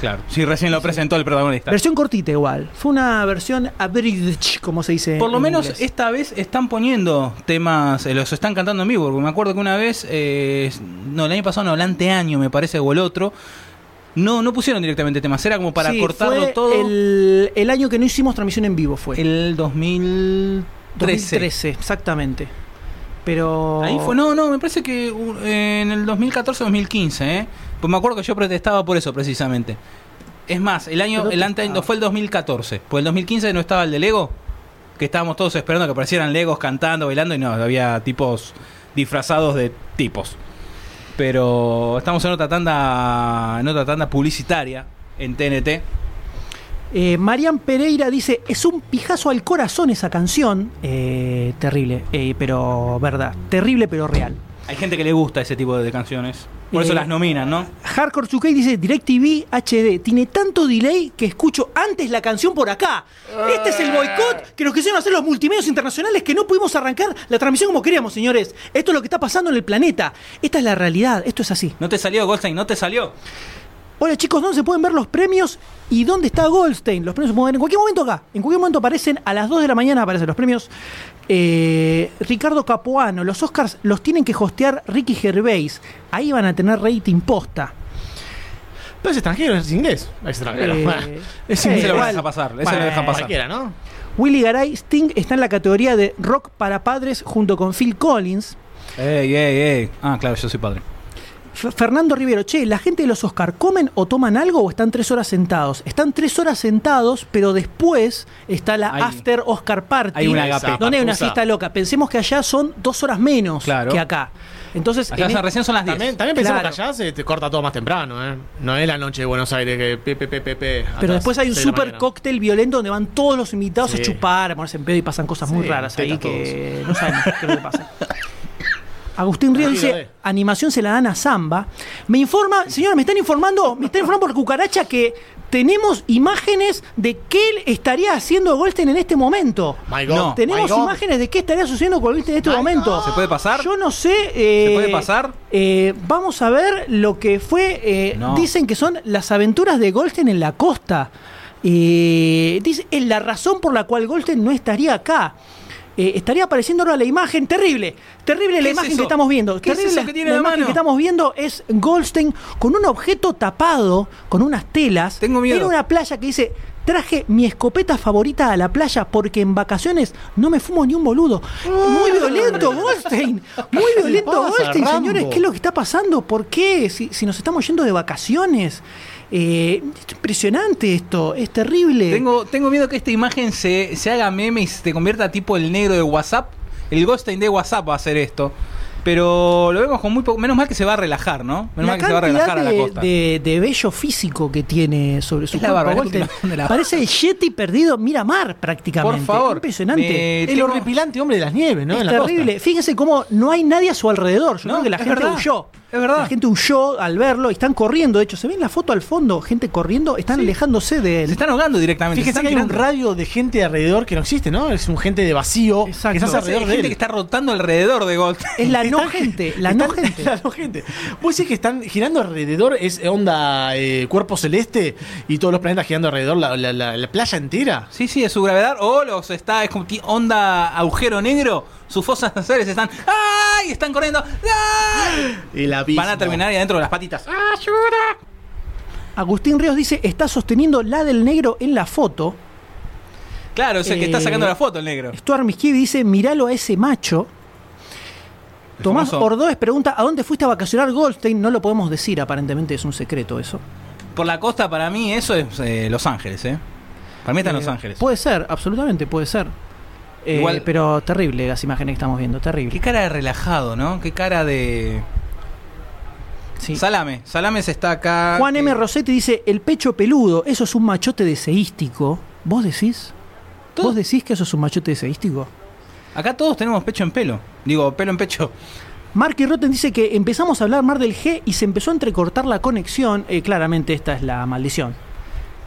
Claro. Sí, recién lo presentó el protagonista. Versión cortita igual. Fue una versión abridged, como se dice. Por lo en menos inglés. esta vez están poniendo temas, eh, los están cantando en vivo. Porque me acuerdo que una vez, eh, no, el año pasado, no, el anteaño me parece, o el otro, no, no pusieron directamente temas. Era como para Sí, cortarlo fue todo. El, el año que no hicimos transmisión en vivo fue. El 2013. 2013, exactamente. Pero. Ahí fue, no, no, me parece que uh, en el 2014-2015, ¿eh? Pues me acuerdo que yo protestaba por eso precisamente. Es más, el año, el anteaño fue el 2014. Pues el 2015 no estaba el de Lego, que estábamos todos esperando que aparecieran Legos cantando, bailando y no, había tipos disfrazados de tipos. Pero estamos en otra tanda, en otra tanda publicitaria en TNT. Eh, Marian Pereira dice: Es un pijazo al corazón esa canción. Eh, terrible, eh, pero verdad. Terrible, pero real. Hay gente que le gusta ese tipo de canciones. Por eso Eh, las nominan, ¿no? Hardcore 2K dice DirecTV HD. Tiene tanto delay que escucho antes la canción por acá. Este es el boicot que nos quisieron hacer los multimedios internacionales que no pudimos arrancar la transmisión como queríamos, señores. Esto es lo que está pasando en el planeta. Esta es la realidad. Esto es así. No te salió, Goldstein, no te salió. Hola chicos, ¿dónde se pueden ver los premios? ¿Y dónde está Goldstein? Los premios se pueden ver en cualquier momento acá. En cualquier momento aparecen a las 2 de la mañana aparecen los premios. Eh, Ricardo Capuano, los Oscars los tienen que hostear Ricky Gervais. Ahí van a tener rating posta. Pero es extranjero, es inglés. Es extranjero. Eh, Bueno, es eh, inglés. Ese lo dejan pasar, ese Bueno, lo dejan pasar. Cualquiera, ¿no? Willy Garay Sting está en la categoría de rock para padres junto con Phil Collins. Ey, ey, ey. Ah, claro, yo soy padre. F- Fernando Rivero, che, ¿la gente de los Oscar comen o toman algo o están tres horas sentados? Están tres horas sentados, pero después está la Hay- After Oscar Party. hay una agape. Donde hay una fiesta loca. Pensemos que allá son dos horas menos Claro. que acá. Entonces, Allá en e- recién son las 10. También, también pensamos Claro. que allá se te corta todo más temprano, ¿eh? No es la noche de Buenos Aires que pe, pe, pe, pe, pe, pero después hay un super mañana. cóctel violento donde van todos los invitados a chupar, a ponerse en pedo y pasan cosas muy raras ahí que no sabemos qué es lo que pasa. Agustín Río dice, animación se la dan a Zamba. Me informa, señora, me están informando, me están informando por Cucaracha que tenemos imágenes de qué estaría haciendo Goldstein en este momento. My God. No. Tenemos My God. imágenes de qué estaría sucediendo con Goldstein en este My momento. God. ¿Se puede pasar? Yo no sé. eh, ¿Se puede pasar? eh, vamos a ver lo que fue. eh, No. Dicen que son las aventuras de Goldstein en la costa. Dice, es la razón por la cual Goldstein no estaría acá. Eh, estaría apareciendo ahora la imagen terrible, terrible la ¿Qué es imagen que estamos viendo. ¿Qué es terrible eso la- que tiene la en la imagen mano? que estamos viendo es Goldstein con un objeto tapado, con unas telas. Tengo miedo. En una playa que dice. Traje mi escopeta favorita a la playa porque en vacaciones no me fumo ni un boludo. Muy violento, Goldstein. Muy violento, pasa, Goldstein, Rambo? señores. ¿Qué es lo que está pasando? ¿Por qué? Si, si nos estamos yendo de vacaciones. Eh, es impresionante esto. Es terrible. Tengo, tengo miedo que esta imagen se, se haga meme y se convierta tipo el negro de WhatsApp. El Goldstein de WhatsApp va a hacer esto. Pero lo vemos con muy poco. Menos mal que se va a relajar, ¿no? Menos la mal que se va a relajar a la de, costa. de, de vello físico que tiene sobre su Es la cuerpo. barba, es la Goldstein. continuación de la Parece el Yeti perdido Miramar prácticamente. Por favor. Impresionante. El tengo- horripilante hombre de las nieves, ¿no? es En la terrible. Fíjense cómo no hay nadie a su alrededor. Yo No, creo que la gente verdad. huyó. Es verdad. La gente huyó al verlo y están corriendo. De hecho, se ve en la foto al fondo, gente corriendo, están alejándose de él. Se están ahogando directamente. Fíjese se que están hay un radio de gente alrededor que no existe, ¿no? Es un gente de vacío Exacto. que está Hay alrededor de gente él. que está rotando alrededor de Goldstein. Es la no gente, la no gente. la no gente. Vos decís que están girando alrededor, es onda eh, cuerpo celeste y todos los planetas girando alrededor, la, la- la- la playa entera. Sí, sí, es su gravedad. O los está, es como ti- onda agujero negro. Sus fosas nasales están. ¡Ay! Están corriendo. ¡Ay! El abismo. Van a terminar ahí adentro de las patitas. Agustín Ríos dice, está sosteniendo la del negro en la foto. Claro, es el que está Eh, sacando la foto, el negro. Stuart Miskivi dice, miralo a ese macho. Tomás famoso- Ordóez pregunta, ¿a dónde fuiste a vacacionar Goldstein? No lo podemos decir, aparentemente es un secreto eso. Por la costa, para mí, eso es eh, Los Ángeles, ¿eh? Para mí está en Los Eh, Ángeles. Puede ser, absolutamente puede ser. Eh, Igual- pero terrible las imágenes que estamos viendo, Qué terrible. cara de relajado, ¿no? Qué cara de. Sí. Salame. Salame se está acá. Juan M. que- Rossetti dice, el pecho peludo, eso es un machote deseístico. ¿Vos decís? Todo- ¿Vos decís que eso es un machote deseístico? Acá todos tenemos pecho en pelo. Digo, pelo en pecho. Marky Rotten dice que empezamos a hablar más del G y se empezó a entrecortar la conexión. Eh, claramente esta es la maldición.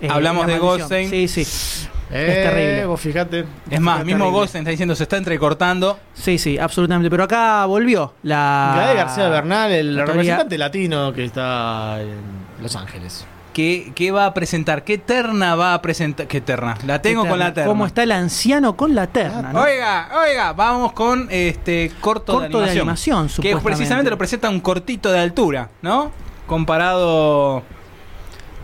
Eh, Hablamos la de maldición. Goldstein. Sí, sí. Eh, terrible. Vos fíjate. Es más, mismo. Goldstein está diciendo se está entrecortando. Sí, sí, absolutamente. Pero acá volvió la. Gael García Bernal, el la teoría- representante latino que está en Los Ángeles. ¿Qué, qué va a presentar? ¿Qué terna va a presentar? ¿Qué terna? La tengo con la terna. ¿Cómo está el anciano con la terna? ¿no? Oiga, oiga, vamos con este corto, Corto de de animación. animación, que precisamente lo presenta un cortito de altura, ¿no? Comparado.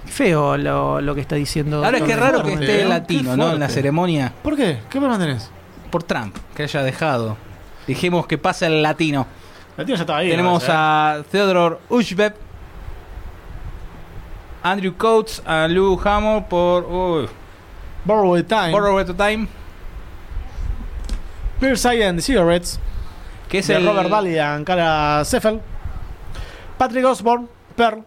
Feo lo, lo que está diciendo. Ahora es que raro que esté ¿eh? latino, Qué ¿no? En la ceremonia. ¿Por qué? ¿Qué problema tenés? Por Trump, que haya dejado. Dijimos que pasa el latino. La tía ya estaba ahí. Tenemos a Theodore Ushbeb, Andrew Coates, a Lou Hammond por uy, Borrowed Time. Borrowed Time, Beer Science Cigarettes. que es de el Robert Daly y Ankara Seffel. Patrick Osborne, Pearl.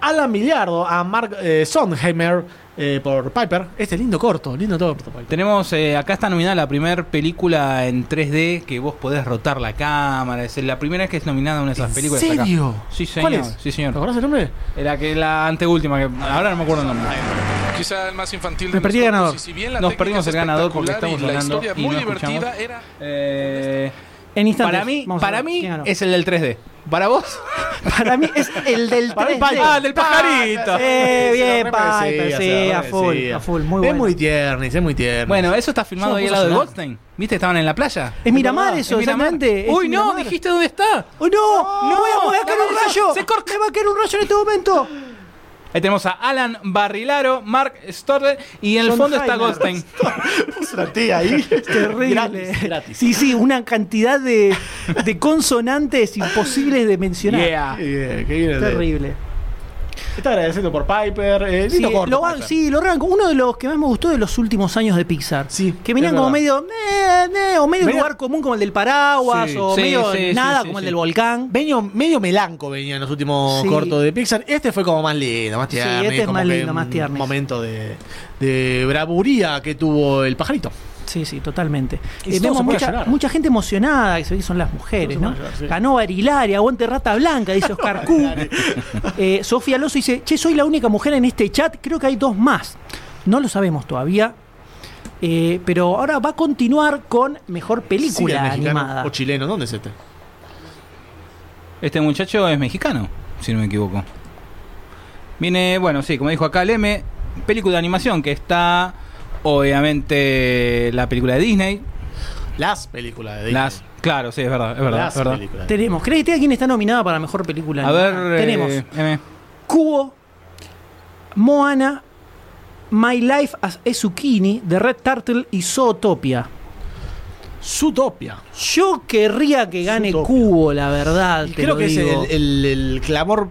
Alan Millardo a Mark eh, Sondheimer eh, por Piper. Este lindo corto, lindo corto. Piper. Tenemos, eh, acá está nominada la primera película en 3D que vos podés rotar la cámara. Es la primera vez que es nominada una de esas ¿En películas. acá. serio? Sí, señor. ¿Cuál es? Sí, señor. ¿Te acordás el nombre? Era que la anteúltima, que ahora no me acuerdo el nombre. Quizá el más infantil Me de perdí el ganador. y si bien la Nos perdimos el ganador porque estamos y la hablando historia y muy no escuchamos. divertida era Eh, En instantes. para mí, Vamos a para ver mí quién ganó. es el del 3D. ¿Para vos? Para mí es el del 3D. Ah, el del pajarito. Eh, bien, Piper, sí, a full, a full, muy Es bueno. muy tiernis, es muy tiernis. Bueno, eso está filmado Yo me ahí al puse lado de llorar. Goldstein. ¿Viste? Estaban en la playa. Es Miramar Es eso, Miramar. exactamente. es Uy, no, Miramar. dijiste dónde está. ¡Oh, no! ¡Me voy a, me voy a caer un no, rayo! se corta. ¡Me va a caer un rayo en este momento! Ahí tenemos a Alan Barrilaro, Mark Storder y en el John fondo está. Goldstein. Puso una ahí. Terrible. Gratis, gratis. Sí, sí, una cantidad de, de consonantes imposibles de mencionar. Yeah. Qué bien, qué bien. Terrible. Está agradeciendo por Piper. Eh, Sí, lindo corto, lo, Piper. sí, lo. Uno de los que más me gustó de los últimos años de Pixar. Sí, Que venían como medio. eh, eh, o medio Venía- lugar común como el del paraguas. Sí. o Sí, medio sí, sí, nada sí, como el sí. del volcán. Medio, medio melanco venía en los últimos Sí. cortos de Pixar. Este fue como más lindo, más Sí, tierno. este es como más lindo, más un tierno. momento de, de bravuría que tuvo el pajarito. Sí, sí, totalmente. Y Eh, vemos mucha, mucha gente emocionada, que se ve que son las mujeres, ¿no? llorar, sí. Ganó Barilaria, aguante rata blanca, dice Oscar Q. Eh, Sofía Alonso dice, che, soy la única mujer en este chat, creo que hay dos más. No lo sabemos todavía. Eh, pero ahora va a continuar con mejor película el animada. O chileno, ¿dónde es este? Este muchacho es mexicano, si no me equivoco. Viene, bueno, sí, como dijo acá Leme, película de animación que está, obviamente, la película de Disney. Las películas de Disney. Las, claro, sí, es verdad, es verdad. Las es verdad. películas. Tenemos, ¿crees que quién está nominada para mejor película A ver, eh, Tenemos M. Cubo, Moana, My Life as a Zucchini, The Red Turtle y Zootopia. Zootopia. Yo querría que gane Zootopia. Cubo, la verdad. Te creo lo que digo. es el, el- el clamor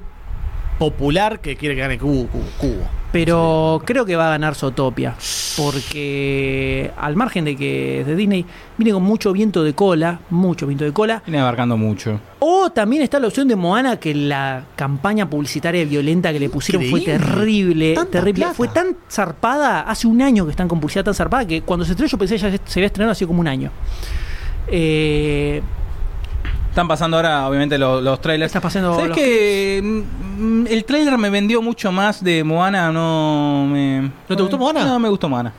popular que quiere que gane Cubo. Cubo, Cubo. Pero creo que va a ganar Zootopia. Porque al margen de que de Disney viene con mucho viento de cola, mucho viento de cola. Viene abarcando mucho. O también está la opción de Moana, que la campaña publicitaria violenta que le pusieron fue terrible. Tanta terrible. plata. Fue tan zarpada, hace un año que están con publicidad tan zarpada, que cuando se estrenó yo pensé ya se había estrenado hace como un año. Eh, Están pasando ahora, obviamente, los, los trailers. Estás pasando ¿Sabes los que mm, el trailer me vendió mucho más de Moana? No me. ¿No te gustó Moana? No me gustó Moana.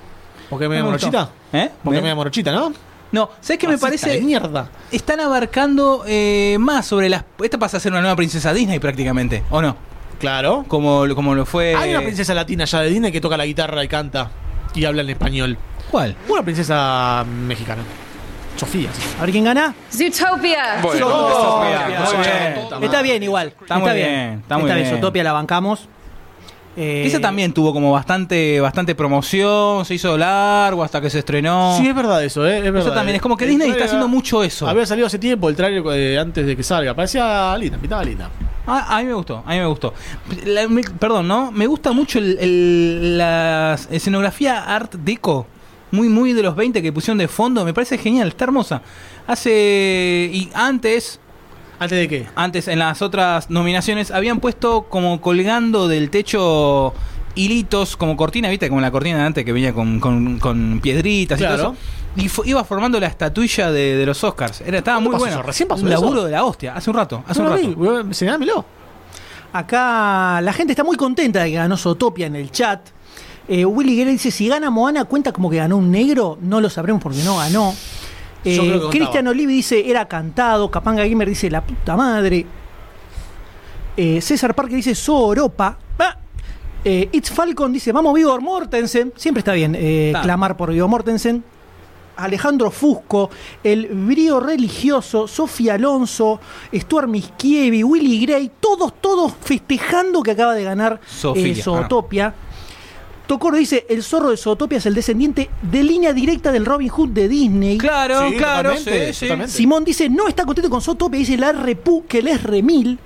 ¿Por qué media No me gustó. morochita? ¿Eh? Porque ¿Me? media morochita, ¿no? No, ¿sabes qué me parece? de mierda. Están abarcando eh, más sobre las. Esta pasa a ser una nueva princesa Disney prácticamente, ¿o no? Claro. Como, como lo fue. Hay una princesa latina ya de Disney que toca la guitarra y canta y habla en español. ¿Cuál? Una princesa mexicana. Sofía. a ver quién gana. Zootopia. Bueno, Zootopia. estamos Muy escuchando bien. puta Está bien igual. Está muy bien, está muy bien. Zootopia la bancamos. Eh, Esa también tuvo como bastante bastante promoción, se hizo largo hasta que se estrenó. Sí, es verdad eso, ¿eh? Es verdad. Eso también, es como que El Disney está trailer haciendo mucho eso. Había salido hace tiempo el trailer eh, antes de que salga. Parecía linda, pintaba linda. Ah, a mí me gustó, a mí me gustó. La- me- perdón, ¿no? Me gusta mucho el, el- la escenografía art deco. Muy, muy de los 20 que pusieron de fondo. Me parece genial, está hermosa. Hace. Y antes, ¿Antes de qué? antes en las otras nominaciones, habían puesto como colgando del techo hilitos como cortina, ¿viste? Como la cortina de antes que venía con, con- con piedritas y Claro. todo eso. Y iba formando la estatuilla de, de los Oscars. Era, estaba muy bueno. eso? ¿Recién pasó Un eso? laburo de la hostia, hace un rato. Hace un No lo rato. vi. Acá la gente está muy contenta de que ganó Zootopia en el chat. Eh, Willy Guerra dice, si gana Moana, cuenta como que ganó un negro. No lo sabremos porque no ganó. Eh. Cristian Olivi dice, era cantado. Capanga Gamer dice, la puta madre. Eh, César Parque dice, Soropa. Eh, It's Falcon dice, vamos Vigor Mortensen. Siempre está bien clamar por Vigor Mortensen. Alejandro Fusco, el brío religioso, Sofía Alonso, Stuart Miskievi, Willy Gray, todos, todos festejando que acaba de ganar eh, Zootopia. Tocoro dice, el zorro de Zootopia es el descendiente de línea directa del Robin Hood de Disney. Claro, Sí, claro, totalmente, sí, sí. totalmente. Simón dice, no está contento con Zootopia, dice la Repu, que le es remil.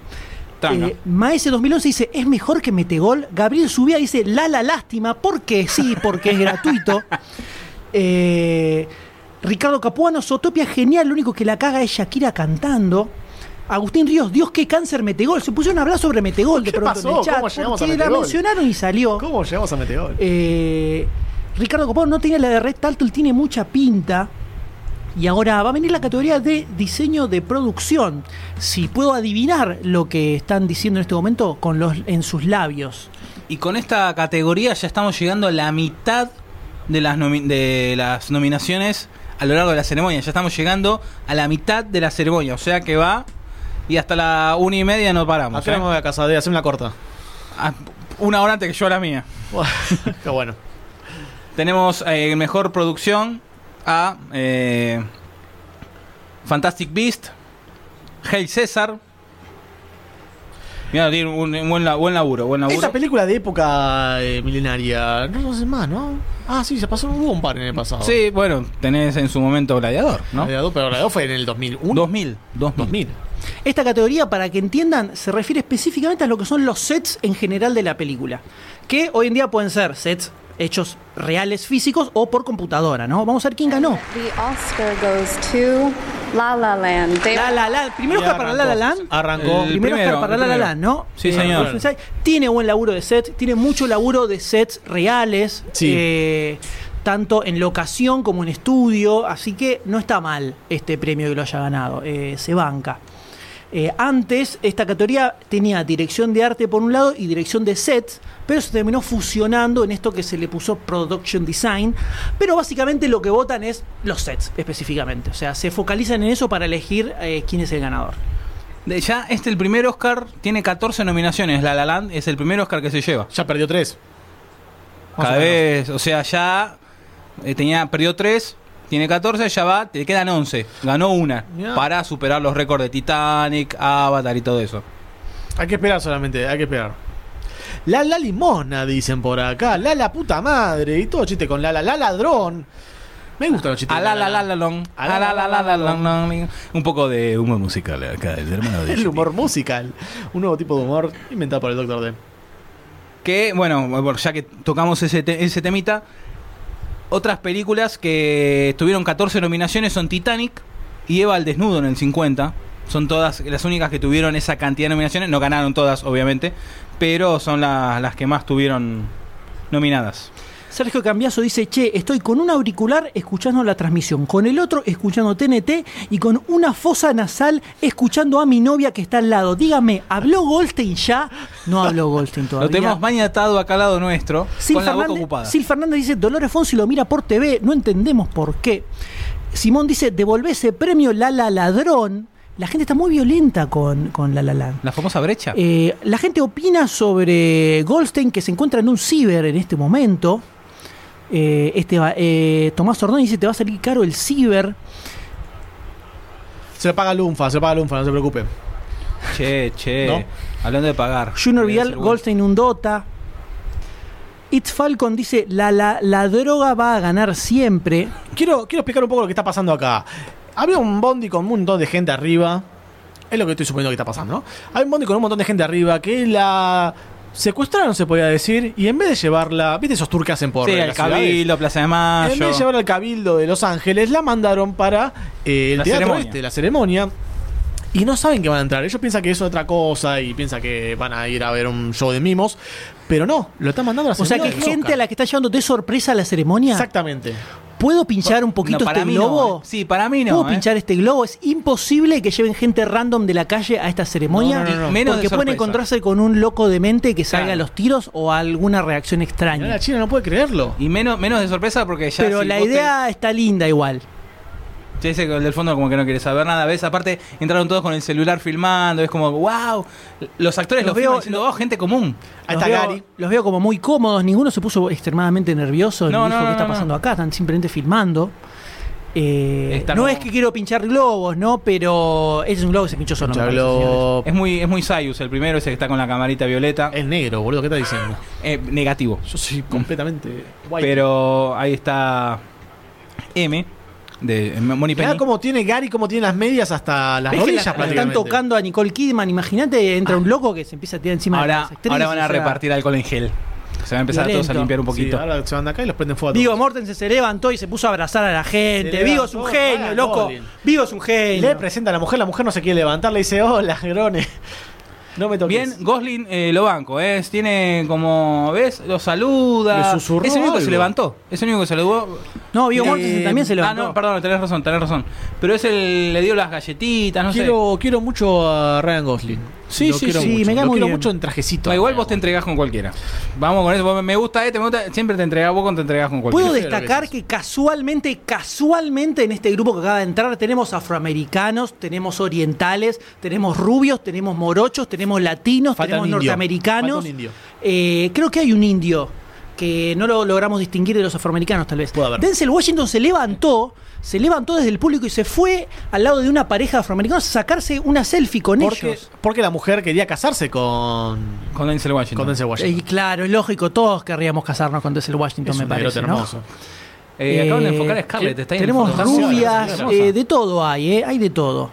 Eh, Maese 2011 dice, es mejor que Metegol. Gabriel Subía dice, la la lástima, porque sí, porque es gratuito. Eh, Ricardo Capuano, Zootopia genial, lo único que la caga es Shakira cantando. Agustín Ríos, Dios, qué cáncer Metegol. Se pusieron a hablar sobre Metegol de ¿Qué pronto pasó? en el chat. ¿Cómo llegamos a la Metegol? mencionaron y salió. ¿Cómo llegamos a Meteor? Eh, Ricardo Copón no tenía la de Red Turtle, tiene mucha pinta. Y ahora va a venir la categoría de diseño de producción. Si puedo adivinar lo que están diciendo en este momento con los en sus labios. Y con esta categoría ya estamos llegando a la mitad de las, nomi- de las nominaciones a lo largo de la ceremonia. Ya estamos llegando a la mitad de la ceremonia. O sea que va y hasta la una y media no paramos. Acá ¿eh? me voy a casa de hacer una corta. Ah, Una hora antes que yo la mía. Qué bueno. Tenemos eh, mejor producción a eh, Fantastic Beast, Hail César. Mira, tiene un, un buen, buen laburo, buen laburo. Esta película de época eh, milenaria, no lo sé más, ¿no? Ah, sí, se pasó hubo un par en el pasado. Sí, bueno, tenés en su momento Gladiador, ¿no? Gladiador, pero Gladiador fue en el 2001. 2000, 2000. 2000. Esta categoría, para que entiendan, se refiere específicamente a lo que son los sets en general de la película. Que hoy en día pueden ser sets hechos reales físicos o por computadora, ¿no? Vamos a ver quién ganó. The Oscar goes to La La Land. They- La La Land. Primero Oscar para La La. Land. Arrancó. Primero primero, Oscar para La La. Land, ¿no? Sí, Eh, señor. Tiene buen laburo de sets, tiene mucho laburo de sets reales. Sí. eh, tanto en locación como en estudio. Así que no está mal este premio que lo haya ganado. eh, se banca. Eh, antes, esta categoría tenía dirección de arte por un lado y dirección de sets, pero se terminó fusionando en esto que se le puso Production Design. Pero básicamente lo que votan es los sets específicamente. O sea, se focalizan en eso para elegir eh, quién es el ganador. De- ya este el primer Oscar tiene 14 nominaciones. La La Land es el primer Oscar que se lleva. Ya perdió tres. Cada o menos. vez, o sea, ya eh, tenía perdió 3, tiene 14, ya va, te quedan 11. Ganó una Mirá. para superar los récords de Titanic, Avatar y todo eso. Hay que esperar solamente, hay que esperar. La la limona, dicen por acá. La la puta madre. Y todo chiste con la la la ladrón. Me gustan los chistes. La la la la long, la la la la la long. Un poco de humor musical acá del hermano de El humor musical. Un nuevo tipo de humor inventado por el Dr. D. Que, bueno, bueno, ya que tocamos ese, te- ese temita, otras películas que tuvieron 14 nominaciones son Titanic y Eva al desnudo en el 50. Son todas las únicas que tuvieron esa cantidad de nominaciones. No ganaron todas, obviamente, pero son la- las que más tuvieron nominadas. Sergio Cambiaso dice, che, estoy con un auricular escuchando la transmisión, con el otro escuchando TNT y con una fosa nasal escuchando a mi novia que está al lado. Dígame, ¿habló Goldstein ya? No habló Goldstein Lo todavía. tenemos maniatado acá al lado nuestro, Sil con la boca Fernández, ocupada. Sil Fernández dice, Dolores Fonsi lo mira por TV, no entendemos por qué. Simón dice, devolvé ese premio Lala Ladrón. La gente está muy violenta con, con La La Land. La famosa brecha. Eh, la gente opina sobre Goldstein que se encuentra en un ciber en este momento. Eh, este va- eh, Tomás Ordón dice te va a salir caro el ciber. Se le paga Lunfa, se le paga Lunfa, no se preocupe. Che, che. ¿No? Hablando de pagar. Junior Vidal. Goldstein un Dota. It's Falcon dice la, la, la droga va a ganar siempre. Quiero, quiero explicar un poco lo que está pasando acá. Había un bondi con un montón de gente arriba. Es lo que estoy suponiendo que está pasando, ¿no? Hay un bondi con un montón de gente arriba que la secuestraron, se podía decir, y en vez de llevarla, ¿viste esos que hacen por Sí, ciudades? Cabildo, Plaza de En vez Mayo. de llevarla al Cabildo de Los Ángeles, la mandaron para eh, el La teatro ceremonia. este, la ceremonia. Y no saben que van a entrar. Ellos piensan que es otra cosa y piensan que van a ir a ver un show de mimos. Pero no, lo están mandando a la O sea que ceremonia de gente Oscar. a la que está llevando de sorpresa a la ceremonia. Exactamente. ¿Puedo pinchar un poquito No, para este mí globo? no, eh. Sí, para mí no. ¿Puedo eh. pinchar este globo? Es imposible que lleven gente random de la calle a esta ceremonia. No, no, no, no. Menos de porque pueden encontrarse con un loco de mente que salga Claro. a los tiros o alguna reacción extraña. la China no puede creerlo. Y menos, menos de sorpresa porque ya. Pero si la te- idea está linda igual. Che, ese del fondo como que no quiere saber nada. ¿Ves? Aparte, entraron todos con el celular filmando. Es como, wow. Los actores Los los veo- diciendo, oh, gente común. Ahí Los está veo, Gary. los veo como muy cómodos, ninguno se puso extremadamente nervioso, No, ni dijo no, qué no, está no. pasando acá, están simplemente filmando. Eh, no como- es que quiero pinchar globos, ¿no? Pero ese es un globo que se pinchó solo. me Pincha parece, señores. globo. Es muy, es muy Sayus el primero, ese que está con la camarita violeta. Es negro, boludo. ¿Qué estás diciendo? Eh, negativo. Yo soy completamente white. Pero ahí está M de Money Mirá Penny. cómo tiene Gary, cómo tiene las medias hasta las ¿Ves que rodillas la- la están tocando a Nicole Kidman. Imagínate, entra un loco que se empieza a tirar encima de Ahora, las actrices, ahora van a o sea, repartir alcohol en gel. Se va a empezar Violento. todos a limpiar un Sí, poquito. ahora se van de acá y los prenden fuego a Digo, todos. Mortensen se levantó y se puso a abrazar a la gente. Vigo es un genio, loco. Vigo es un genio. Le presenta a la mujer, la mujer no se quiere levantar, le dice, hola, Grone. No me toques. Bien, Gosling eh, lo banco, ¿eh? Tiene como, ¿ves? Lo saluda. Le susurró es el único que se levantó. Es el único que se levantó. No, Vigo Eh, también se levantó. Ah, no, perdón, tenés razón, tenés razón. Pero es el, le dio las galletitas, no sé. quiero, quiero mucho a Ryan Gosling. Sí, Lo sí, quiero sí, mucho. me cae Lo muy quiero bien. mucho en trajecito. No, igual vos te entregás con cualquiera. Vamos con eso. vos Me gusta este, me gusta. Siempre te entregás vos cuando te entregás con cualquiera. Puedo destacar que que casualmente, casualmente en este grupo que acaba de entrar tenemos afroamericanos, tenemos orientales, tenemos rubios, tenemos morochos, tenemos latinos, Falta tenemos un indio. norteamericanos. Falta un indio. Eh, creo que hay un indio que no lo logramos distinguir de los afroamericanos tal vez. Denzel Washington se levantó, se levantó desde el público y se fue al lado de una pareja de afroamericanos a sacarse una selfie con Porque, ellos. porque la mujer quería casarse con, Con Denzel Washington. con Denzel Washington. Y claro, es lógico, todos querríamos casarnos con Denzel Washington, Es me un parece. hermoso. Eh, acaban de Eh, enfocar a Scarlett. Está tenemos rubias, eh, de todo hay, eh, hay de todo.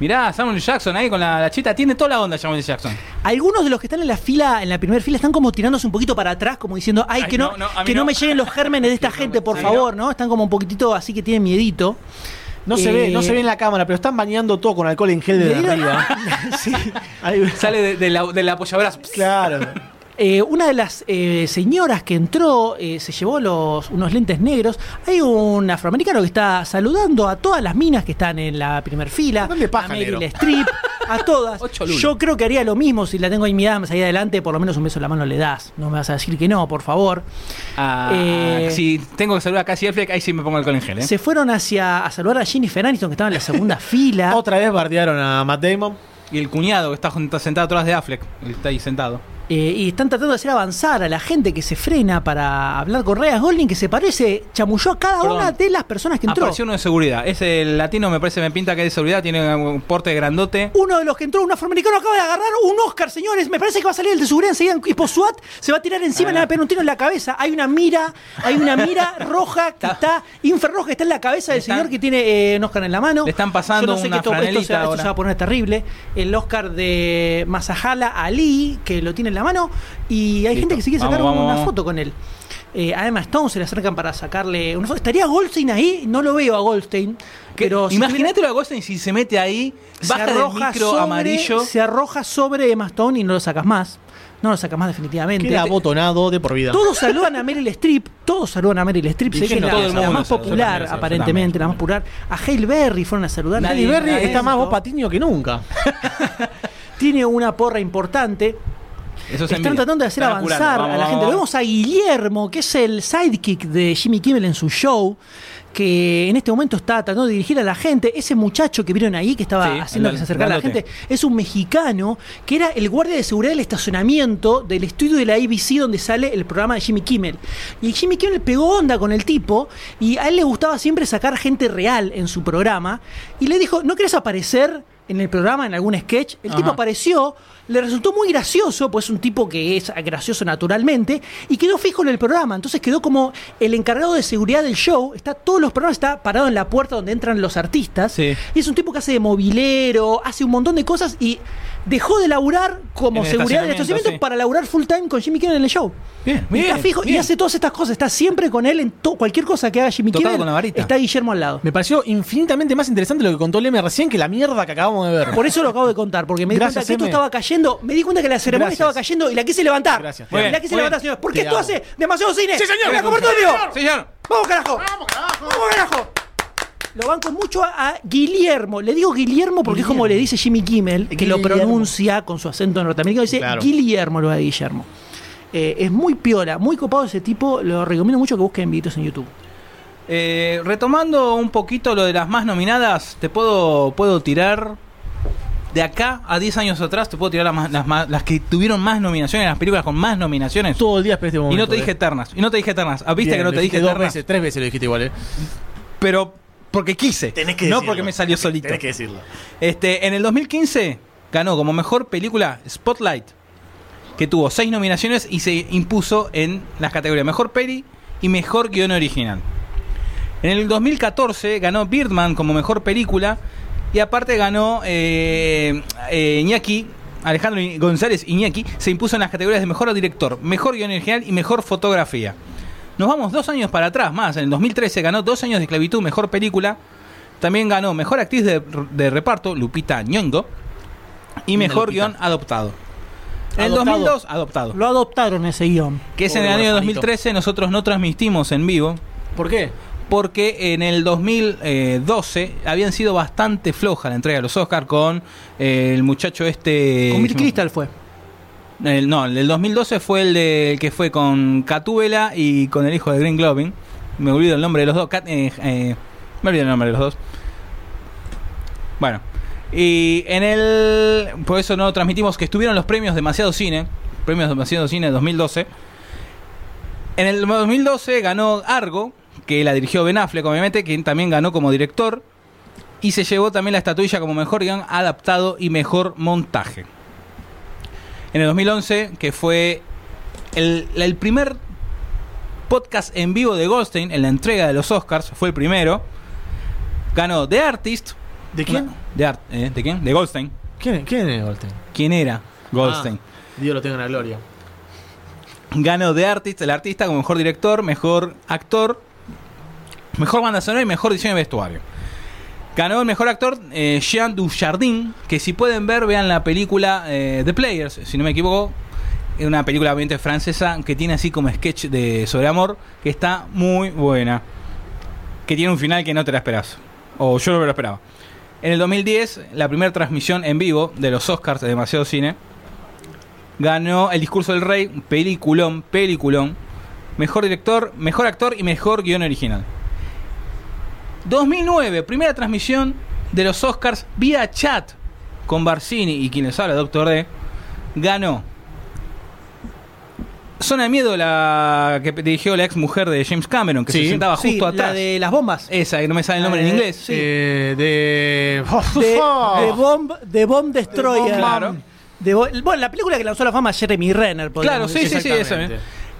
Mirá, Samuel Jackson ahí con la, la chita. Tiene toda la onda Samuel Jackson. Algunos de los que están en la fila, en la primera fila, están como tirándose un poquito para atrás, como diciendo, ay, Ay, que no, que no. no. me lleguen los gérmenes de esta gente, por sí, favor, ¿no? Están como un poquitito así que tienen miedito. No se Eh, ve, no se ve en la cámara, pero están bañando todo con alcohol en gel de dieron- arriba. Sí. Ahí- Sale de, de la, de la apoyabrazos. claro. Eh, una de las eh, señoras que entró eh, se llevó los, unos lentes negros. Hay un afroamericano que está saludando a todas las minas que están en la primera fila. ¿Dónde paja, a Meryl? Streep, a todas. Yo creo que haría lo mismo si la tengo ahí mirada más ahí adelante. Por lo menos un beso en la mano le das. No me vas a decir que no, por favor. Ah, Eh, si tengo que saludar a Cassie Affleck, ahí sí me pongo alcohol en gel, ¿eh? Se fueron hacia a saludar a Jennifer Aniston que estaba en la segunda fila. Otra vez bardearon a Matt Damon. Y el cuñado que está sentado atrás de Affleck. Él está ahí sentado. Eh, y están tratando de hacer avanzar a la gente que se frena para hablar con Ryan Golding, que se parece, chamulló a cada Perdón. una de las personas que entró. Apareció uno de seguridad. Ese latino me parece, me pinta que es de seguridad. Tiene un porte grandote. Uno de los que entró, un afroamericano, acaba de agarrar un Oscar, señores. Me parece que va a salir el de seguridad enseguida en tipo SWAT. Se va a tirar encima y le va a pegar un tiro en la cabeza. Hay una mira, hay una mira roja que está, infrarroja, que está en la cabeza del están- señor que tiene eh, un Oscar en la mano. Le están pasando Yo no sé una que esto, esto se, esto se va a poner terrible. El Oscar de Masahala Ali, que lo tiene en la mano. Y hay Listo. gente que se quiere sacar Vamos, una vamos. foto con él. Eh, a Emma Stone se le acercan para sacarle una foto. ¿Estaría Goldstein ahí? No lo veo a Goldstein. Pero si Imagínate lo Goldstein si se mete ahí, se baja del arroja micro sobre- amarillo. Se arroja sobre Emma Stone y no lo sacas más. No lo sacas más definitivamente. Queda abotonado de por vida. Todos saludan a Meryl Streep, todos saludan a Meryl Streep, sé ¿Y que es la, Todo el la mundo más saluda, popular, aparentemente, la más popular. A Hale Berry fueron a saludar. Nadie- Berry nadie está más vos patiño que nunca. Tiene una porra importante. Eso es Están tratando de hacer Están avanzar a la gente. Lo vemos a Guillermo, que es el sidekick de Jimmy Kimmel en su show, que en este momento está tratando de dirigir a la gente. Ese muchacho que vieron ahí, que estaba Sí, haciendo el que se acercara a la gente, es un mexicano que era el guardia de seguridad del estacionamiento del estudio de la ABC donde sale el programa de Jimmy Kimmel. Y Jimmy Kimmel pegó onda con el tipo y a él le gustaba siempre sacar gente real en su programa y le dijo, ¿no querés aparecer? En el programa, en algún sketch, el tipo apareció, le resultó muy gracioso, pues es un tipo que es gracioso naturalmente, y quedó fijo en el programa. Entonces quedó como el encargado de seguridad del show. Está todos los programas, está parado en la puerta donde entran los artistas. Sí. Y es un tipo que hace de movilero, hace un montón de cosas y dejó de laburar como En seguridad del estacionamiento, sí. para laburar full time con Jimmy Kimmel en el show. Bien, Y está bien, fijo y bien. hace todas estas cosas. Está siempre con él en to- cualquier cosa que haga Jimmy Tocado Kimmel. con la varita. Está Guillermo al lado. Me pareció infinitamente más interesante lo que contó Leme recién que la mierda que acabamos de ver. Por eso lo acabo de contar, porque me di Gracias, cuenta que esto estaba cayendo. Me di cuenta que la ceremonia Gracias. estaba cayendo y la quise levantar. Gracias. Muy la bien, quise levantar, bien. señor. Porque esto hace demasiado cine. Sí, señor. ¡Mira, Cobertorio! Señor. ¡Vamos, carajo! ¡Vamos, carajo! Lo banco mucho a, a Guillermo. Le digo Guillermo porque es como le dice Jimmy Kimmel, que lo pronuncia con su acento norteamericano. Dice Claro. Guillermo, lo de Guillermo. Eh, es muy piola, muy copado ese tipo. Lo recomiendo mucho que busquen videos en YouTube. Eh, retomando un poquito lo de las más nominadas, te puedo, puedo tirar de acá a 10 años atrás, te puedo tirar las, que tuvieron más nominaciones, las películas con más nominaciones. Todo el día este Y no te dije eh. eternas. Y no te dije eternas. Ah, Viste Bien, que no te dije dos veces, tres veces lo dijiste igual, eh. Pero porque quise. Tenés que no porque me salió solito. Tenés que decirlo. Este, en el 2015 ganó como mejor película Spotlight, que tuvo seis nominaciones y se impuso en las categorías Mejor Peli y Mejor Guión Original. En el 2014 ganó Birdman como Mejor Película y aparte ganó eh, eh, Iñaki, Alejandro González Iñaki, se impuso en las categorías de Mejor Director, Mejor Guión Original y Mejor Fotografía. Nos vamos dos años para atrás más. En el 2013 ganó dos años de esclavitud, Mejor Película. También ganó Mejor Actriz de, de Reparto, Lupita Nyong'o. Y Mejor. Guión Adoptado. En el Adoptado. 2002, Adoptado. Lo adoptaron ese guion. Que es en el año huerfanito. 2013, nosotros no transmitimos en vivo. ¿Por qué? Porque en el 2012 habían sido bastante floja la entrega de los Oscars con eh, el muchacho este. Con Bill Crystal fue. No, el del 2012 fue el, de, que fue con Catúbela y con el hijo de Green Glovin. Me olvido el nombre de los dos. Eh, eh, me olvido el nombre de los dos. Bueno, y en el. Por eso no transmitimos que estuvieron los premios Demasiado Cine. Premios Demasiado Cine 2012. En el 2012 ganó Argo, que la dirigió Ben Affleck, obviamente, quien también ganó como director. Y se llevó también la estatuilla como mejor guion adaptado y mejor montaje. En el 2011, que fue el, el primer podcast en vivo de Goldstein en la entrega de los Oscars, fue el primero. Ganó The Artist. ¿De quién? De, Art- eh, ¿De quién? De Goldstein. ¿Quién, quién es Goldstein? ¿Quién era Goldstein? Ah, Dios lo tenga en la gloria. Ganó The Artist, el artista como mejor director, mejor actor, mejor banda sonora y mejor diseño de vestuario. Ganó el mejor actor eh, Jean Dujardin, que si pueden ver, vean la película eh, The Players, si no me equivoco. Es una película obviamente francesa que tiene así como sketch de sobre amor, que está muy buena. Que tiene un final que no te la esperas. O yo no me lo esperaba. En el 2010, la primera transmisión en vivo de los Oscars de Demasiado Cine, ganó El Discurso del Rey, peliculón, peliculón. Mejor director, mejor actor y mejor guion original. 2009, primera transmisión de los Oscars vía chat con Barcini y quien les habla, Doctor D. Ganó Zona de Miedo, la que dirigió la ex mujer de James Cameron, que Sí. se sentaba Sí, justo la atrás. de las bombas. Esa, que no me sale el nombre en Eh, inglés. sí. Eh, de. De, de Bomb, de Bomb Destroyer. Claro. De bueno, la película que lanzó la fama Jeremy Renner. Claro, sí, sí, sí, eso.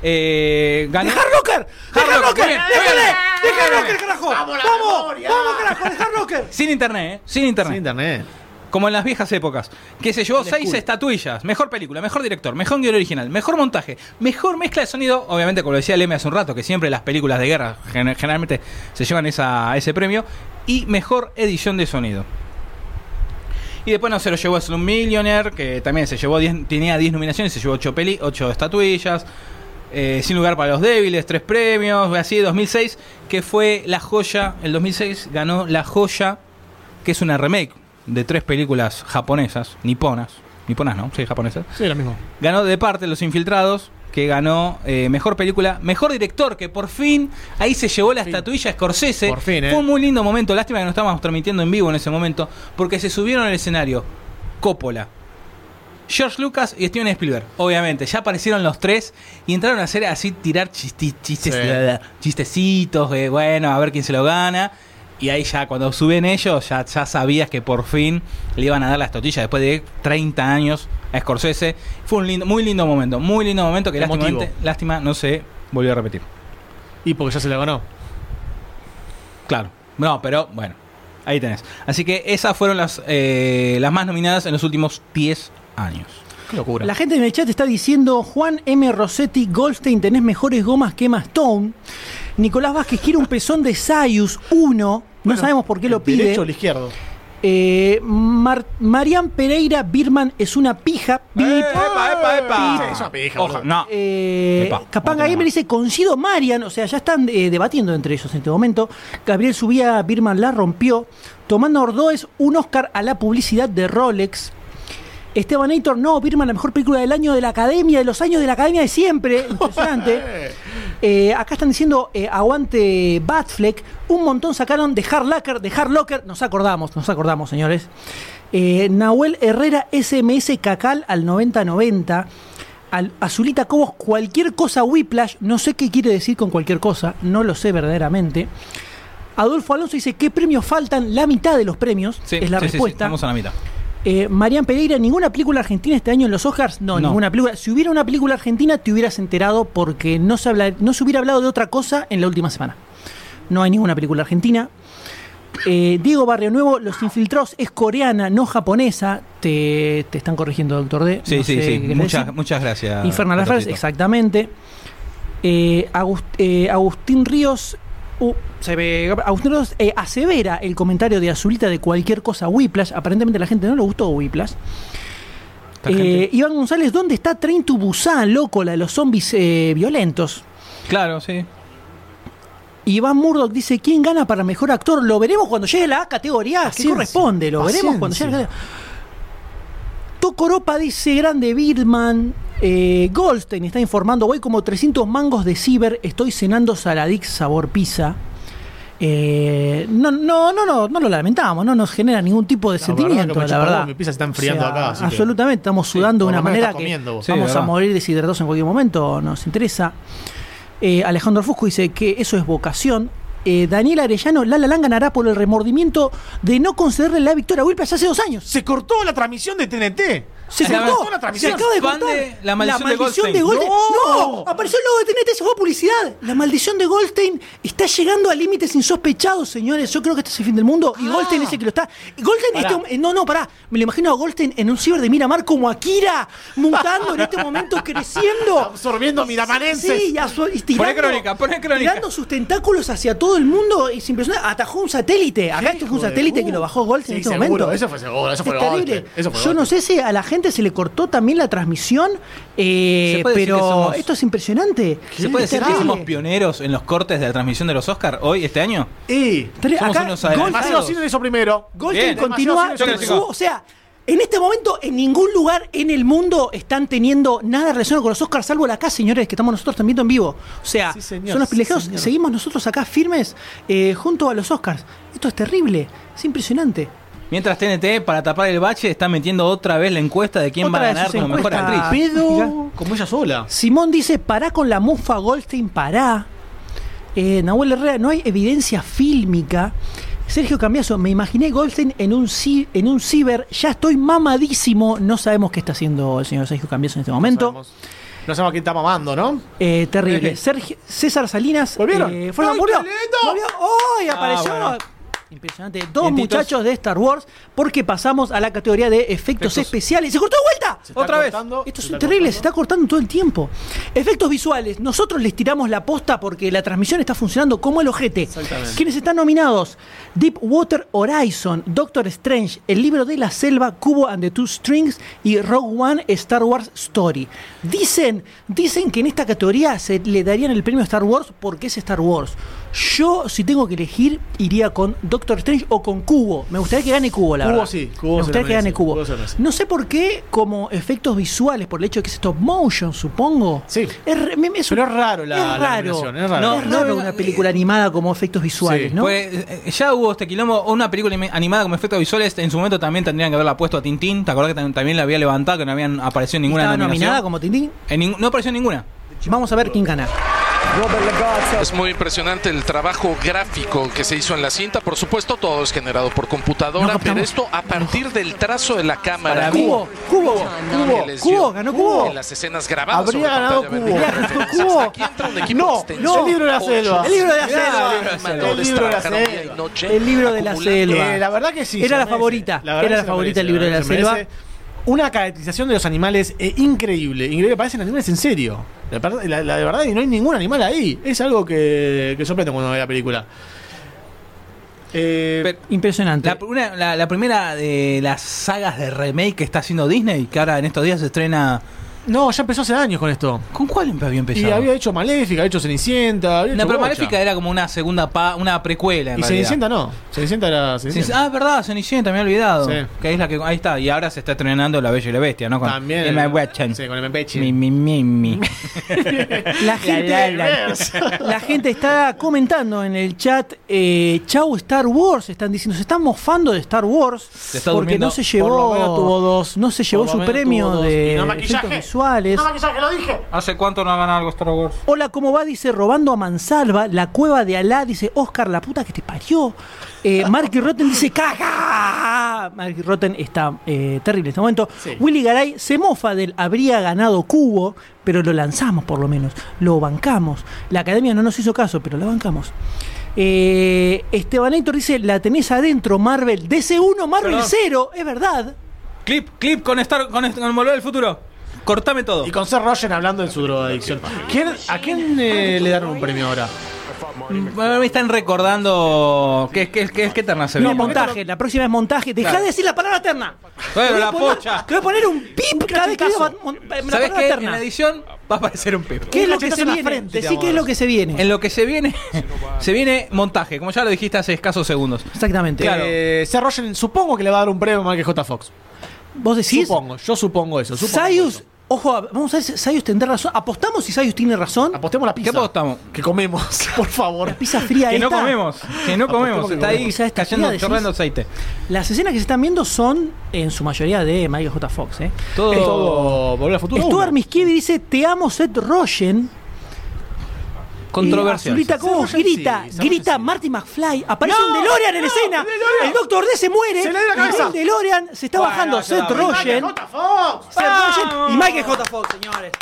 Eh. Ganó. ¡De Hard Rocker! ¡De Hard Hard Rocker, ¡Déjale! bien. ¡De Hard Rocker, carajo! ¡Vamos! ¡Vamos, carajo! ¡De Hard Rocker! Sin internet, ¿eh? Sin internet. Sin internet. Como en las viejas épocas. Que se llevó seis estatuillas. Mejor película, mejor director, mejor guion original, mejor montaje, mejor mezcla de sonido. Obviamente, como lo decía Leme hace un rato, que siempre las películas de guerra gen- generalmente se llevan esa, ese premio. Y mejor edición de sonido. Y después no se lo llevó Slum Millionaire, que también se llevó 10 tenía 10 nominaciones, se llevó 8, peli, 8 estatuillas. Eh, Sin lugar para los débiles, 3 premios, así 2006, que fue la joya, el 2006 ganó la joya, que es una remake de tres películas japonesas, niponas, niponas no, sí, japonesas. Sí, lo mismo. Ganó de parte Los Infiltrados, que ganó eh, mejor película, mejor director, que por fin ahí se llevó la estatuilla Scorsese. Por fin, ¿eh? Fue un muy lindo momento, lástima que no estábamos transmitiendo en vivo en ese momento, porque se subieron al escenario Coppola, George Lucas y Steven Spielberg. Obviamente, ya aparecieron los tres y entraron a hacer así, tirar chistes, Sí. chistecitos, bueno, a ver quién se lo gana. Y ahí ya, cuando suben ellos, ya, ya sabías que por fin le iban a dar la estotilla después de 30 años a Scorsese. Fue un lindo, muy lindo momento, muy lindo momento que lástimamente, lástima no se volvió a repetir. Y porque ya se la ganó. Claro. No, pero bueno, ahí tenés. Así que esas fueron las, eh, las más nominadas en los últimos 10 años. Qué locura. La gente en el chat está diciendo Juan M. Rossetti, Goldstein, tenés mejores gomas que Emma Stone. Nicolás Vázquez quiere un pezón de Sayus 1. No sabemos por qué lo pide. ¿Derecho o el izquierdo? Eh, Mar- Marian Pereira Birman es una pija. Bip. ¡Epa, epa, epa! Sí, es una pija, Ojo, boludo. no. Eh, Epa, Capanga Gamer dice, coincido Marian, o sea, ya están eh, debatiendo entre ellos en este momento. Gabriel Subía, Birman la rompió. Tomando Ordóez, un Oscar a la publicidad de Rolex. Esteban Aitor, no, Birman, la mejor película del año de la academia, de los años de la academia de siempre. Impresionante. Eh, acá están diciendo eh, aguante Batfleck. Un montón sacaron de Hard Locker, de Hard Locker. Nos acordamos, nos acordamos, señores. Eh, Nahuel Herrera SMS Cacal al 9090. Al Azulita Cobos, cualquier cosa Whiplash. No sé qué quiere decir con cualquier cosa. No lo sé verdaderamente. Adolfo Alonso dice: ¿Qué premios faltan? La mitad de los premios. Sí, es la sí, sí, sí, respuesta. Estamos a la mitad. Eh, Marian Pereira, ¿ninguna película argentina este año en los Oscars? No, No. ninguna película. Si hubiera una película argentina, te hubieras enterado porque no se, habla, no se hubiera hablado de otra cosa en la última semana. No hay ninguna película argentina. Eh, Diego Barrio Nuevo, Los Infiltrados es coreana, no japonesa. Te, te están corrigiendo, doctor D. Sí, No sí, sé sí. Muchas, gracias. Infernal Affairs, exactamente. Eh, Agust- eh, Agustín Ríos. Uh, se ve- Agustín Ríos eh, asevera el comentario de Azulita de cualquier cosa Whiplash. Aparentemente a la gente no le gustó Whiplash. Eh, Iván González, ¿dónde está Train to Busan, loco? La de los zombies eh, violentos. Claro, sí. Iván Murdoch dice, ¿quién gana para mejor actor? Lo veremos cuando llegue la categoría que Paciencia, corresponde. Lo veremos cuando llegue la paciencia. Tokoropa dice, grande Birdman. Eh, Goldstein está informando, voy como 300 mangos de ciber, estoy cenando saladix sabor pizza. Eh, no, no, no, no, no lo lamentamos, no nos genera ningún tipo de La sentimiento, verdad la verdad. mi pizza se está enfriando acá, así que- absolutamente, estamos sudando de una manera que comiendo vos. Sí, vamos a morir deshidratados en cualquier momento, nos interesa. Eh, Alejandro Fusco dice que eso es vocación. Eh, Daniel Arellano, Lala Lang ganará por el remordimiento de no concederle la victoria a Whiplash hace dos años. Se cortó la transmisión de TNT. Se Se cortó, se acaba de cortar. la maldición de de Goldstein. Goldstein. No. No. apareció el logo de TNT, se fue a publicidad. La maldición de Goldstein está llegando a límites insospechados, señores. Yo creo que este es el fin del mundo. Y Goldstein es el que lo está. y Goldstein, este- no, no, pará. Me lo imagino a Goldstein en un ciber de Miramar como Akira, mutando en este momento, creciendo. Absorbiendo miramanenses. Sí, y tirando, Poné crónica, poné crónica. tirando sus tentáculos hacia todo el mundo. Es impresionante. Atajó un satélite. Acá esto fue un de satélite que lo bajó Goldstein Sí, en este seguro. momento. Eso fue seguro, eso fue Es terrible. Goldstein, eso fue Yo no sé si a la gente se le cortó también la transmisión, eh, ¿Se puede decir que pero somos- esto es impresionante. ¿Se puede decir que terrible. somos pioneros en los cortes de la transmisión de los Oscars hoy, este año? Terrible. somos Acá unos Goldstein- eso primero. Goldstein Bien. continúa. Su- o sea, en este momento en ningún lugar en el mundo están teniendo nada relacionado con los Oscars, salvo la acá, señores, que estamos nosotros también en vivo. O sea, Sí, señor, son los privilegiados. Seguimos nosotros acá firmes eh, junto a los Oscars. Esto es terrible, es impresionante. Mientras TNT, para tapar el bache, está metiendo otra vez la encuesta de quién Otra va a ganar como mejor actriz. Pedo. Como ella sola. Simón dice, pará con la mufa Goldstein, pará. Eh, Nahuel Herrera, no hay evidencia fílmica. Sergio Cambiaso, me imaginé Goldstein en un, ci- en un ciber, ya estoy mamadísimo. No sabemos qué está haciendo el señor Sergio Cambiaso en este momento. No sabemos, no sabemos quién está mamando, ¿no? Eh, terrible. Sergio, César Salinas. ¿Volvieron? eh, ¿fueron? ¡Ay, ¿Volvió? qué lindo! ¿Volvió? ¡Ay! apareció. bueno. Impresionante. Dos muchachos de Star Wars, porque pasamos a la categoría de efectos, Efectos. especiales. ¡Se cortó de vuelta! Otra vez. Esto es terrible, se está cortando todo el tiempo. Efectos visuales. Nosotros les tiramos la posta porque la transmisión está funcionando como el ojete. Exactamente. Quienes están nominados: Deepwater Horizon, Doctor Strange, El libro de la selva, Cubo and the Two Strings y Rogue One Star Wars Story. Dicen, dicen que en esta categoría se le darían el premio a Star Wars porque es Star Wars. Yo, si tengo que elegir, iría con Doctor Strange o con Cubo. Me gustaría que gane Cubo, la Cubo verdad. sí, Cubo Me gustaría que gane Cubo. Cubo. No sé por qué, como efectos visuales, por el hecho de que es stop motion, supongo. Sí. Es, re- me- es- Pero es raro la- es raro. es raro. No, Es raro una película animada como efectos visuales, Sí. ¿no? Pues, ya hubo este quilombo, una película animada como efectos visuales, en su momento también tendrían que haberla puesto a Tintín, ¿te acordás que tam- también la había levantado, que no habían aparecido en ninguna Estaba nominación? nominada como Tintín. En no apareció en ninguna. Vamos a ver quién gana. Es muy impresionante el trabajo gráfico que se hizo en la cinta. Por supuesto, todo es generado por computadora, pero esto a partir del trazo de la cámara. Cubo, Cubo, Cubo, dio ganó Cubo. En las escenas grabadas. Habría sobre ganado pantalla Cubo. Cubo. Aquí entra un equipo No, extenso. no. El libro de la Ocho. selva. El libro de la selva. El libro de la selva. El libro de la selva. Eh, la verdad que sí. Era la favorita, era la favorita el libro de la se selva. Una caracterización de los animales eh, increíble. Increíble, parecen animales en serio. La, la- la de verdad, y no hay ningún animal ahí. Es algo que, que sorprende cuando ve la película. Eh, Pero- Impresionante. La, una- la- la primera de las sagas de remake que está haciendo Disney, que ahora en estos días se estrena No, ya empezó hace años con esto. ¿Con cuál había empezado? Y había hecho Maléfica, había hecho Cenicienta. Había No, hecho pero bocha. Maléfica era como una segunda pa- una precuela en Y realidad. Cenicienta no. Cenicienta era. Cenicienta. ah, es verdad, Cenicienta, me he olvidado. Sí. Que es la que ahí está y ahora se está estrenando La Bella y la Bestia, ¿no? Con También. Emma Watson. Sí, con Emma Watson. Mi mi mi mi. La gente, la gente está comentando en el chat, eh, chau Star Wars, están diciendo, se están mofando de Star Wars Se está porque no se Por lo llevó, menos tuvo dos. no se llevó su premio de Y no maquillaje. Visuales. maquillaje, lo dije! ¿Hace cuánto no hagan algo Star Wars? Hola, ¿cómo va? Dice Robando a Mansalva, la cueva de Alá, dice Oscar, la puta que te parió. Eh, Marky Rotten dice ¡Caga! Marky Rotten está eh, terrible en este momento. Sí. Willy Garay se mofa del habría ganado Cubo, pero lo lanzamos por lo menos. Lo bancamos. La academia no nos hizo caso, pero la bancamos. Eh, Esteban Héctor dice: La tenés adentro, Marvel. DC1, Marvel Perdón. 0. Es verdad. Clip, clip con Star con, con Volver al Futuro. Cortame todo. Y con Seth Rogen hablando de su drogadicción. ¿Quién, ¿A quién eh, le dieron un premio ahora? Bueno, me están recordando que que que que eterna se No, ve. montaje. La próxima es montaje. Dejá Claro. de decir la palabra terna. Bueno, Te voy a la poner- pocha. Te voy a poner un pip cada vez que la ¿Sabes palabra qué? En terna. la edición va a aparecer un pip. ¿Qué es lo que se en viene? frente, te Decí qué es lo que se viene. En lo que se viene, se viene montaje, como ya lo dijiste hace escasos segundos. Exactamente. Claro. Eh, Seth Rogen supongo que le va a dar un premio a Michael J. Fox. Vos decís. Supongo, yo supongo eso. supongo Sayus. eso. Ojo, vamos a ver si Sayus tendrá razón. ¿Apostamos si Sayus tiene razón? Apostemos la pizza. ¿Qué apostamos? Que comemos, por favor. La pizza fría Que no esta. comemos, que no comemos, que está ahí esta cayendo, fría chorreando aceite. Las escenas que se están viendo son en su mayoría de Michael J. Fox. ¿eh? Todo, Todo volver al futuro. Stuart. Miskievi dice: Te amo, Seth Rogen. Sí, grita, Seth grita sí. Marty McFly. Aparece No, un DeLorean en no, escena. DeLorean. El Doctor D se muere. Se le dio la y cabeza. el DeLorean se está Bueno, bajando Seth. Rogen. J. Fox. Seth Rogen Vamos. y Michael J. Fox, señores.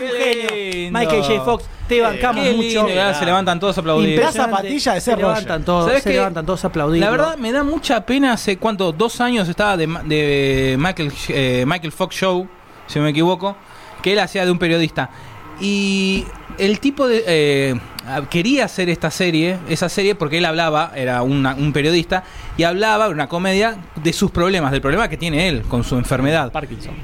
Un genio. lindo. Michael J. Fox, te bancamos Qué mucho. lindo, se levantan todos a aplaudir. La zapatilla de se Seth levantan Rogen. todos, ¿Sabés se qué? levantan todos a aplaudir. La verdad me da mucha pena, hace cuánto, dos años estaba de, Ma- de Michael, eh, Michael Fox Show, si no me equivoco, que él hacía de un periodista. Y el tipo de... eh, quería hacer esta serie, esa serie porque él hablaba, era una- un periodista, y hablaba, una comedia, de sus problemas, del problema que tiene él con su enfermedad. Parkinson.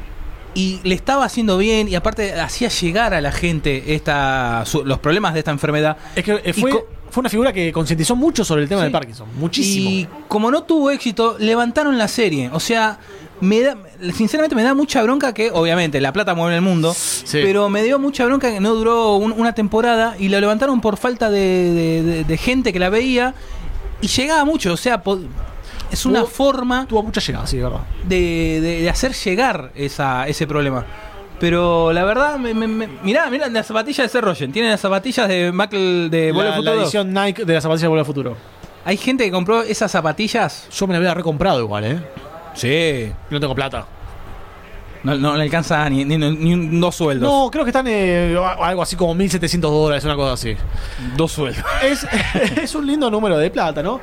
Y le estaba haciendo bien y aparte hacía llegar a la gente esta, su- los problemas de esta enfermedad. Es que eh, fue, fue una figura que concientizó mucho sobre el tema Sí. del Parkinson. Muchísimo. Y como no tuvo éxito, levantaron la serie. O sea, me da, sinceramente me da mucha bronca que, obviamente, la plata mueve el mundo, pero me dio mucha bronca que no duró un- una temporada y lo levantaron por falta de, de- de- de gente que la veía y llegaba mucho. O sea, es una Tuvo- forma Tuvo mucha llegada, sí, de verdad. de, de- de hacer llegar esa, ese problema. Pero la verdad, me, me- me- mirá, mirá las zapatillas de Seth Rogen. Tienen las zapatillas de Michael de La, la Futuro. edición Nike de la zapatilla de al Futuro. Hay gente que compró esas zapatillas. Yo me la había recomprado igual, ¿eh? Sí. No tengo plata. No, no le alcanza ni, ni, ni un- dos sueldos. No, creo que están eh, algo así como 1.700 dólares, una cosa así. Dos sueldos. Es, es un lindo número de plata, ¿no?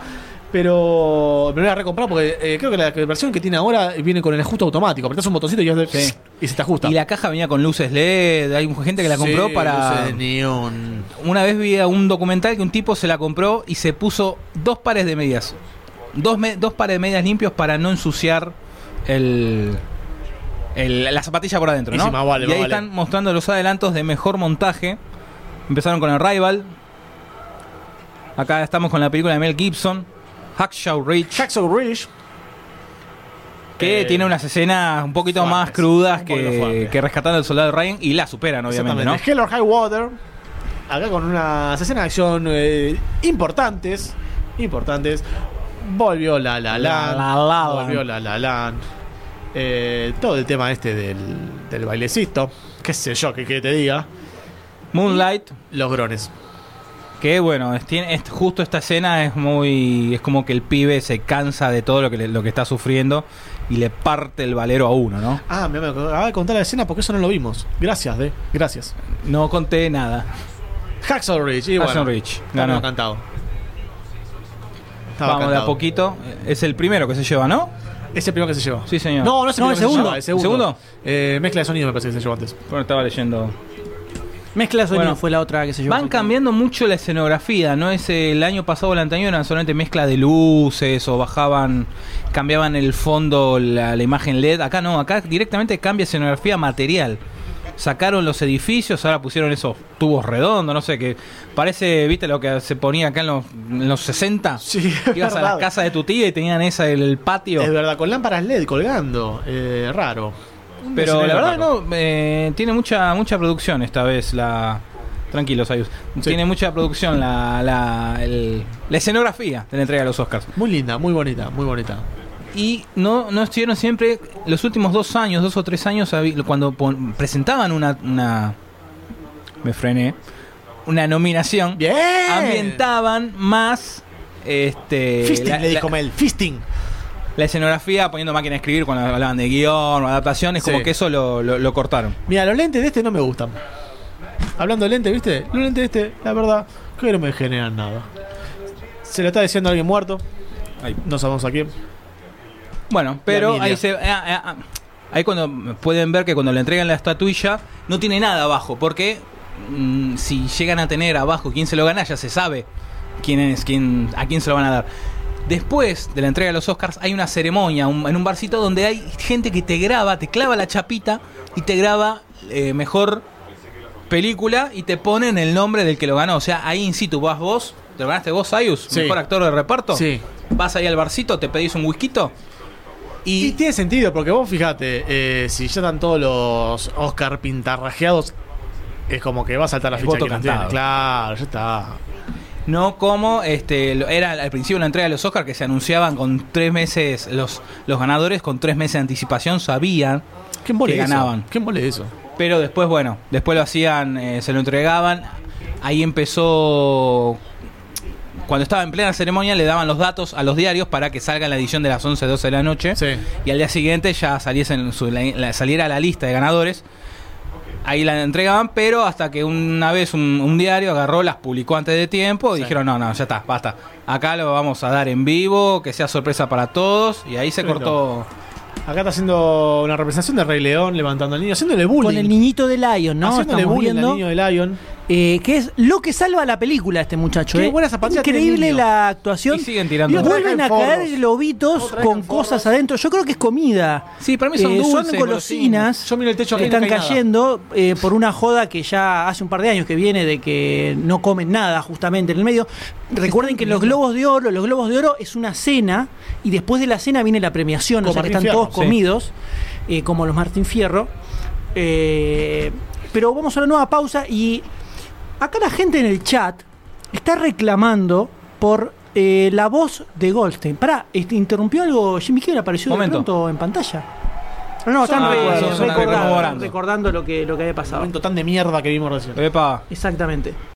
Pero me voy a recomprar porque eh, creo que la versión que tiene ahora viene con el ajuste automático. Apretás un botoncito y, ya te- Sí. y se te ajusta. Y la caja venía con luces LED. Hay gente que la compró Sí, para. luces de neón. Una vez vi a un documental que un tipo se la compró y se puso dos pares de medias. Dos, me- dos pares de medias limpios para no ensuciar el. el- la zapatilla por adentro, Y ¿no? sí, más vale, y más ahí vale. están mostrando los adelantos de mejor montaje. Empezaron con el Rival. Acá estamos con la película de Mel Gibson. Hacksaw Ridge. Hacksaw Ridge. Que Eh, tiene unas escenas un poquito fuertes, más crudas que, que Rescatando al Soldado Ryan y la superan, obviamente, ¿no? Hell or High Water. Acá con unas escenas de acción eh, importantes. Importantes. Volvió La La. La La. Volvió La La Land. Eh, todo el tema este del, del bailecito. Qué sé yo, que, que te diga. Moonlight. Los grones. Que bueno, es, tiene, es- justo esta escena es muy. Es como que el pibe se cansa de todo lo que, le- lo que está sufriendo y le parte el valero a uno, ¿no? Ah, me acababa de contar la escena porque eso no lo vimos. Gracias, de. Gracias. No conté nada. Hacksaw Ridge. Y Hacksaw bueno, Ridge, Estaba ganó. cantado. Estaba Vamos de a cantado. poquito. Es el primero que se lleva, ¿no? Es el primero que se llevó. Sí, señor. No, no es el, No, primero el que se segundo. lleva, el segundo. ¿Segundo? Eh, mezcla de sonido me parece que se llevó antes. Bueno, estaba leyendo. Mezcla de sonido Bueno, fue la otra que se llevó. Van cambiando mucho la escenografía, ¿no? Es el año pasado o el anterior eran solamente mezcla de luces o bajaban, cambiaban el fondo, la, la imagen LED. Acá no, acá directamente cambia escenografía material. Sacaron los edificios, ahora pusieron esos tubos redondos, no sé, que parece, ¿viste lo que se ponía acá en los, en los 60? Sí, Ibas a la casa de tu tía y tenían esa el, patio. Es verdad, con lámparas LED colgando. Eh, raro. Pero la verdad raro. no, eh, tiene mucha mucha producción esta vez la... Tranquilo, Sayus. Tiene mucha producción la, la, el- la escenografía de la entrega de los Oscars. Muy linda, muy bonita, muy bonita. Y no, no estuvieron siempre, los últimos dos años, dos o tres años, cuando presentaban una, una... Me frené. Una nominación. Bien. Ambientaban más... Este, Fisting, la- le dijo la- Mel. Fisting. la escenografía poniendo máquina de escribir cuando hablaban de guion o adaptaciones, Sí. como que eso lo, lo- lo cortaron. Mira, los lentes de este no me gustan. Hablando de lentes, ¿viste? Los lentes de este, la verdad, que no me generan nada. Se lo está diciendo alguien muerto. No sabemos a quién. Bueno, pero ahí se. ah, ah, ah, ahí cuando pueden ver que cuando le entregan la estatuilla no tiene nada abajo, porque mm, si llegan a tener abajo quién se lo gana, ya se sabe quién es, quién, a quién se lo van a dar. Después de la entrega de los Oscars hay una ceremonia un- en un barcito donde hay gente que te graba, te clava la chapita y te graba eh, mejor película y te ponen el nombre del que lo ganó. O sea, ahí in situ vas vos, te lo ganaste vos, Ayus, Sí. mejor actor de reparto. Sí. Vas ahí al barcito, te pedís un whisky Y, tiene sentido, porque vos fíjate, eh, si ya están todos los Oscar pintarrajeados, es como que va a saltar la El ficha voto que no cantado. tiene. Claro, ya está. No como este lo- era al principio la entrega de los Oscars que se anunciaban con tres meses, los, los ganadores con tres meses de anticipación sabían ¿Qué que eso? ganaban. ¿Qué embole eso? Pero después, bueno, después lo hacían, eh, se lo entregaban. Ahí empezó. Cuando estaba en plena ceremonia, le daban los datos a los diarios para que salga en la edición de las 11, 12 de la noche. Y al día siguiente ya saliesen su- la- la- saliera la lista de ganadores. Ahí la entregaban, pero hasta que una vez un, un diario agarró, las publicó antes de tiempo y dijeron: No, no, ya está, basta. Acá lo vamos a dar en vivo, que sea sorpresa para todos. Y ahí se cortó. Acá está haciendo una representación de Rey León, levantando al niño, haciéndole bullying. Con el niñito de Lion, ¿no? Haciéndole Estamos bullying al niño de Lion. Eh, que es lo que salva la película este muchacho. Qué eh. buena Increíble la actuación. Y siguen tirando. Y vuelven a caer globitos con cosas adentro. Yo creo que es comida. Sí, para mí son Eh, dulces, Son golosinas. Yo miro el techo que están cayendo eh, por una joda que ya hace un par de años que viene de que no comen nada justamente en el medio. Recuerden que los globos de oro, los globos de oro es una cena y después de la cena viene la premiación, Como o sea que están Fierro, todos sí. comidos, eh, como los Martín Fierro. Eh, pero vamos a una nueva pausa y acá la gente en el chat está reclamando por eh, la voz de Goldstein. Pará, este, ¿interrumpió algo Jimmy Kimmel? ¿Apareció Momento. de pronto en pantalla? No, no, están Son- re- son- son recordando, lo que, lo que había pasado. Momento tan de mierda que vimos recién. Epa. Exactamente.